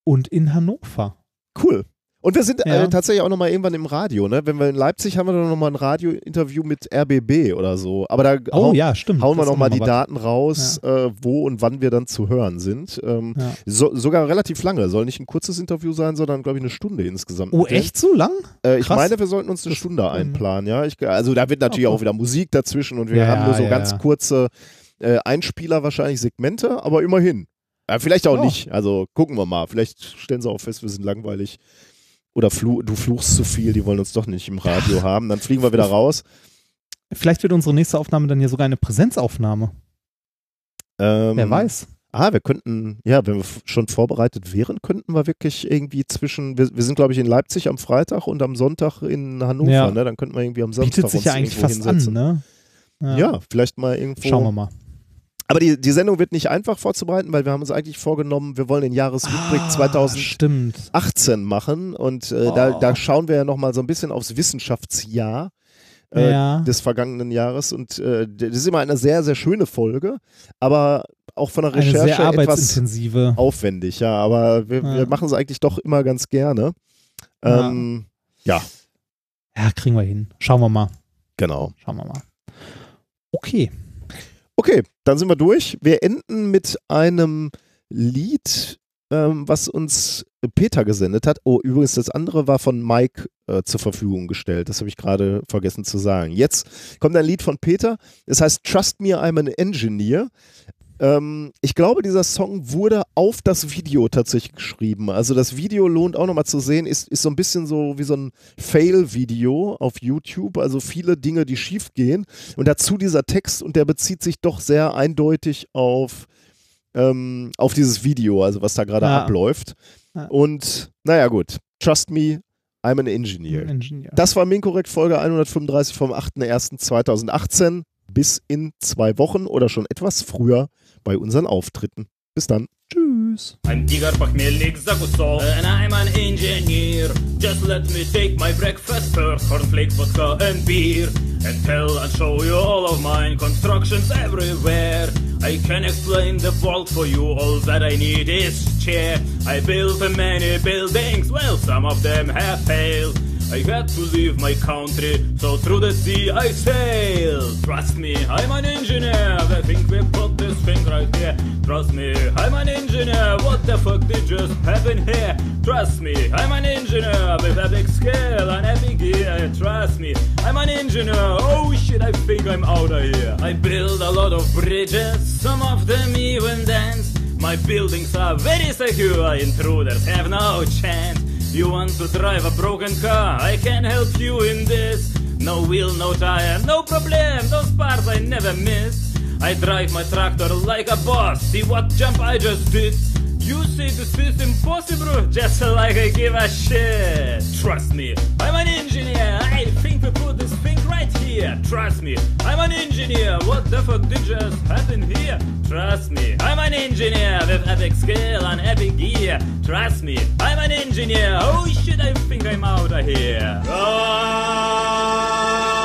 und in Hannover. Cool. Und wir sind Ja. äh, tatsächlich auch nochmal irgendwann im Radio, ne? Wenn wir in Leipzig haben wir dann nochmal ein Radio-Interview mit RBB oder so. Aber da Oh hau- ja, stimmt. hauen wir nochmal noch die was. Daten raus, äh, wo und wann wir dann zu hören sind. Ähm, Ja. so, sogar relativ lange. Soll nicht ein kurzes Interview sein, sondern, glaube ich, eine Stunde insgesamt. Oh, echt so lang? Äh, ich meine, wir sollten uns eine Stunde einplanen, ja. Ich, also da wird natürlich Oh, auch wieder Musik dazwischen und wir Ja, haben nur so ja, ganz ja. kurze äh, Einspieler, wahrscheinlich Segmente, aber immerhin. Ja, vielleicht auch Ja. nicht. Also gucken wir mal. Vielleicht stellen sie auch fest, wir sind langweilig. Oder flu du fluchst zu viel, die wollen uns doch nicht im Radio haben. Dann fliegen wir wieder raus. Vielleicht wird unsere nächste Aufnahme dann ja sogar eine Präsenzaufnahme. Ähm, Wer weiß. Ah, wir könnten, ja, wenn wir schon vorbereitet wären, könnten wir wirklich irgendwie zwischen, wir, wir sind glaube ich in Leipzig am Freitag und am Sonntag in Hannover, Ja. ne? Dann könnten wir irgendwie am Samstag Bietet sich uns ja eigentlich fast an, hinsetzen. ne? Ja. vielleicht mal irgendwo. Schauen wir mal. Aber die, die Sendung wird nicht einfach vorzubereiten, weil wir haben uns eigentlich vorgenommen, wir wollen den Jahresrückblick Ah, 2018 Stimmt. machen und äh, da, Oh. da schauen wir ja nochmal so ein bisschen aufs Wissenschaftsjahr äh, ja. des vergangenen Jahres und äh, das ist immer eine sehr, sehr schöne Folge, aber auch von der Eine Recherche sehr etwas arbeitsintensive. aufwendig, ja, aber wir, Ja. wir machen es eigentlich doch immer ganz gerne. Ja. Ähm, ja, Ja, kriegen wir hin. Schauen wir mal. genau. Schauen wir mal. Okay. Okay, dann sind wir durch. Wir enden mit einem Lied ähm, was uns Peter gesendet hat. Oh, übrigens, das andere war von Mike äh, zur Verfügung gestellt. Das habe ich gerade vergessen zu sagen. Jetzt kommt ein Lied von Peter. Es heißt Trust Me, I'm an Engineer. Ähm, ich glaube, dieser Song wurde auf das Video tatsächlich geschrieben. Also das Video lohnt auch nochmal zu sehen, ist, ist so ein bisschen so wie so ein Fail-Video auf YouTube. Also viele Dinge, die schief gehen. Und dazu dieser Text und der bezieht sich doch sehr eindeutig auf, ähm, auf dieses Video, also was da gerade Ja. abläuft. Ja. Und naja, gut. Trust me, I'm an engineer. Engineer. Das war Minkorrekt Folge 135 vom 8.01.2018. Bis in zwei Wochen oder schon etwas früher bei unseren Auftritten. Bis dann. Tschüss. Ein Tiger, Pachmelik, Sakusov, and I'm an engineer. Just let me take my breakfast first, cornflake, vodka and beer. And tell and show you all of mine Constructions everywhere I can explain the world for you All that I need is chair I built many buildings Well, some of them have failed I had to leave my country, so through the sea I sail. Trust me, I'm an engineer. I think we put this thing right here. Trust me, I'm an engineer. What the fuck did just happen here? Trust me, I'm an engineer with epic skill and epic gear. Trust me, I'm an engineer. Oh shit, I think I'm out of here. I build a lot of bridges, some of them even dance. My buildings are very secure, intruders have no chance. You want to drive a broken car? I can help you in this. No wheel, no tire, no problem. Those parts I never miss. I drive my tractor like a boss. See what jump I just did? You say this is impossible, just like I give a shit. Trust me, I'm an engineer. I think we put this thing right here. Trust me, I'm an engineer. What the fuck did just happen here? Trust me, I'm an engineer with epic skill and epic gear. Trust me, I'm an engineer. Oh shit, I think I'm out of here. I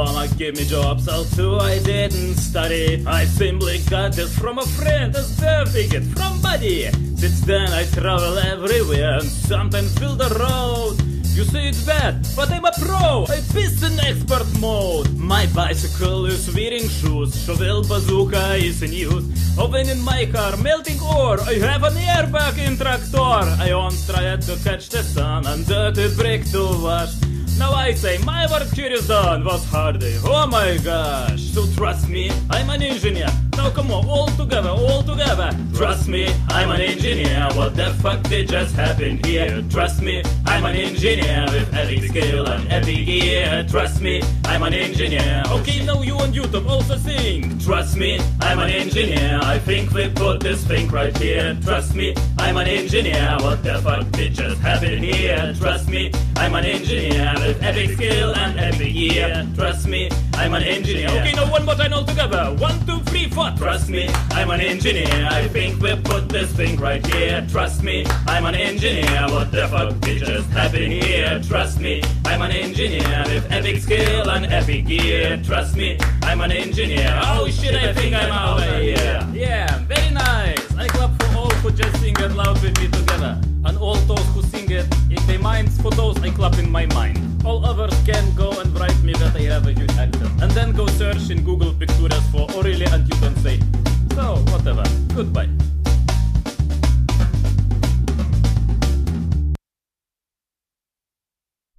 diploma gave me jobs, although I didn't study. I simply got this from a friend, a certificate from buddy. Since then I travel everywhere and sometimes build a road. You say it's bad, but I'm a pro. I piss in expert mode. My bicycle is wearing shoes. Shovel bazooka is in use. Opening my car, melting ore. I have an airbag in tractor. I once tried to catch the sun and dirty brick to wash. Now I say my work here is done. Was hard day. Oh my gosh. So trust me, I'm an engineer. Now come on, all together, all together. Trust me, I'm an engineer. What the fuck did just happen here? Trust me, I'm an engineer with epic skill and epic gear. Trust me, I'm an engineer. Okay, now you on YouTube also sing. Trust me, I'm an engineer. I think we put this thing right here. Trust me, I'm an engineer. What the fuck did just happen here? Trust me, I'm an engineer with epic skill and epic gear. Trust me, I'm an engineer. Okay, now one more time all together. One, two, three, four. Trust me, I'm an engineer. I think we put this thing right here. Trust me, I'm an engineer. What the fuck did just happen here? gear, trust me, I'm an engineer with epic skill and epic gear, trust me, I'm an engineer. Oh shit, I think I'm out of here. Yeah, very nice. I clap for all who just sing it loud with me together, and all those who sing it in their minds, for those I clap in my mind. All others can go and write me that I have a huge accent, and then go search in Google Pictures for Aurelia and you can say, so whatever, goodbye.